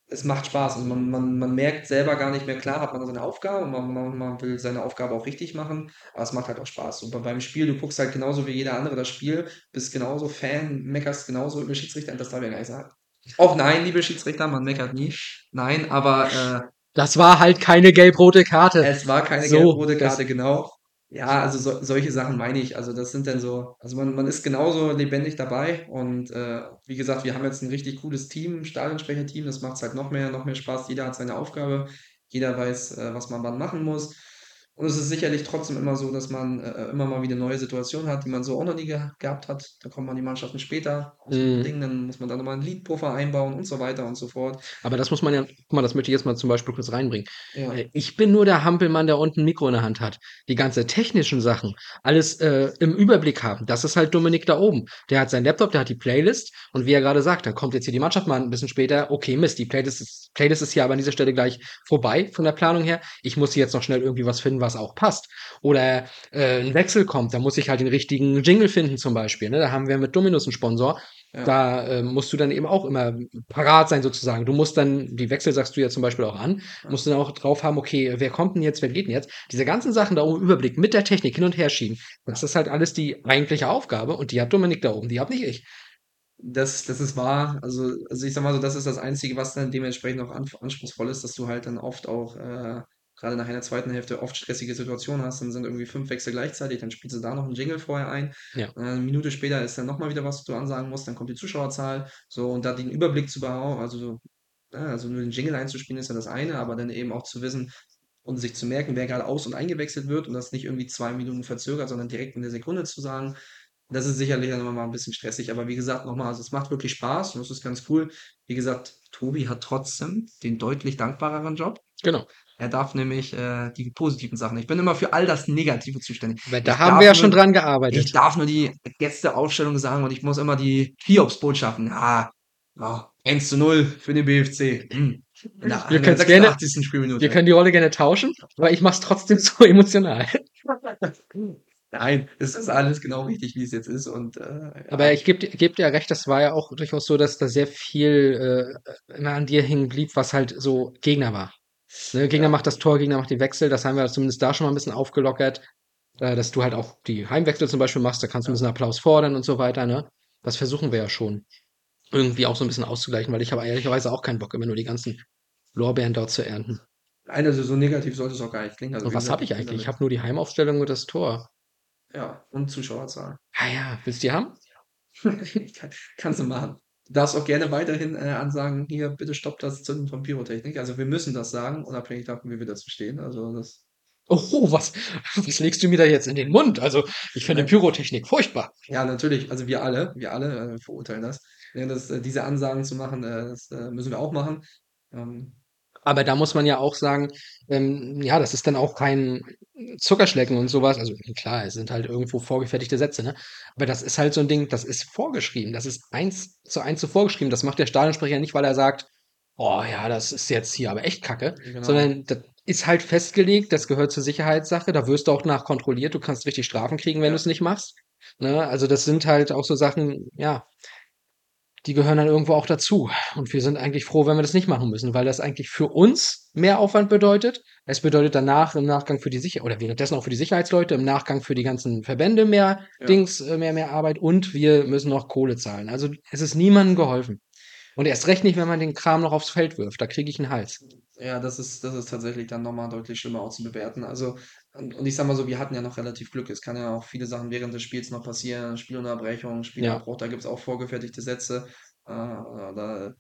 es macht Spaß. Also man, man, man merkt selber gar nicht mehr, klar hat man seine Aufgabe und man, man, man will seine Aufgabe auch richtig machen, aber es macht halt auch Spaß. Und bei- beim Spiel, du guckst halt genauso wie jeder andere das Spiel, bist genauso Fan, meckerst genauso über Schiedsrichter, das darf ich ja gar nicht sagen. Auch nein, liebe Schiedsrichter, man meckert nie. Nein, aber äh, Das war halt keine gelb-rote Karte. es war keine So, gelb-rote Karte, genau. Ja, also so, solche Sachen meine ich. Also das sind dann so, also man, man ist genauso lebendig dabei und äh, wie gesagt, wir haben jetzt ein richtig cooles Team, ein Stadionsprecherteam, das macht es halt noch mehr, noch mehr Spaß. Jeder hat seine Aufgabe, jeder weiß, äh, was man wann machen muss. Und es ist sicherlich trotzdem immer so, dass man äh, immer mal wieder neue Situationen hat, die man so auch noch nie ge gehabt hat. Da kommen man die Mannschaften später aus Mhm. Ding, dann muss man da nochmal einen Leadpuffer einbauen und so weiter und so fort. Aber das muss man ja, guck mal, das möchte ich jetzt mal zum Beispiel kurz reinbringen. Ja. Äh, Ich bin nur der Hampelmann, der unten ein Mikro in der Hand hat. Die ganze technischen Sachen, alles äh, im Überblick haben. Das ist halt Dominik da oben. Der hat seinen Laptop, der hat die Playlist und wie er gerade sagt, da kommt jetzt hier die Mannschaft mal ein bisschen später. Okay, Mist, die Playlist ist, Playlist ist hier aber an dieser Stelle gleich vorbei von der Planung her. Ich muss hier jetzt noch schnell irgendwie was finden, was auch passt. Oder äh, ein Wechsel kommt, da muss ich halt den richtigen Jingle finden zum Beispiel. Ne? Da haben wir mit Dominus einen Sponsor. Ja. Da äh, musst du dann eben auch immer parat sein sozusagen. Du musst dann, die Wechsel sagst du ja zum Beispiel auch an, musst dann auch drauf haben, okay, wer kommt denn jetzt, wer geht denn jetzt? Diese ganzen Sachen da oben im Überblick mit der Technik hin und her schieben, das ist halt alles die eigentliche Aufgabe und die hat Dominik da oben, die hab nicht ich. Das, das ist wahr. Also, also ich sag mal so, das ist das Einzige, was dann dementsprechend auch an, anspruchsvoll ist, dass du halt dann oft auch, äh, gerade nach einer zweiten Hälfte, oft stressige Situationen hast. Dann sind irgendwie fünf Wechsel gleichzeitig, dann spielst du da noch einen Jingle vorher ein. Ja. Äh, eine Minute später ist dann nochmal wieder was, was du ansagen musst, dann kommt die Zuschauerzahl. So, und da den Überblick zu behaupten, also, also nur den Jingle einzuspielen ist ja das eine, aber dann eben auch zu wissen und sich zu merken, wer gerade aus- und eingewechselt wird und das nicht irgendwie zwei Minuten verzögert, sondern direkt in der Sekunde zu sagen, das ist sicherlich dann mal ein bisschen stressig, aber wie gesagt, nochmal, also es macht wirklich Spaß und das ist ganz cool. Wie gesagt, Tobi hat trotzdem den deutlich dankbareren Job. Genau. Er darf nämlich äh, die positiven Sachen. Ich bin immer für all das Negative zuständig. Weil da Ich haben wir ja nur- schon dran Ich gearbeitet. darf nur die Gästeaufstellung sagen und ich muss immer die Hiobs-Botschaften. Ja, ja, 1 zu 0 für den BFC. Hm. Na, Wir gerne- 86. Spielminute. Wir können die Rolle gerne tauschen, aber ich mach's trotzdem so emotional. Nein, es ist alles genau richtig, wie es jetzt ist. Und, äh, ja. Aber ich gebe geb dir recht, das war ja auch durchaus so, dass da sehr viel äh, immer an dir hängen blieb, was halt so Gegner war. Ne, Gegner Ja. macht das Tor, Gegner macht die Wechsel, das haben wir zumindest da schon mal ein bisschen aufgelockert, äh, dass du halt auch die Heimwechsel zum Beispiel machst, da kannst du ein bisschen Applaus fordern und so weiter, ne? Das versuchen wir ja schon irgendwie auch so ein bisschen auszugleichen, weil ich habe ehrlicherweise auch keinen Bock, immer nur die ganzen Lorbeeren dort zu ernten. Nein, also so negativ sollte es auch gar nicht klingen. Also, Und was habe ich eigentlich? Ich habe nur die Heimaufstellung und das Tor. Ja, und Zuschauerzahl. Ah ja, willst du die haben? Kann, kannst du machen. Du darfst auch gerne weiterhin äh, ansagen, hier, bitte stoppt das Zünden von Pyrotechnik. Also wir müssen das sagen, unabhängig davon, wie wir dazu stehen. Also das, Oh, was, was legst du mir da jetzt in den Mund? Also, ich finde. Pyrotechnik furchtbar. ja, natürlich, also wir alle, wir alle äh, verurteilen das. Ja, das äh, diese Ansagen zu machen, äh, das äh, müssen wir auch machen. Ähm, Aber da muss man ja auch sagen, ähm, ja, das ist dann auch kein Zuckerschlecken und sowas. Also klar, es sind halt irgendwo vorgefertigte Sätze, ne? Aber das ist halt so ein Ding, das ist vorgeschrieben. Das ist eins zu eins so vorgeschrieben. Das macht der Stadionsprecher nicht, weil er sagt, oh ja, das ist jetzt hier aber echt kacke. Genau. Sondern das ist halt festgelegt, das gehört zur Sicherheitssache. Da wirst du auch nach kontrolliert. Du kannst richtig Strafen kriegen, wenn Ja. du es nicht machst. Ne? Also das sind halt auch so Sachen, ja, die gehören dann irgendwo auch dazu. Und wir sind eigentlich froh, wenn wir das nicht machen müssen, weil das eigentlich für uns mehr Aufwand bedeutet. Es bedeutet danach im Nachgang für die Sicherheit oder währenddessen auch für die Sicherheitsleute, im Nachgang für die ganzen Verbände mehr Ja. Dings, äh, mehr, mehr Arbeit und wir müssen noch Kohle zahlen. Also es ist niemandem geholfen. Und erst recht nicht, wenn man den Kram noch aufs Feld wirft. Da kriege ich einen Hals. Ja, das ist, das ist tatsächlich dann nochmal deutlich schlimmer auch zu bewerten. Also, und, und ich sag mal so, wir hatten ja noch relativ Glück. Es kann ja auch viele Sachen während des Spiels noch passieren. Spielunterbrechung, Spielabbruch, da gibt es auch vorgefertigte Sätze. Äh, da,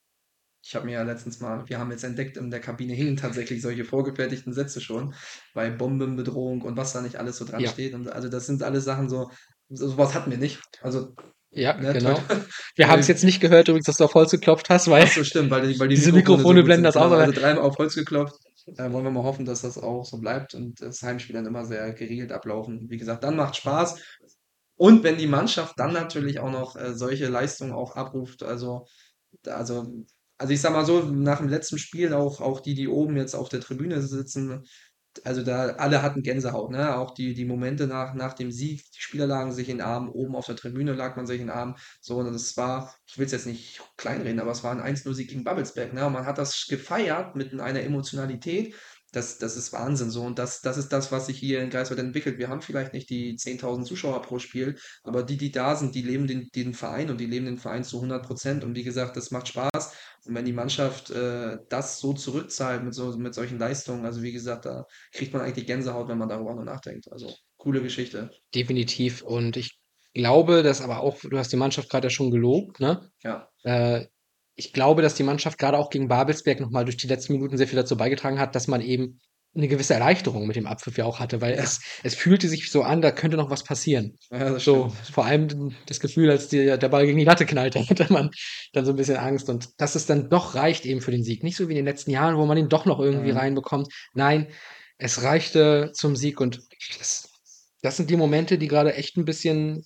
ich habe mir ja letztens mal, wir haben jetzt entdeckt, in der Kabine hingen tatsächlich solche vorgefertigten Sätze schon, bei Bombenbedrohung und was da nicht alles so dran Ja. steht. Und also das sind alles Sachen so, so sowas hatten wir nicht. Also, Ja, ne, genau. toll. Wir haben es jetzt nicht gehört, übrigens, dass du auf Holz geklopft hast, weil so, stimmt, weil weil die Diese Mikrofone, Mikrofone so blenden das aus, Genau, aber- also dreimal auf Holz geklopft. Äh, wollen wir mal hoffen, dass das auch so bleibt und das Heimspiel dann immer sehr geregelt ablaufen. Wie gesagt, dann macht Spaß. Und wenn die Mannschaft dann natürlich auch noch äh, solche Leistungen auch abruft, also, also, also ich sag mal so, nach dem letzten Spiel auch, auch die, die oben jetzt auf der Tribüne sitzen, also da alle hatten Gänsehaut, ne? Auch die, die Momente nach, nach dem Sieg, die Spieler lagen sich in den Armen, oben auf der Tribüne lag man sich in den Armen. So, und das war, ich will es jetzt nicht kleinreden, aber es war ein 1-0-Sieg gegen Babelsberg, ne? Und man hat das gefeiert mit einer Emotionalität. Das, das ist Wahnsinn so. Und das, das ist das, was sich hier in Greifswald entwickelt. Wir haben vielleicht nicht die 10.000 Zuschauer pro Spiel, aber die, die da sind, die leben den, den Verein und die leben den Verein zu 100 Prozent. Und wie gesagt, das macht Spaß. Und wenn die Mannschaft äh, das so zurückzahlt mit, so, mit solchen Leistungen, also wie gesagt, da kriegt man eigentlich Gänsehaut, wenn man darüber nur nachdenkt. Also coole Geschichte. definitiv. Und ich glaube, dass aber auch, du hast die Mannschaft gerade ja schon gelobt, ne? Ja. Äh, ich glaube, dass die Mannschaft gerade auch gegen Babelsberg nochmal durch die letzten Minuten sehr viel dazu beigetragen hat, dass man eben eine gewisse Erleichterung mit dem Abpfiff ja auch hatte, weil Ja. es, es fühlte sich so an, da könnte noch was passieren. Ja, So, stimmt. vor allem das Gefühl, als die, der Ball gegen die Latte knallte, hatte man dann so ein bisschen Angst. Und dass es dann doch reicht eben für den Sieg. Nicht so wie in den letzten Jahren, wo man ihn doch noch irgendwie Mhm. reinbekommt. Nein, es reichte zum Sieg. Und das, das sind die Momente, die gerade echt ein bisschen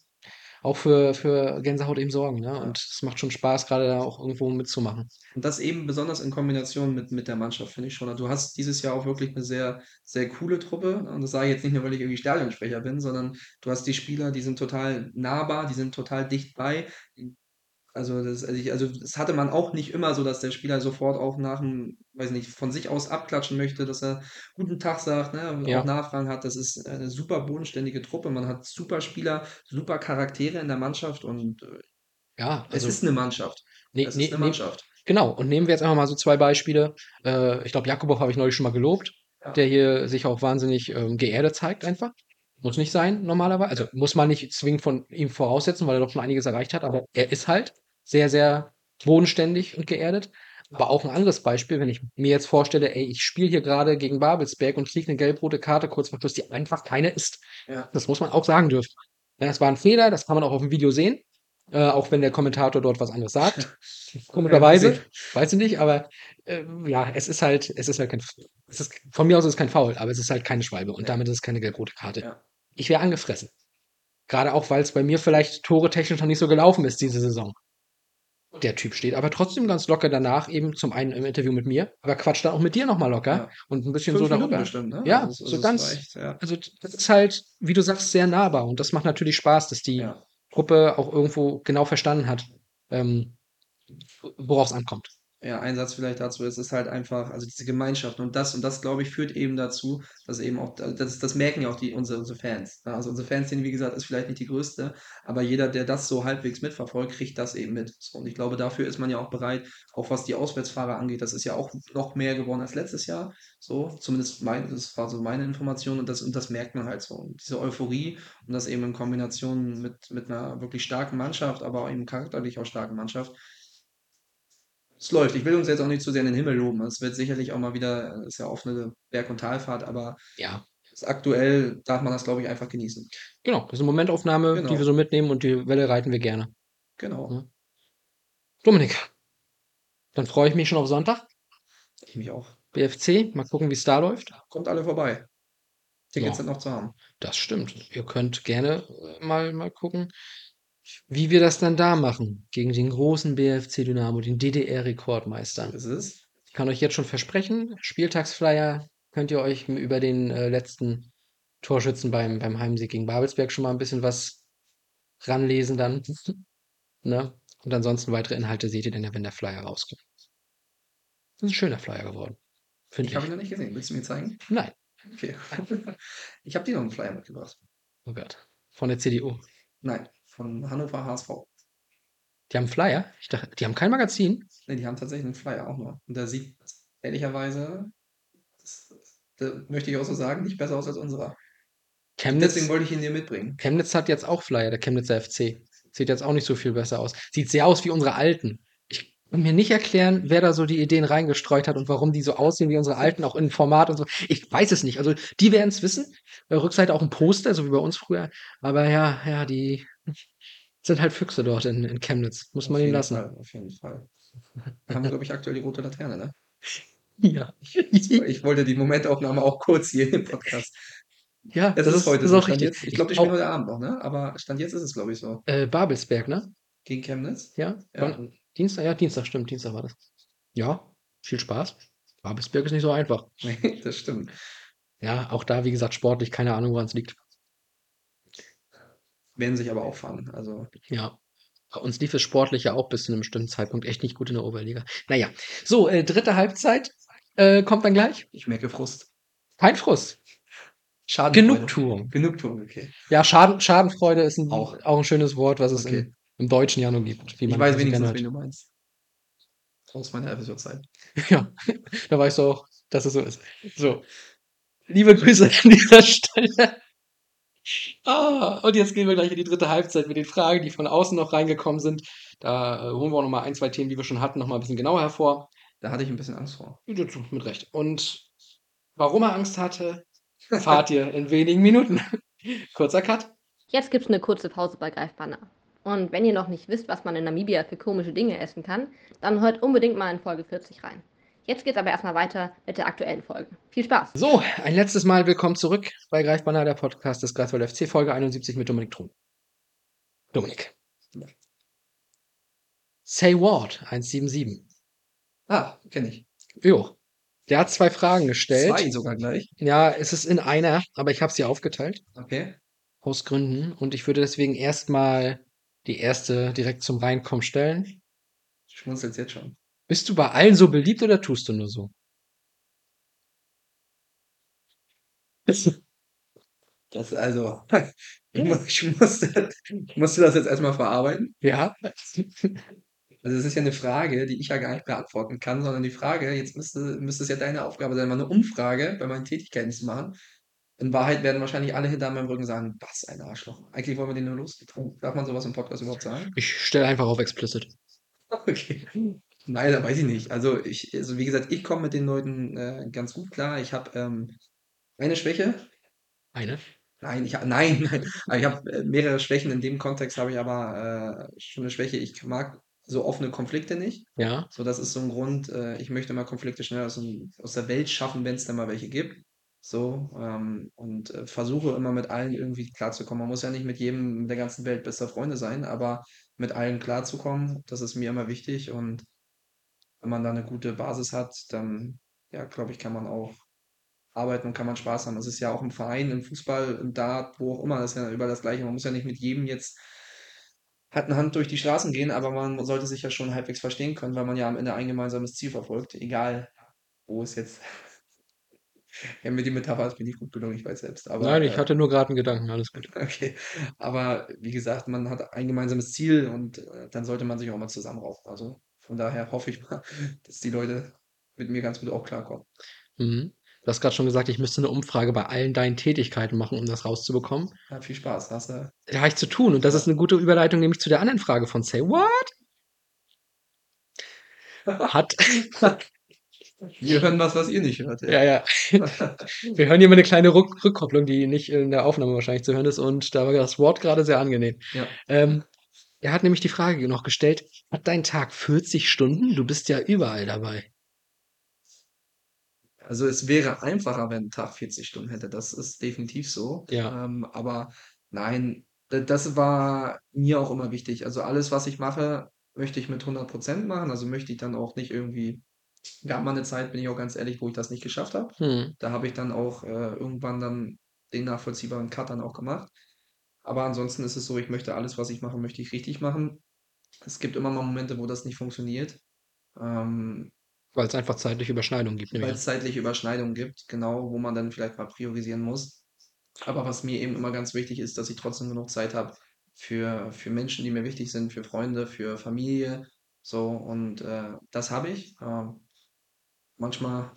auch für, für Gänsehaut eben sorgen. Ne? Ja. Und es macht schon Spaß, gerade da auch irgendwo mitzumachen. Und das eben besonders in Kombination mit, mit der Mannschaft, finde ich schon. Du hast dieses Jahr auch wirklich eine sehr, sehr coole Truppe. Und das sage ich jetzt nicht nur, weil ich irgendwie Stadionsprecher bin, sondern du hast die Spieler, die sind total nahbar, die sind total dicht bei. Also das, also, ich, also das hatte man auch nicht immer so, dass der Spieler sofort auch nach dem, weiß nicht, von sich aus abklatschen möchte, dass er guten Tag sagt, ne, und Ja. auch Nachfragen hat. Das ist eine super bodenständige Truppe. Man hat super Spieler, super Charaktere in der Mannschaft und äh, Ja, es also ist eine Mannschaft. ne, Es ne, ist eine ne, Mannschaft. Genau, und nehmen wir jetzt einfach mal so zwei Beispiele. Äh, ich glaube, Jakubow habe ich neulich schon mal gelobt, Ja. der hier sich auch wahnsinnig ähm, geerdet zeigt einfach. Muss nicht sein, normalerweise. Also muss man nicht zwingend von ihm voraussetzen, weil er doch schon einiges erreicht hat, aber er ist halt sehr, sehr bodenständig und geerdet. Aber auch ein anderes Beispiel, wenn ich mir jetzt vorstelle, ey, ich spiele hier gerade gegen Babelsberg und kriege eine gelb-rote Karte kurz vor Schluss, die einfach keine ist. Ja. Das muss man auch sagen dürfen. Das war ein Fehler, das kann man auch auf dem Video sehen, äh, auch wenn der Kommentator dort was anderes sagt. Komischerweise, weiß ich nicht, aber äh, ja, es ist halt, es ist halt kein, es ist, von mir aus ist es kein Foul, aber es ist halt keine Schwalbe und Ja. damit ist es keine gelb-rote Karte. Ja. Ich wäre angefressen. Gerade auch, weil es bei mir vielleicht tore technisch noch nicht so gelaufen ist diese Saison. Der Typ steht aber trotzdem ganz locker danach, eben zum einen im Interview mit mir, aber quatscht dann auch mit dir nochmal locker Ja. und ein bisschen Fünf so darüber. bestimmt, ne? Ja, Also so also es ganz- war echt, ja. Also das ist halt, wie du sagst, sehr nahbar und das macht natürlich Spaß, dass die Ja. Gruppe auch irgendwo genau verstanden hat, ähm, worauf es ankommt. Ja, ein Satz vielleicht dazu, es ist halt einfach, also diese Gemeinschaft und das und das, glaube ich, führt eben dazu, dass eben auch, das, das merken ja auch die, unsere, unsere Fans. ne? Also unsere Fanszene, wie gesagt, ist vielleicht nicht die größte, aber jeder, der das so halbwegs mitverfolgt, kriegt das eben mit. Und ich glaube, dafür ist man ja auch bereit, auch was die Auswärtsfahrer angeht, das ist ja auch noch mehr geworden als letztes Jahr. So, zumindest mein, das war so meine Information und das, und das merkt man halt so. Und diese Euphorie und das eben in Kombination mit, mit einer wirklich starken Mannschaft, aber auch eben charakterlich auch starken Mannschaft, es läuft. Ich will uns jetzt auch nicht zu sehr in den Himmel loben. Es wird sicherlich auch mal wieder, es ist ja oft eine Berg- und Talfahrt, aber Ja, aktuell darf man das, glaube ich, einfach genießen. genau. Das ist eine Momentaufnahme, Genau. die wir so mitnehmen und die Welle reiten wir gerne. Genau. Ja. Dominik, dann freue ich mich schon auf Sonntag. Ich mich auch. BFC, mal gucken, wie es da läuft. Kommt alle vorbei. Tickets Ja. sind noch zu haben. Das stimmt. Ihr könnt gerne äh, mal, mal gucken, wie wir das dann da machen. Gegen den großen BFC Dynamo, den DDR-Rekordmeister. Das ist. Ich kann euch jetzt schon versprechen, Spieltagsflyer könnt ihr euch über den äh, letzten Torschützen beim, beim Heimsieg gegen Babelsberg schon mal ein bisschen was ranlesen dann. ne? Und ansonsten weitere Inhalte seht ihr dann ja, wenn der Flyer rauskommt. Das ist ein schöner Flyer geworden. Finde Ich ich. habe ihn noch nicht gesehen. Willst du mir zeigen? Nein. Okay. ich habe dir noch einen Flyer mitgebracht. Oh Gott. Von der CDU. Nein, von Hannover HSV. Die haben Flyer? Ich dachte, die haben kein Magazin? Ne, die haben tatsächlich einen Flyer auch noch. Und der sieht ehrlicherweise, das da möchte ich auch so sagen, nicht besser aus als unserer. Chemnitz Deswegen wollte ich ihn dir mitbringen. Chemnitz hat jetzt auch Flyer, der Chemnitzer FC. Sieht jetzt auch nicht so viel besser aus. Sieht sehr aus wie unsere alten. Ich kann mir nicht erklären, wer da so die Ideen reingestreut hat und warum die so aussehen wie unsere alten, auch in Format und so. Ich weiß es nicht. Also, die werden es wissen. Bei der Rückseite auch ein Poster, so wie bei uns früher. Aber ja, ja, die sind halt Füchse dort in, in Chemnitz. Muss man Auf ihnen jeden lassen. Fall, auf jeden Fall. Wir haben, glaube ich, aktuell die rote Laterne, ne? Ja. Ich wollte die Momentaufnahme auch kurz hier im Podcast. ja, Das, das ist heute ist so. auch Stand richtig. jetzt, ich glaube, die spielen heute Abend noch, ne? Aber Stand jetzt ist es, glaube ich, so. äh, Babelsberg, ne? Gegen Chemnitz? Ja? Ja. Dienstag? Ja, Dienstag, stimmt. Dienstag war das. Ja, viel Spaß. Babelsberg ist nicht so einfach. Nee, das stimmt. Ja, auch da, wie gesagt, sportlich, keine Ahnung, woran es liegt. Werden sich aber auch fangen. Also, Ja. Bei uns lief es sportlich ja auch bis zu einem bestimmten Zeitpunkt echt nicht gut in der Oberliga. Naja, so, äh, dritte Halbzeit äh, kommt dann gleich. ich merke Frust. Kein Frust. Schadenfreude. Genugtuung. Genugtuung, okay. Ja, Schaden, Schadenfreude ist ein, Auch. auch. ein schönes Wort, was es Okay. im, im Deutschen ja nur gibt. Ich weiß wenigstens, wen du meinst. Aus meiner FSJ-Zeit. Ja, da weißt du auch, dass es so ist. So. Liebe Grüße an dieser Stelle. Ah, und jetzt gehen wir gleich in die dritte Halbzeit mit den Fragen, die von außen noch reingekommen sind. Da äh, holen wir auch noch mal ein, zwei Themen, die wir schon hatten, noch mal ein bisschen genauer hervor. Da hatte ich ein bisschen Angst vor. Dazu Mit Recht. Und warum er Angst hatte, erfahrt ihr in wenigen Minuten. Kurzer Cut. Jetzt gibt's eine kurze Pause bei Greifbanner. Und wenn ihr noch nicht wisst, was man in Namibia für komische Dinge essen kann, dann hört unbedingt mal in Folge 40 rein. Jetzt geht's aber erstmal weiter mit der aktuellen Folge. Viel Spaß! So, ein letztes Mal willkommen zurück bei Greifbanner, der Podcast des Greifswald FC, Folge 71 mit Dominik Thun. Dominik. Say what? 177. Ah, kenne ich. Jo. Der hat zwei Fragen gestellt. Zwei sogar gleich. Ja, es ist in einer, aber ich habe sie aufgeteilt. Okay. Aus Gründen. Und ich würde deswegen erstmal die erste direkt zum Reinkommen stellen. Schmunzelst jetzt schon. Bist du bei allen so beliebt oder tust du nur so? Das also, ich, mu- ich, musste, ich musste das jetzt erstmal verarbeiten. Ja. Also es ist ja eine Frage, die ich ja gar nicht beantworten kann, sondern die Frage, jetzt müsste, müsste es ja deine Aufgabe sein, mal eine Umfrage bei meinen Tätigkeiten zu machen. In Wahrheit werden wahrscheinlich alle hinter meinem Rücken sagen, was ein Arschloch. Eigentlich wollen wir den nur los. Darf man sowas im Podcast überhaupt sagen? Ich stelle einfach auf explicit. Okay. Nein, da weiß ich nicht. Also ich, also wie gesagt, ich komme mit den Leuten äh, ganz gut klar. Ich habe ähm, eine Schwäche. Eine? Nein, ich, nein, nein. Aber Ich habe äh, mehrere Schwächen. In dem Kontext habe ich aber äh, schon eine Schwäche. Ich mag so offene Konflikte nicht. Ja. So, das ist so ein Grund. Äh, ich möchte mal Konflikte schnell aus, dem, aus der Welt schaffen, wenn es dann mal welche gibt. So, ähm, und äh, versuche immer mit allen irgendwie klarzukommen. Man muss ja nicht mit jedem der ganzen Welt bester Freunde sein, aber mit allen klarzukommen, das ist mir immer wichtig. Und wenn man da eine gute Basis hat, dann, ja, glaube ich, kann man auch arbeiten und kann man Spaß haben. Das ist ja auch im Verein, im Fußball, im Dart, wo auch immer, das ist ja überall das Gleiche. Man muss ja nicht mit jedem jetzt Hand in Hand durch die Straßen gehen, aber man sollte sich ja schon halbwegs verstehen können, weil man ja am Ende ein gemeinsames Ziel verfolgt, egal wo es jetzt. Ja, mit die Metapher ist mir nicht gut gelungen, ich weiß selbst. Aber, Nein, ich äh, hatte nur gerade einen Gedanken, alles gut. Okay, aber wie gesagt, man hat ein gemeinsames Ziel und äh, dann sollte man sich auch mal zusammenraufen. Also von daher hoffe ich mal, dass die Leute mit mir ganz gut auch klarkommen. Mhm. Du hast gerade schon gesagt, ich müsste eine Umfrage bei allen deinen Tätigkeiten machen, um das rauszubekommen. Ja, viel Spaß. Hast du Da habe ich zu tun. Und das ist eine gute Überleitung, nämlich zu der anderen Frage von Say What? Hat. Wir hören was, was ihr nicht hört. ja, ja. Wir hören hier mal eine kleine Rück Rückkopplung, die nicht in der Aufnahme wahrscheinlich zu hören ist. Und da war das Wort gerade sehr angenehm. Ja. Ähm, er hat nämlich die Frage noch gestellt: Hat dein Tag 40 Stunden? Du bist ja überall dabei. Also es wäre einfacher, wenn ein Tag 40 Stunden hätte. Das ist definitiv so. Ja. Ähm, aber nein, das war mir auch immer wichtig. Also alles, was ich mache, möchte ich mit 100% machen. Also möchte ich dann auch nicht irgendwie. Gab mal eine Zeit, bin ich auch ganz ehrlich, wo ich das nicht geschafft habe. Hm. Da habe ich dann auch äh, irgendwann dann den nachvollziehbaren Cut dann auch gemacht. Aber ansonsten ist es so, ich möchte alles, was ich mache, möchte ich richtig machen. Es gibt immer mal Momente, wo das nicht funktioniert. Ähm, Weil es einfach zeitliche Überschneidungen gibt. weil es zeitliche Überschneidungen gibt, genau, wo man dann vielleicht mal priorisieren muss. Aber was mir eben immer ganz wichtig ist, dass ich trotzdem genug Zeit habe für, für Menschen, die mir wichtig sind, für Freunde, für Familie. So, und äh, das habe ich. Ähm, manchmal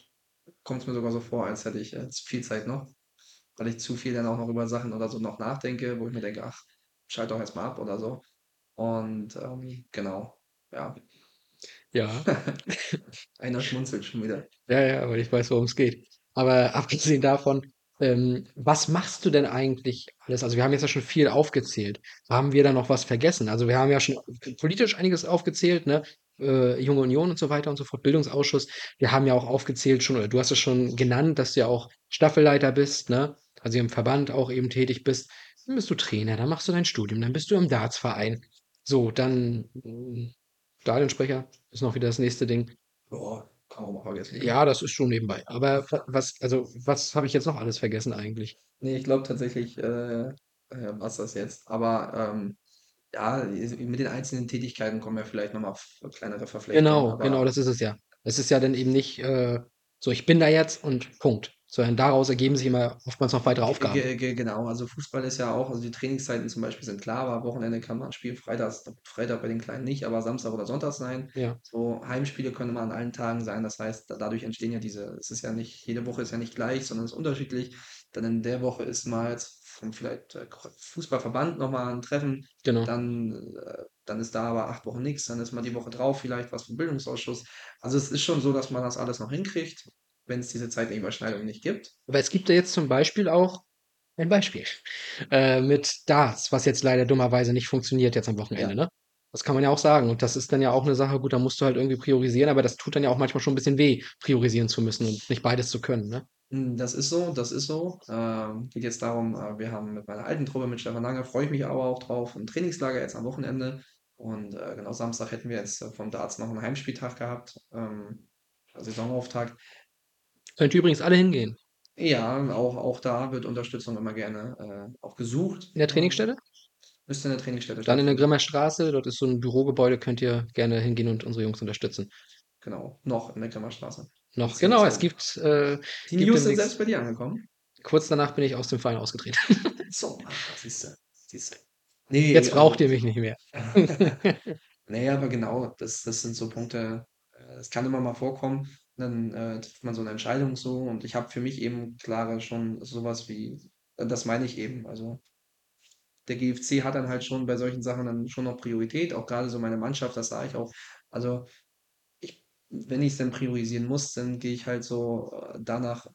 kommt es mir sogar so vor, als hätte ich äh, viel Zeit noch, weil ich zu viel dann auch noch über Sachen oder so noch nachdenke, wo ich mir denke, ach, schalt doch jetzt mal ab oder so. Und ähm, genau, ja. Ja. Einer schmunzelt schon wieder. Ja, ja, aber ich weiß, worum es geht. Aber abgesehen davon, ähm, was machst du denn eigentlich alles? Also wir haben jetzt ja schon viel aufgezählt. Haben wir da noch was vergessen? Also wir haben ja schon politisch einiges aufgezählt, ne? Äh, Junge Union und so weiter und so fort, Bildungsausschuss. Wir haben ja auch aufgezählt schon, oder du hast es schon genannt, dass du ja auch Staffelleiter bist, ne? Also im Verband auch eben tätig bist. Dann bist du Trainer, dann machst du dein Studium, dann bist du im Dartsverein. So, dann mh, Stadionsprecher ist noch wieder das nächste Ding. Boah, kann man auch mal vergessen. Ja, das ist schon nebenbei. Aber wa- was, also, was habe ich jetzt noch alles vergessen eigentlich? Nee, ich glaube tatsächlich, äh, äh, war's das jetzt. Aber ähm, ja, mit den einzelnen Tätigkeiten kommen wir vielleicht nochmal auf kleinere Verflechtungen. Genau, genau, das ist es ja. Es ist ja dann eben nicht äh, so, ich bin da jetzt und Punkt. Sondern daraus ergeben sich immer oftmals noch weitere Aufgaben. Ge- ge- Genau, also Fußball ist ja auch, also die Trainingszeiten zum Beispiel sind klar, aber Wochenende kann man spielen, Freitags, Freitag bei den Kleinen nicht, aber Samstag oder Sonntag sein. Ja, So Heimspiele können immer an allen Tagen sein, das heißt, da- dadurch entstehen ja diese, es ist ja nicht, jede Woche ist ja nicht gleich, sondern es ist unterschiedlich. Dann in der Woche ist mal jetzt vom vielleicht äh, Fußballverband nochmal ein Treffen, genau. dann, äh, dann ist da aber acht Wochen nichts, dann ist mal die Woche drauf vielleicht was vom Bildungsausschuss. Also es ist schon so, dass man das alles noch hinkriegt, wenn es diese zeitliche Überschneidung nicht gibt. Aber es gibt ja jetzt zum Beispiel auch ein Beispiel äh, mit Darts, was jetzt leider dummerweise nicht funktioniert jetzt am Wochenende, ne? Das kann man ja auch sagen. Und das ist dann ja auch eine Sache, gut, da musst du halt irgendwie priorisieren, aber das tut dann ja auch manchmal schon ein bisschen weh, priorisieren zu müssen und nicht beides zu können, ne? Hm, Das ist so, das ist so. Ähm, geht jetzt darum, äh, wir haben mit meiner alten Truppe, mit Stefan Lange, freue ich mich aber auch drauf, ein Trainingslager jetzt am Wochenende. Und äh, genau Samstag hätten wir jetzt äh, vom Darts noch einen Heimspieltag gehabt, ähm, Saisonauftakt. Könnt ihr übrigens alle hingehen. Ja, auch, auch da wird Unterstützung immer gerne äh, auch gesucht. In der Trainingsstätte? Müsste in der Trainingsstätte Dann in der. Grimmer Straße, dort ist so ein Bürogebäude, könnt ihr gerne hingehen und unsere Jungs unterstützen. Genau, noch in der Grimmerstraße. Noch, Beziehungsweise- genau, es gibt, äh, Die gibt News sind selbst bei dir angekommen. kurz danach bin ich aus dem Verein ausgetreten. So, ah, siehst du, siehst du. Nee, Jetzt braucht also- ihr mich nicht mehr. Nee, aber genau, das, das sind so Punkte, äh, es kann immer mal vorkommen, dann äh, trifft man so eine Entscheidung so. Und ich habe für mich eben klare schon sowas wie, äh, das meine ich eben, also der GFC hat dann halt schon bei solchen Sachen dann schon noch Priorität, auch gerade so meine Mannschaft, das sage ich auch, also ich, wenn ich es dann priorisieren muss, dann gehe ich halt so äh, danach,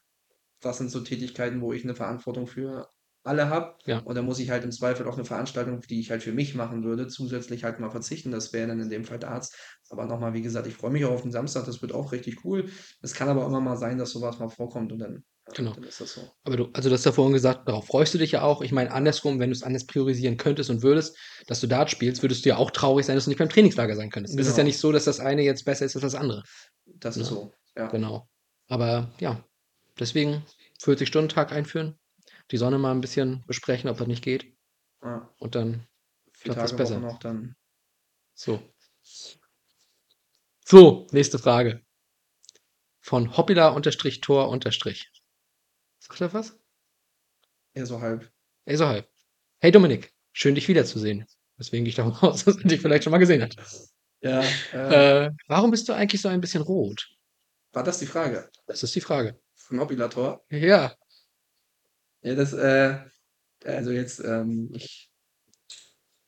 was sind so Tätigkeiten, wo ich eine Verantwortung für alle habe Ja. und dann muss ich halt im Zweifel auch eine Veranstaltung, die ich halt für mich machen würde, zusätzlich halt mal verzichten. Das wäre dann in dem Fall Darts. Aber nochmal, wie gesagt, ich freue mich auch auf den Samstag, das wird auch richtig cool. Es kann aber immer mal sein, dass sowas mal vorkommt und dann, Genau. dann ist das so. Aber du, also du hast ja vorhin gesagt, darauf freust du dich ja auch. Ich meine, andersrum, wenn du es anders priorisieren könntest und würdest, dass du Dart spielst, würdest du ja auch traurig sein, dass du nicht beim Trainingslager sein könntest. Es ist ja Genau. nicht so, dass das eine jetzt besser ist als das andere. Das ist Ja. so, ja. Genau. Aber ja, deswegen 40-Stunden-Tag einführen, die Sonne mal ein bisschen besprechen, ob das nicht geht. ja. Und dann Vier Klappt das Tage besser. Noch, dann so. So, nächste Frage. Von Hoppila-Tor- unterstrich. Sagt er was? eher so halb. Ey, so halb. Hey Dominik, schön dich wiederzusehen. Deswegen gehe ich davon aus, dass er dich vielleicht schon mal gesehen hat. Ja, äh, Äh, warum bist du eigentlich so ein bisschen rot? war das die Frage? Das ist die Frage. Vom Mobilator? Ja, Ja, das, äh, also jetzt, ähm, ich,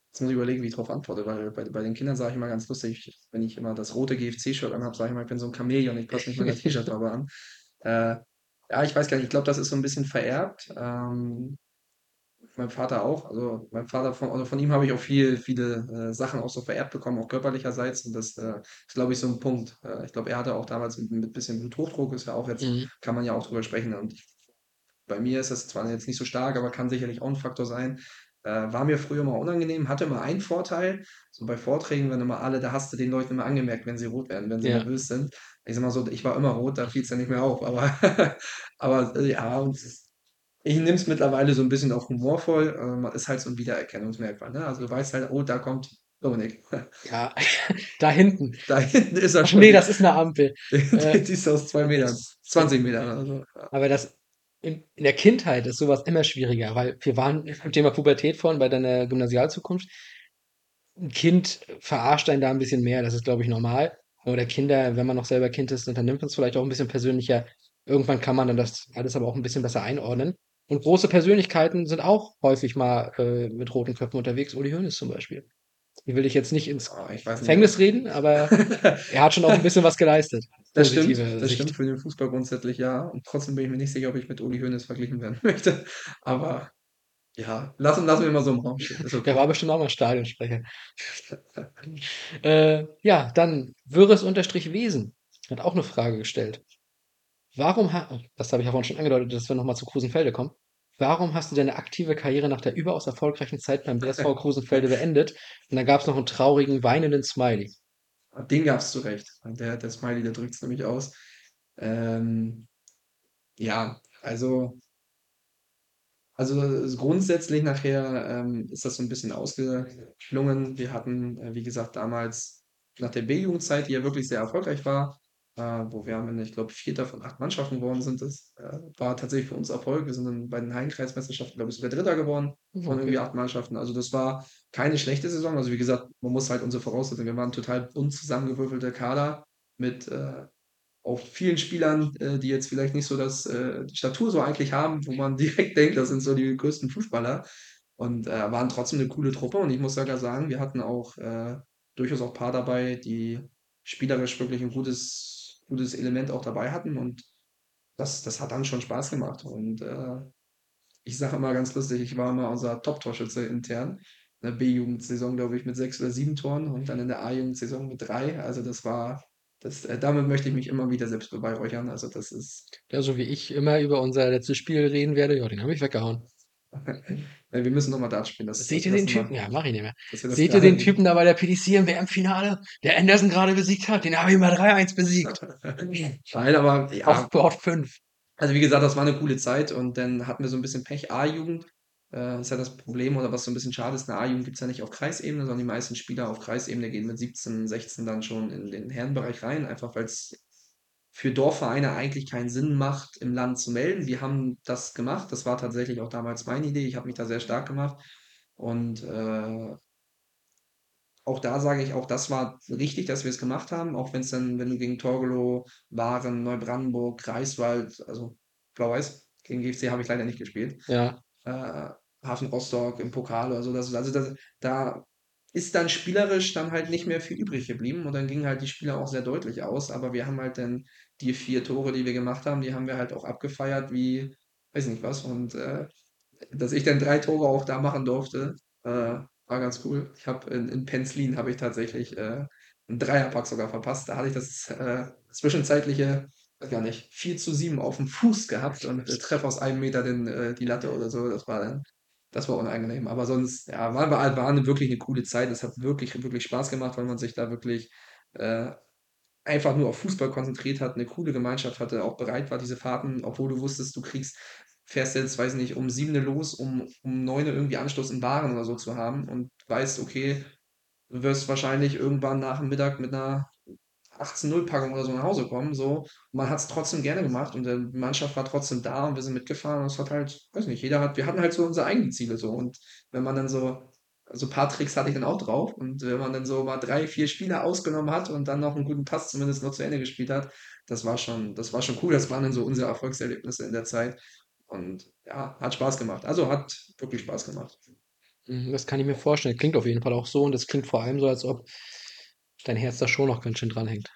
jetzt muss ich überlegen, wie ich darauf antworte, weil bei, bei den Kindern sage ich immer ganz lustig, wenn ich immer das rote GFC-Shirt anhabe, sage ich immer, ich bin so ein Chamäleon, ich passe nicht meine T-Shirt-Farbe an. Äh, ja, ich weiß gar nicht, ich glaube, das ist so ein bisschen vererbt. Ähm, mein Vater auch. Also mein Vater von, also von ihm habe ich auch viel, viele äh, Sachen auch so vererbt bekommen, auch körperlicherseits. Und das äh, ist, glaube ich, so ein Punkt. Äh, ich glaube, er hatte auch damals mit, mit bisschen Bluthochdruck, ist ja auch jetzt, mhm. kann man ja auch drüber sprechen. Und ich, bei mir ist das zwar jetzt nicht so stark, aber kann sicherlich auch ein Faktor sein. Äh, war mir früher mal unangenehm, hatte immer einen Vorteil. So bei Vorträgen, wenn immer alle, da hast du den Leuten immer angemerkt, wenn sie rot werden, wenn sie Ja. nervös sind. Ich sag mal so, ich war immer rot, da fiel es ja nicht mehr auf. Aber, aber äh, ja, ich nehme es mittlerweile so ein bisschen auch humorvoll. Äh, man ist halt so ein Wiedererkennungsmerkmal. Ne? Also du weißt halt, oh, da kommt Dominik. ja, da hinten. Da hinten ist er Ach schon. nee, das ist eine Ampel. Die ist aus zwei Metern, 20 Metern. Also. Aber das, in, in der Kindheit ist sowas immer schwieriger, weil wir waren beim Thema Pubertät vorhin bei deiner Gymnasialzukunft. Ein Kind verarscht einen da ein bisschen mehr, das ist, glaube ich, normal. Oder Kinder, wenn man noch selber Kind ist, dann nimmt man es vielleicht auch ein bisschen persönlicher. Irgendwann kann man dann das alles aber auch ein bisschen besser einordnen. Und große Persönlichkeiten sind auch häufig mal äh, mit roten Köpfen unterwegs. Uli Hoeneß zum Beispiel. Die will ich jetzt nicht ins Oh, nicht, Gefängnis reden, aber er hat schon auch ein bisschen was geleistet. Das stimmt, das Sicht. stimmt für den Fußball grundsätzlich, ja. Und trotzdem bin ich mir nicht sicher, ob ich mit Uli Hoeneß verglichen werden möchte. Aber ja, lassen, lassen wir mal so im Raum stehen. Ist Der okay. war bestimmt auch mal Stadionsprecher. äh, ja, dann Wirres unterstrich Wesen hat auch eine Frage gestellt. Warum ha das habe ich ja vorhin schon angedeutet, dass wir nochmal zu Krusenfelde kommen. Warum hast du deine aktive Karriere nach der überaus erfolgreichen Zeit beim BSV Krusenfelde beendet? Und da gab es noch einen traurigen, weinenden Smiley. Den gab's zu Recht. Der, der Smiley, der drückt es nämlich aus. Ähm, ja, also, also grundsätzlich nachher ähm, ist das so ein bisschen ausgeklungen. Wir hatten, äh, wie gesagt, damals nach der B-Jugendzeit, die ja wirklich sehr erfolgreich war, wo wir am Ende, ich glaube, Vierter von acht Mannschaften geworden sind. Das äh, war tatsächlich für uns Erfolg. Wir sind dann bei den Hallenkreismeisterschaften, glaube ich, sogar Dritter geworden von irgendwie acht Mannschaften. Also das war keine schlechte Saison. Also wie gesagt, man muss halt unsere Voraussetzungen, wir waren total bunt zusammengewürfelter Kader mit äh, auch vielen Spielern, äh, die jetzt vielleicht nicht so das, äh, die Statur so eigentlich haben, wo man direkt denkt, das sind so die größten Fußballer. Und äh, waren trotzdem eine coole Truppe. Und ich muss sogar sagen, wir hatten auch äh, durchaus auch ein paar dabei, die spielerisch wirklich ein gutes, gutes Element auch dabei hatten. Und das, das hat dann schon Spaß gemacht. Und äh, ich sage immer ganz lustig, ich war immer unser Top-Torschütze intern. In der B-Jugendsaison, glaube ich, mit sechs oder sieben Toren und dann in der A-Jugendsaison mit drei. Also das war, das, äh, damit möchte ich mich immer wieder selbst beweihräuchern. Also das ist, Ja, so wie ich immer über unser letztes Spiel reden werde, ja, den habe ich weggehauen. äh, wir müssen nochmal Dart spielen. Das, Seht ihr den Typen? Ja, mach ich nicht mehr. Seht ihr den gerade- Typen da bei der PDC im WM-Finale, der Anderson gerade besiegt hat? Den habe ich mal 3-1 besiegt. Nein, aber ja, Auf Bord 5. Also wie gesagt, das war eine coole Zeit und dann hatten wir so ein bisschen Pech. A-Jugend äh, ist ja das Problem oder was so ein bisschen schade ist, eine A-Jugend gibt es ja nicht auf Kreisebene, sondern die meisten Spieler auf Kreisebene gehen mit 17, 16 dann schon in den Herrenbereich rein, einfach weil es für Dorfvereine eigentlich keinen Sinn macht, im Land zu melden. Wir haben das gemacht. Das war tatsächlich auch damals meine Idee. Ich habe mich da sehr stark gemacht. Und äh, auch da sage ich, auch das war richtig, dass wir es gemacht haben, auch wenn es dann, wenn du gegen Torgelow, Waren, Neubrandenburg, Greifswald, also Blau-Weiß, gegen GFC habe ich leider nicht gespielt, Ja, äh, Hafen Rostock im Pokal oder so, das, also das, da ist dann spielerisch dann halt nicht mehr viel übrig geblieben und dann gingen halt die Spieler auch sehr deutlich aus, aber wir haben halt dann die vier Tore, die wir gemacht haben, die haben wir halt auch abgefeiert wie, weiß nicht was und äh, dass ich dann drei Tore auch da machen durfte, äh, war ganz cool. Ich habe in, in Penzlin habe ich tatsächlich äh, einen Dreierpack sogar verpasst. Da hatte ich das äh, zwischenzeitliche, weiß gar nicht, 4 zu 7 auf dem Fuß gehabt und äh, treffe aus einem Meter den, äh, die Latte oder so. Das war dann, das war unangenehm. Aber sonst, ja, war, war, war eine, wirklich eine coole Zeit. Es hat wirklich, wirklich Spaß gemacht, weil man sich da wirklich äh, einfach nur auf Fußball konzentriert hat, eine coole Gemeinschaft hatte, auch bereit war, diese Fahrten, obwohl du wusstest, du kriegst, fährst jetzt, weiß nicht, um 7 los, um, um 9 irgendwie Anschluss in Waren oder so zu haben und weißt, okay, du wirst wahrscheinlich irgendwann nach dem Mittag mit einer 18-0-Packung oder so nach Hause kommen. So. Man hat es trotzdem gerne gemacht und die Mannschaft war trotzdem da und wir sind mitgefahren. Und es hat halt, weiß nicht, jeder hat, wir hatten halt so unsere eigenen Ziele so. Und wenn man dann so, so ein paar Tricks hatte ich dann auch drauf. Und wenn man dann so mal drei, vier Spieler ausgenommen hat und dann noch einen guten Pass zumindest noch zu Ende gespielt hat, das war schon, das war schon cool. Das waren dann so unsere Erfolgserlebnisse in der Zeit. Und ja, hat Spaß gemacht. Also hat wirklich Spaß gemacht. Mhm, Das kann ich mir vorstellen. Klingt auf jeden Fall auch so und das klingt vor allem so, als ob dein Herz da schon noch ganz schön dranhängt.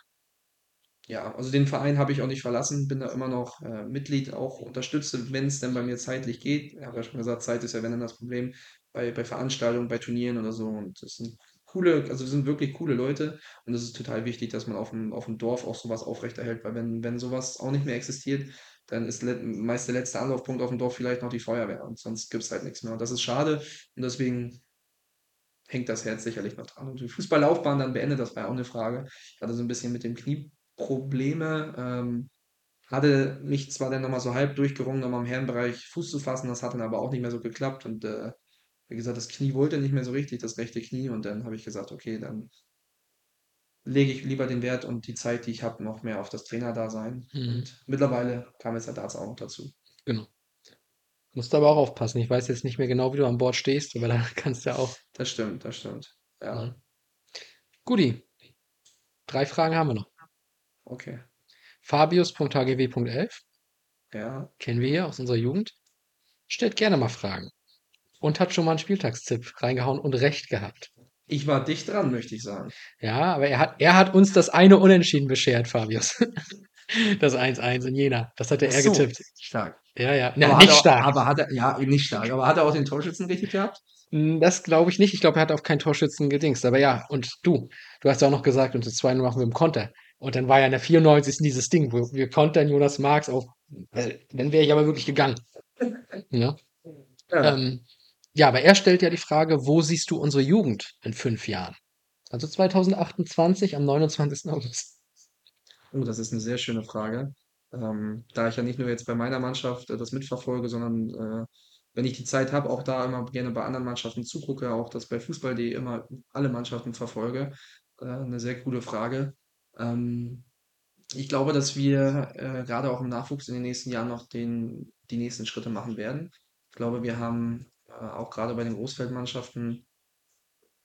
Ja, also den Verein habe ich auch nicht verlassen, bin da immer noch äh, Mitglied, auch unterstütze, wenn es denn bei mir zeitlich geht. Ich habe ja schon gesagt, Zeit ist ja wenn dann das Problem bei, bei Veranstaltungen, bei Turnieren oder so. Und das sind coole, also das sind wirklich coole Leute und es ist total wichtig, dass man auf dem, auf dem Dorf auch sowas aufrechterhält, weil wenn, wenn sowas auch nicht mehr existiert, dann ist meist der letzte Anlaufpunkt auf dem Dorf vielleicht noch die Feuerwehr und sonst gibt es halt nichts mehr. Und das ist schade und deswegen hängt das Herz sicherlich noch dran. Und die Fußballlaufbahn dann beendet, das war ja auch eine Frage. Ich hatte so ein bisschen mit dem Knie Probleme. Ähm, hatte mich zwar dann nochmal so halb durchgerungen, nochmal im Herrenbereich Fuß zu fassen, das hat dann aber auch nicht mehr so geklappt. Und äh, wie gesagt, das Knie wollte nicht mehr so richtig, das rechte Knie. Und dann habe ich gesagt, okay, dann lege ich lieber den Wert und die Zeit, die ich habe, noch mehr auf das Trainerdasein. Mhm. Und mittlerweile kam jetzt der Darts auch noch dazu. Genau. Musst aber auch aufpassen. Ich weiß jetzt nicht mehr genau, wie du an Bord stehst, aber da kannst du ja auch. Das stimmt, das stimmt. Ja, Ne? Guti. Drei Fragen haben wir noch. okay. Fabius.hgw.11 Ja, kennen wir hier aus unserer Jugend. Stellt gerne mal Fragen. Und hat schon mal einen Spieltagstipp reingehauen und recht gehabt. ich war dicht dran, möchte ich sagen. Ja, aber er hat, er hat uns das eine Unentschieden beschert, Fabius. Das 1-1 in Jena. Das hatte er so, getippt. Stark. Ja, ja. Aber Na, hat nicht er, stark. Aber hat er, ja, nicht stark. Aber hat er auch den Torschützen richtig gehabt? Hm, Das glaube ich nicht. Ich glaube, er hat auf keinen Torschützen gedingst. Aber ja, und du, du hast ja auch noch gesagt, und das 2 machen wir im Konter. Und dann war ja in der 94. dieses Ding, wo wir kontern Jonas Marx auf. äh, Dann wäre ich aber wirklich gegangen. Ja. Ja. Ähm, ja, aber er stellt ja die Frage, wo siehst du unsere Jugend in fünf Jahren? Also 2028 am 29. August. Oh, das ist eine sehr schöne Frage. Ähm, da ich ja nicht nur jetzt bei meiner Mannschaft äh, das mitverfolge, sondern äh, wenn ich die Zeit habe, auch da immer gerne bei anderen Mannschaften zugucke, auch das bei Fußball.de immer alle Mannschaften verfolge. Äh, eine sehr coole Frage. Ähm, ich glaube, dass wir äh, gerade auch im Nachwuchs in den nächsten Jahren noch den, die nächsten Schritte machen werden. Ich glaube, wir haben auch gerade bei den Großfeldmannschaften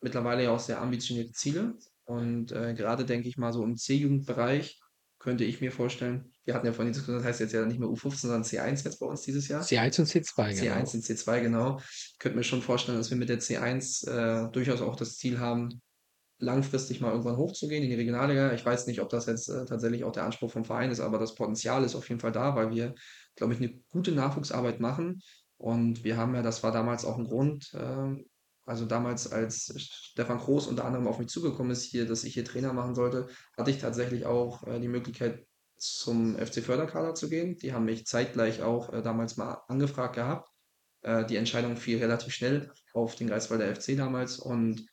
mittlerweile ja auch sehr ambitionierte Ziele. Und äh, gerade denke ich mal so im C-Jugendbereich könnte ich mir vorstellen, wir hatten ja vorhin diskutiert, das heißt jetzt ja nicht mehr U15, sondern C1 jetzt bei uns dieses Jahr. C1 und C2, genau. C1 und C2, genau. Ich könnte mir schon vorstellen, dass wir mit der C1 äh, durchaus auch das Ziel haben, langfristig mal irgendwann hochzugehen in die Regionalliga. Ich weiß nicht, ob das jetzt äh, tatsächlich auch der Anspruch vom Verein ist, aber das Potenzial ist auf jeden Fall da, weil wir, glaube ich, eine gute Nachwuchsarbeit machen. Und wir haben ja, das war damals auch ein Grund, ähm, also damals, als Stefan Kroos unter anderem auf mich zugekommen ist, hier, dass ich hier Trainer machen sollte, hatte ich tatsächlich auch äh, die Möglichkeit, zum FC Förderkader zu gehen. Die haben mich zeitgleich auch äh, damals mal angefragt gehabt. Äh, die Entscheidung fiel relativ schnell auf den Greifswalder FC damals und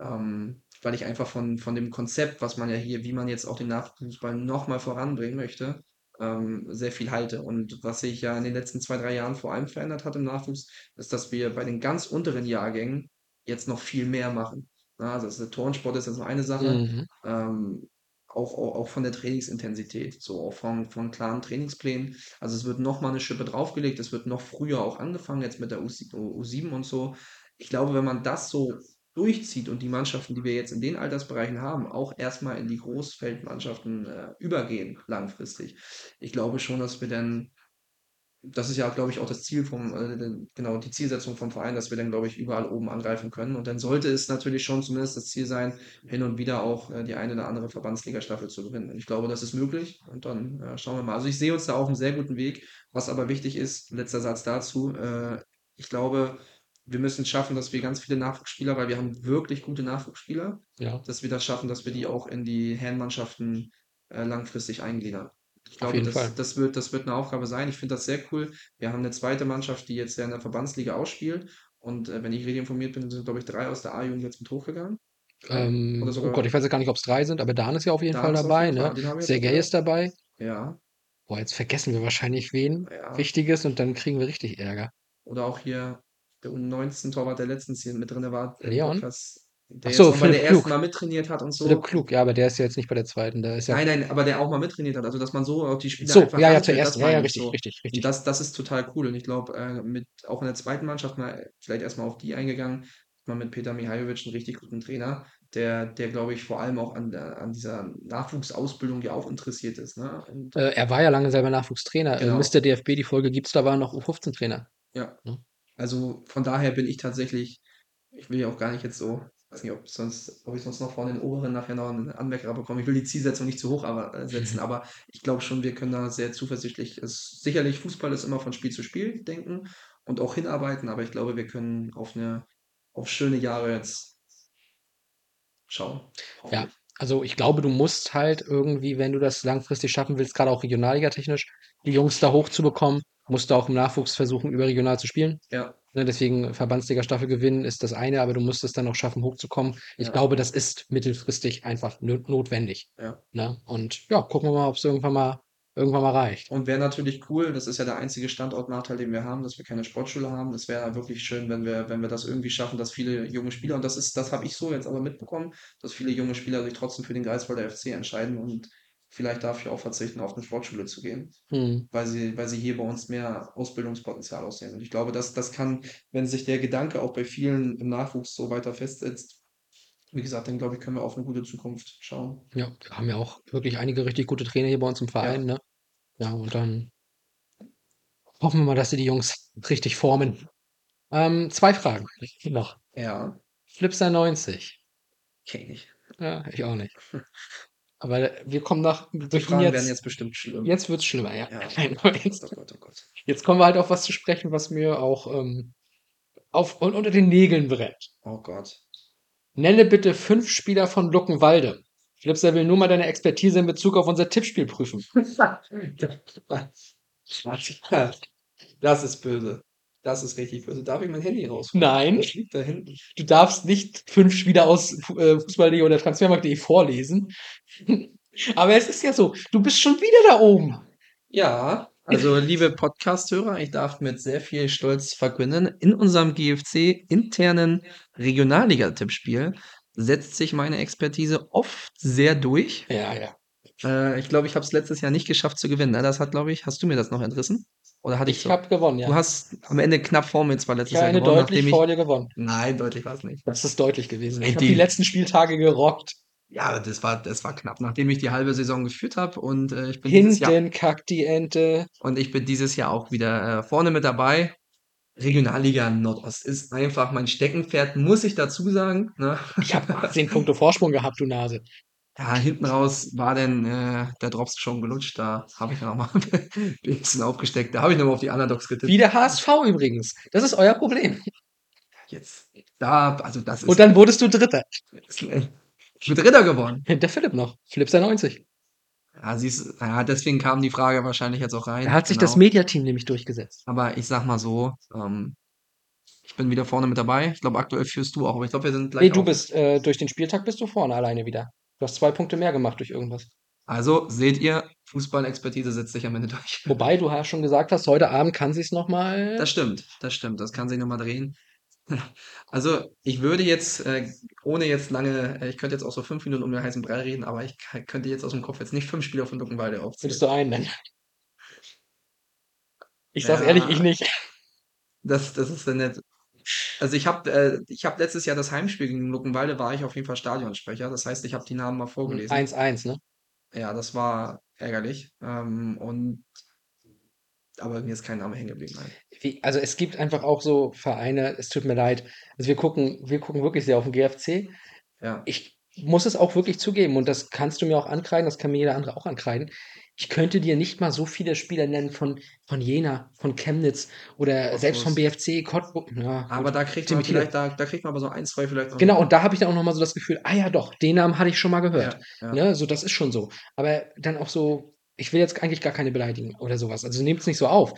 ähm, weil ich einfach von, von dem Konzept, was man ja hier, wie man jetzt auch den Nachwuchsfußball nochmal voranbringen möchte, ähm, sehr viel halte. Und was sich ja in den letzten zwei, drei Jahren vor allem verändert hat im Nachwuchs, ist, dass wir bei den ganz unteren Jahrgängen jetzt noch viel mehr machen. Na, also das ist, der Turnsport ist jetzt eine Sache, Mhm. ähm, auch, auch, auch von der Trainingsintensität, so auch von, von klaren Trainingsplänen. Also es wird noch mal eine Schippe draufgelegt, es wird noch früher auch angefangen, jetzt mit der U7 U7 und so. Ich glaube, wenn man das so durchzieht und die Mannschaften, die wir jetzt in den Altersbereichen haben, auch erstmal in die Großfeldmannschaften äh, übergehen, langfristig. Ich glaube schon, dass wir dann, das ist ja, glaube ich, auch das Ziel vom, äh, genau, die Zielsetzung vom Verein, dass wir dann, glaube ich, überall oben angreifen können. Und dann sollte es natürlich schon zumindest das Ziel sein, hin und wieder auch äh, die eine oder andere Verbandsliga-Staffel zu gewinnen. Und ich glaube, das ist möglich. Und dann äh, schauen wir mal. Also ich sehe uns da auf einem sehr guten Weg. Was aber wichtig ist, letzter Satz dazu, äh, ich glaube, wir müssen es schaffen, dass wir ganz viele Nachwuchsspieler, weil wir haben wirklich gute Nachwuchsspieler, Ja, dass wir das schaffen, dass wir die auch in die Herrenmannschaften äh, langfristig eingliedern. Ich glaube, das, das wird, das wird eine Aufgabe sein. Ich finde das sehr cool. Wir haben eine zweite Mannschaft, die jetzt ja in der Verbandsliga ausspielt. Und äh, wenn ich richtig informiert bin, sind, glaube ich, drei aus der A-Jugend jetzt mit hochgegangen. Ähm, oh Gott, ich weiß ja gar nicht, ob es drei sind, aber Dan ist ja auf jeden Dan Fall dabei, jeden Fall, ne? auch ist dabei. Ja, Boah, jetzt vergessen wir wahrscheinlich wen ja. Wichtiges und dann kriegen wir richtig Ärger. Oder auch hier der U19-Torwart, der letztens hier mit drin war, Leon? Podcast, der Ach so, jetzt bei der ersten Klug. Mal mittrainiert hat und so. Philipp Klug, ja, aber der ist ja jetzt nicht bei der zweiten, der ist ja. Nein, nein, aber der auch mal mittrainiert hat. Also, dass man so auch die Spieler So, einfach ja, ja, zuerst. das Ja, ja, richtig, so. richtig, Und richtig. das, das ist total cool. Und ich glaube, äh, mit auch in der zweiten Mannschaft mal vielleicht erstmal auf die eingegangen, mal mit Peter Mihajovic, einen richtig guten Trainer, der, der glaube ich, vor allem auch an, der, an dieser Nachwuchsausbildung ja auch interessiert ist. Ne? Und Äh, er war ja lange selber Nachwuchstrainer. Äh, Genau. Mr. DFB, die Folge gibt's, da war noch U15-Trainer. ja, Ne? Also von daher bin ich tatsächlich, ich will ja auch gar nicht jetzt so, weiß nicht, ob sonst, ob ich sonst noch von den Oberen nachher noch einen Anmerker bekomme. Ich will die Zielsetzung nicht zu hoch aber, äh, setzen, aber ich glaube schon, wir können da sehr zuversichtlich, es, sicherlich Fußball ist immer von Spiel zu Spiel denken und auch hinarbeiten, aber ich glaube, wir können auf eine, auf schöne Jahre jetzt schauen. Ja, also ich glaube, du musst halt irgendwie, wenn du das langfristig schaffen willst, gerade auch regionalligatechnisch, die Jungs da hochzubekommen, musst du auch im Nachwuchs versuchen, überregional zu spielen. Ja, Ne, deswegen Verbandsliga-Staffel gewinnen ist das eine, aber du musst es dann auch schaffen, hochzukommen. Ich Ja. glaube, das ist mittelfristig einfach no- notwendig. ja. Ne? Und ja, gucken wir mal, ob es irgendwann mal irgendwann mal reicht. Und wäre natürlich cool, das ist ja der einzige Standortnachteil, den wir haben, dass wir keine Sportschule haben. Es wäre wirklich schön, wenn wir, wenn wir das irgendwie schaffen, dass viele junge Spieler, und das ist, das habe ich so jetzt aber mitbekommen, dass viele junge Spieler sich trotzdem für den Greifswalder FC entscheiden und vielleicht dafür auch verzichten, auf eine Sportschule zu gehen, Hm. weil sie, weil sie hier bei uns mehr Ausbildungspotenzial aussehen. Und ich glaube, dass das kann, wenn sich der Gedanke auch bei vielen im Nachwuchs so weiter festsetzt, wie gesagt, dann glaube ich, können wir auf eine gute Zukunft schauen. Ja, wir haben ja auch wirklich einige richtig gute Trainer hier bei uns im Verein, ne? Ja, und dann hoffen wir mal, dass sie die Jungs richtig formen. Ähm, zwei Fragen noch. Ja, Flipster 90. kenne ich. Ja, ich auch nicht. Aber wir kommen nach Die durch ihn Fragen werden jetzt. jetzt bestimmt schlimm. Jetzt wird's schlimmer, ja. Ja. Nein, jetzt, Oh Gott, oh Gott. jetzt kommen wir halt auf was zu sprechen, was mir auch ähm, auf und unter den Nägeln brennt. Oh Gott. Nenne bitte fünf Spieler von Luckenwalde. Flipster will nur mal deine Expertise in Bezug auf unser Tippspiel prüfen. Das ist böse. Das ist richtig böse. Darf ich mein Handy raus? Nein, Das liegt da hinten. du darfst nicht fünf Spieler aus äh, Fußball.de oder Transfermarkt.de vorlesen. Aber es ist ja so, du bist schon wieder da oben. Ja, also liebe Podcast-Hörer, ich darf mit sehr viel Stolz verkünden, in unserem GFC-internen Regionalliga-Tippspiel setzt sich meine Expertise oft sehr durch. Ja, ja. Äh, ich glaube, ich habe es letztes Jahr nicht geschafft zu gewinnen. ne? Das hat, glaube ich, hast du mir das noch entrissen? Oder hatte ich Ich so? habe gewonnen, Du ja. hast am Ende knapp vor mir zwar letztes Ich Jahr eine gewonnen, deutlich ich. vor dir gewonnen. Nein, deutlich war es nicht. Das ist deutlich gewesen. Ich habe die- letzten Spieltage gerockt. Ja, das war, das war knapp, nachdem ich die halbe Saison geführt habe und äh, ich bin dieses Jahr Hinten kackt die Ente. und ich bin dieses Jahr auch wieder äh, vorne mit dabei. Regionalliga Nordost ist einfach mein Steckenpferd, muss ich dazu sagen. Ne? Ich habe 10 Punkte Vorsprung gehabt, du Nase. Ja, hinten raus war denn äh, der Drops schon gelutscht. Da habe ich noch mal ein bisschen aufgesteckt. Da habe ich noch mal auf die Underdogs getippt. Wie der HSV übrigens. Das ist euer Problem. Jetzt, da, also das ist. Und dann wurdest du Dritter. ich bin Dritter geworden. Der Philipp noch. Philipp sei 90. Ja, siehst, ja, deswegen kam die Frage wahrscheinlich jetzt auch rein. Da hat sich das Genau. Mediateam nämlich durchgesetzt. Aber ich sag mal so, ähm, ich bin wieder vorne mit dabei. Ich glaube, aktuell führst du auch, aber ich glaube, wir sind gleich. Nee, du bist, äh, durch den Spieltag bist du vorne alleine wieder. Du hast zwei Punkte mehr gemacht durch irgendwas. Also seht ihr, Fußball-Expertise setzt sich am Ende durch. Wobei du ja schon gesagt hast, heute Abend kann sich's noch mal. Das stimmt, das stimmt. Das kann sich nochmal drehen. Also, ich würde jetzt, äh, ohne jetzt lange, äh, ich könnte jetzt auch so fünf Minuten um den heißen Brei reden, aber ich könnte jetzt aus dem Kopf jetzt nicht fünf Spieler von Luckenwalde aufzählen. Würdest du einen nennen? Ich sag's Ja. ehrlich, ich nicht. Das, das ist dann nett. Also ich habe äh, ich hab letztes Jahr das Heimspiel gegen Luckenwalde, war ich auf jeden Fall Stadionsprecher. Das heißt, ich habe die Namen mal vorgelesen. 1-1, ne? Ja, das war ärgerlich. Ähm, und aber mir ist kein Name hängen geblieben. Nein. Wie, also es gibt einfach auch so Vereine, es tut mir leid. Also wir gucken, wir gucken wirklich sehr auf den GFC. Ja. Ich muss es auch wirklich zugeben und das kannst du mir auch ankreiden, das kann mir jeder andere auch ankreiden. Ich könnte dir nicht mal so viele Spieler nennen von, von Jena, von Chemnitz oder Cottbus. selbst vom BFC, Cottbus. Ja, Aber da kriegt man vielleicht, da, da kriegt man aber so ein, zwei vielleicht noch. Genau, und da habe ich dann auch nochmal so das Gefühl, ah ja doch, den Namen hatte ich schon mal gehört. Ja, ja. Ne, so, das ist schon so. Aber dann auch so, ich will jetzt eigentlich gar keine beleidigen oder sowas. Also nehmt es nicht so auf.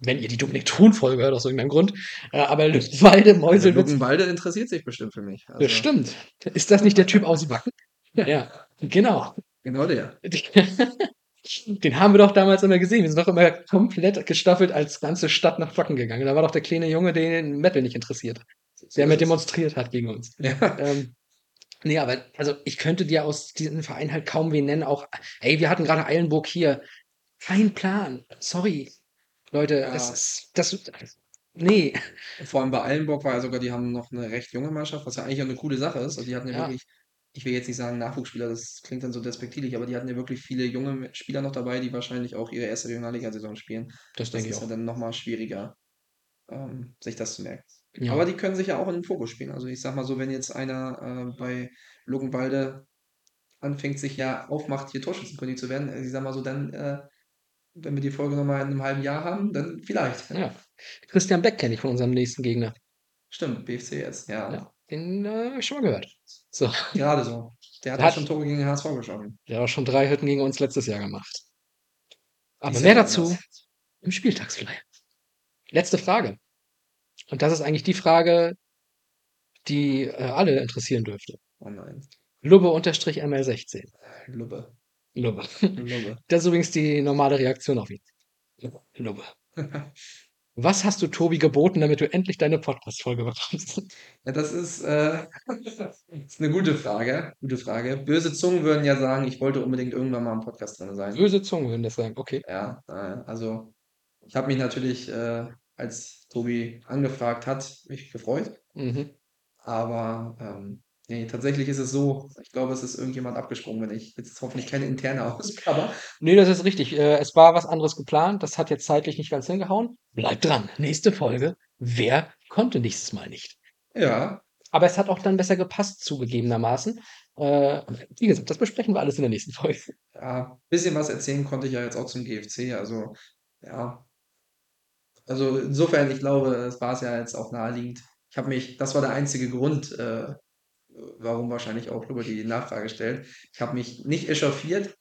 Wenn ihr die Dominik Thun-Folge hört, aus irgendeinem Grund. Aber Lüttenwalde, Meuselwitz, Luckenwalde interessiert sich bestimmt für mich. Also, das stimmt. Ist das nicht der Typ aus Wacken? Ja, ja, genau. Genau der. Den haben wir doch damals immer gesehen. Wir sind doch immer komplett gestaffelt als ganze Stadt nach Wacken gegangen. Da war doch der kleine Junge, den Metal nicht interessiert. Der mit demonstriert hat gegen uns. Ja. Ähm, nee, aber also ich könnte dir aus diesem Verein halt kaum wen nennen. Auch, ey, wir hatten gerade Eilenburg hier. Kein Plan. Sorry. Leute, Ja. das ist. Das, nee. Vor allem bei Eilenburg war ja sogar, die haben noch eine recht junge Mannschaft, was ja eigentlich auch eine coole Sache ist. Also die hatten ja, Ja. wirklich, ich will jetzt nicht sagen Nachwuchsspieler, das klingt dann so despektierlich, aber die hatten ja wirklich viele junge Spieler noch dabei, die wahrscheinlich auch ihre erste Regionalliga-Saison spielen. Das Das denke ich ist ja auch. dann nochmal schwieriger, ähm, sich das zu merken. Ja. Aber die können sich ja auch in den Fokus spielen. Also ich sag mal so, wenn jetzt einer äh, bei Luckenwalde anfängt, sich ja aufmacht, hier Torschützenkönig zu werden, äh, ich sag mal so, dann, äh, wenn wir die Folge nochmal in einem halben Jahr haben, dann vielleicht. ja. Christian Beck kenne ich von unserem nächsten Gegner. Stimmt, BFC jetzt, ja. Ja. Den äh, hab ich schon mal gehört. So. Gerade so. Der hat Hat- auch schon Tore gegen den HSV geschossen. Der hat auch schon drei Hütten gegen uns letztes Jahr gemacht. Aber mehr dazu anders. im Spieltagsflyer. Letzte Frage. Und das ist eigentlich die Frage, die äh, alle interessieren dürfte. Oh nein. Lubbe-ML16. Lubbe. Lubbe. Lubbe. Das ist übrigens die normale Reaktion auf ihn. Lubbe. Was hast du Tobi geboten, damit du endlich deine Podcast-Folge bekommst? Ja, das ist, äh, das ist eine gute Frage. Gute Frage. Böse Zungen würden ja sagen, ich wollte unbedingt irgendwann mal im Podcast drin sein. Böse Zungen würden das sagen. Okay. Ja, äh, also ich habe mich natürlich, äh, als Tobi angefragt hat, mich gefreut. Mhm. Aber ähm, nee, tatsächlich ist es so, ich glaube, es ist irgendjemand abgesprungen, wenn ich jetzt hoffentlich keine interne Ausgabe. Nee, das ist richtig. Äh, es war was anderes geplant. Das hat jetzt zeitlich nicht ganz hingehauen. Bleibt dran. Nächste Folge. Wer konnte nächstes Mal nicht? Ja, Aber es hat auch dann besser gepasst, zugegebenermaßen. Äh, wie gesagt, das besprechen wir alles in der nächsten Folge. ja, bisschen was erzählen konnte ich ja jetzt auch zum GFC. Also ja, also insofern, ich glaube, es war es ja jetzt auch naheliegend. Ich habe mich, das war der einzige Grund, äh, warum wahrscheinlich auch über die Nachfrage stellt. Ich habe mich nicht echauffiert,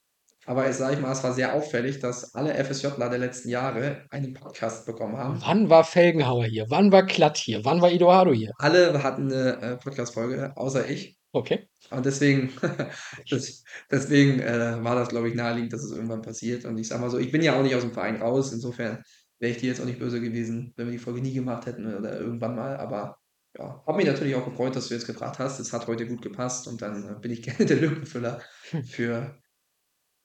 aber ich sage ich mal, es war sehr auffällig, dass alle FSJler der letzten Jahre einen Podcast bekommen haben. Wann war Felgenhauer hier? Wann war Klatt hier? Wann war Eduardo hier? Alle hatten eine äh, Podcast-Folge, außer ich. Okay. Und deswegen, das, deswegen äh, war das, glaube ich, naheliegend, dass es irgendwann passiert. Und ich sag mal so, ich bin ja auch nicht aus dem Verein raus. Insofern wäre ich dir jetzt auch nicht böse gewesen, wenn wir die Folge nie gemacht hätten oder irgendwann mal. Aber ja, habe mich natürlich auch gefreut, dass du jetzt gefragt hast. Es hat heute gut gepasst und dann äh, bin ich gerne der Lückenfüller für.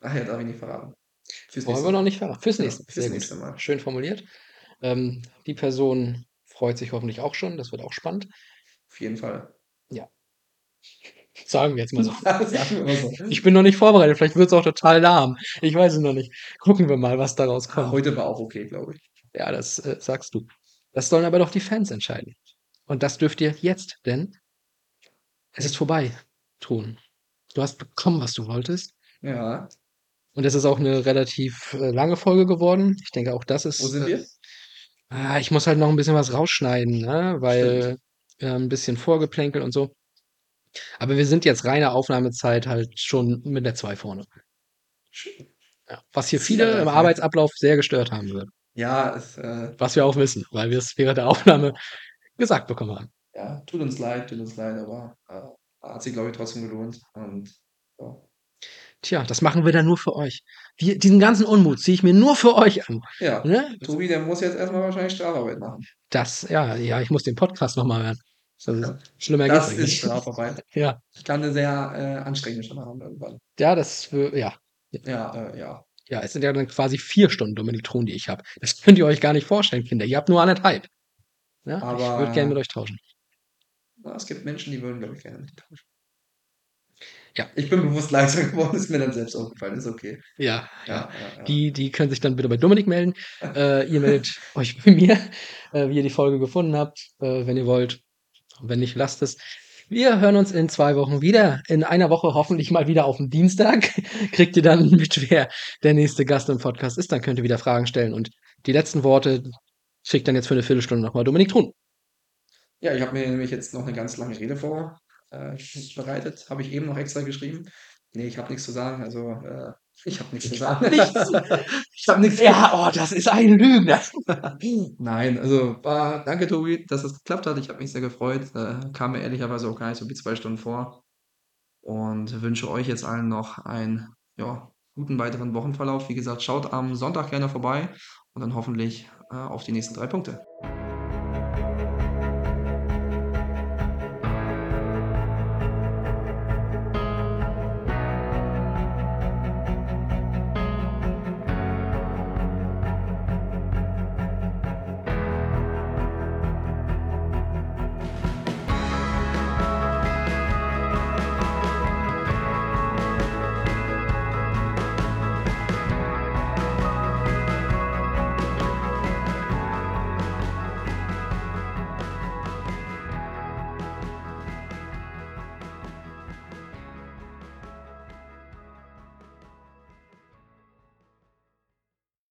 Ach ja, darf ich nicht verraten. Fürs Wollen nächste wir noch Mal. nicht verraten. Fürs Ja, nächste. fürs Sehr gut. nächste Mal. Schön formuliert. Ähm, die Person freut sich hoffentlich auch schon. Das wird auch spannend. Auf jeden Fall. Sagen wir jetzt mal so. So. Ich bin noch nicht vorbereitet. Vielleicht wird es auch total lahm. Ich weiß es noch nicht. Gucken wir mal, was daraus kommt. Heute war auch okay, glaube ich. Ja, das äh, sagst du. Das sollen aber doch die Fans entscheiden. Und das dürft ihr jetzt, denn es ist vorbei, Tun. Du hast bekommen, was du wolltest. Ja. Und es ist auch eine relativ äh, lange Folge geworden. Ich denke, auch das ist. Wo sind äh, wir? Ah, ich muss halt noch ein bisschen was rausschneiden, ne? weil äh, ein bisschen Vorgeplänkel und so. Aber wir sind jetzt reine Aufnahmezeit halt schon mit der 2 vorne. Ja. Was hier viele im? Arbeitsablauf sehr gestört haben wird. Ja, es, äh, Was wir auch wissen, weil wir es während der Aufnahme gesagt bekommen haben. ja, tut uns leid, tut uns leid, aber äh, hat sich, glaube ich, trotzdem gelohnt. Und ja. Tja, das machen wir dann nur für euch. Wir, diesen ganzen Unmut ziehe ich mir nur für euch an. Ja, Ne? Tobi, der muss jetzt erstmal wahrscheinlich Strafarbeit machen. Das, ja, ja, ich muss den Podcast nochmal hören. Das ist, Ja. schlimmer Das ist. Strafarbeit. Ja, Ich kann eine sehr äh, anstrengende Stunde haben irgendwann. ja, das, wür- ja, Ja, äh, ja. ja, es sind ja dann quasi vier Stunden Dominik Thron, die ich habe. Das könnt ihr euch gar nicht vorstellen, Kinder. Ihr habt nur anderthalb. Ja, ich Aber- würde gerne mit euch tauschen. Es gibt Menschen, die würden, glaube ich, gerne mit tauschen. Ja. Ich bin bewusst leiser geworden, ist mir dann selbst aufgefallen, ist okay. Ja, Ja, ja. ja, ja. Die, die können sich dann bitte bei Dominik melden. Äh, ihr meldet euch bei mir, äh, wie ihr die Folge gefunden habt, äh, wenn ihr wollt. Wenn nicht, lasst es. Wir hören uns in zwei Wochen wieder. In einer Woche hoffentlich mal wieder auf dem Dienstag. Kriegt ihr dann mit, wer der nächste Gast im Podcast ist. Dann könnt ihr wieder Fragen stellen. Und die letzten Worte kriegt dann jetzt für eine Viertelstunde nochmal Dominik Thun. Ja, ich habe mir nämlich jetzt noch eine ganz lange Rede vorbereitet. Habe ich eben noch extra geschrieben. Nee, ich habe nichts zu sagen. Also, äh, ich habe nichts zu sagen. ich habe nichts Ja, oh, das ist ein Lügner. Nein, also war, danke Tobi, dass das geklappt hat. Ich habe mich sehr gefreut. Äh, kam mir ehrlicherweise auch gar nicht so wie zwei Stunden vor. Und wünsche euch jetzt allen noch einen ja, guten weiteren Wochenverlauf. Wie gesagt, schaut am Sonntag gerne vorbei und dann hoffentlich äh, auf die nächsten drei Punkte.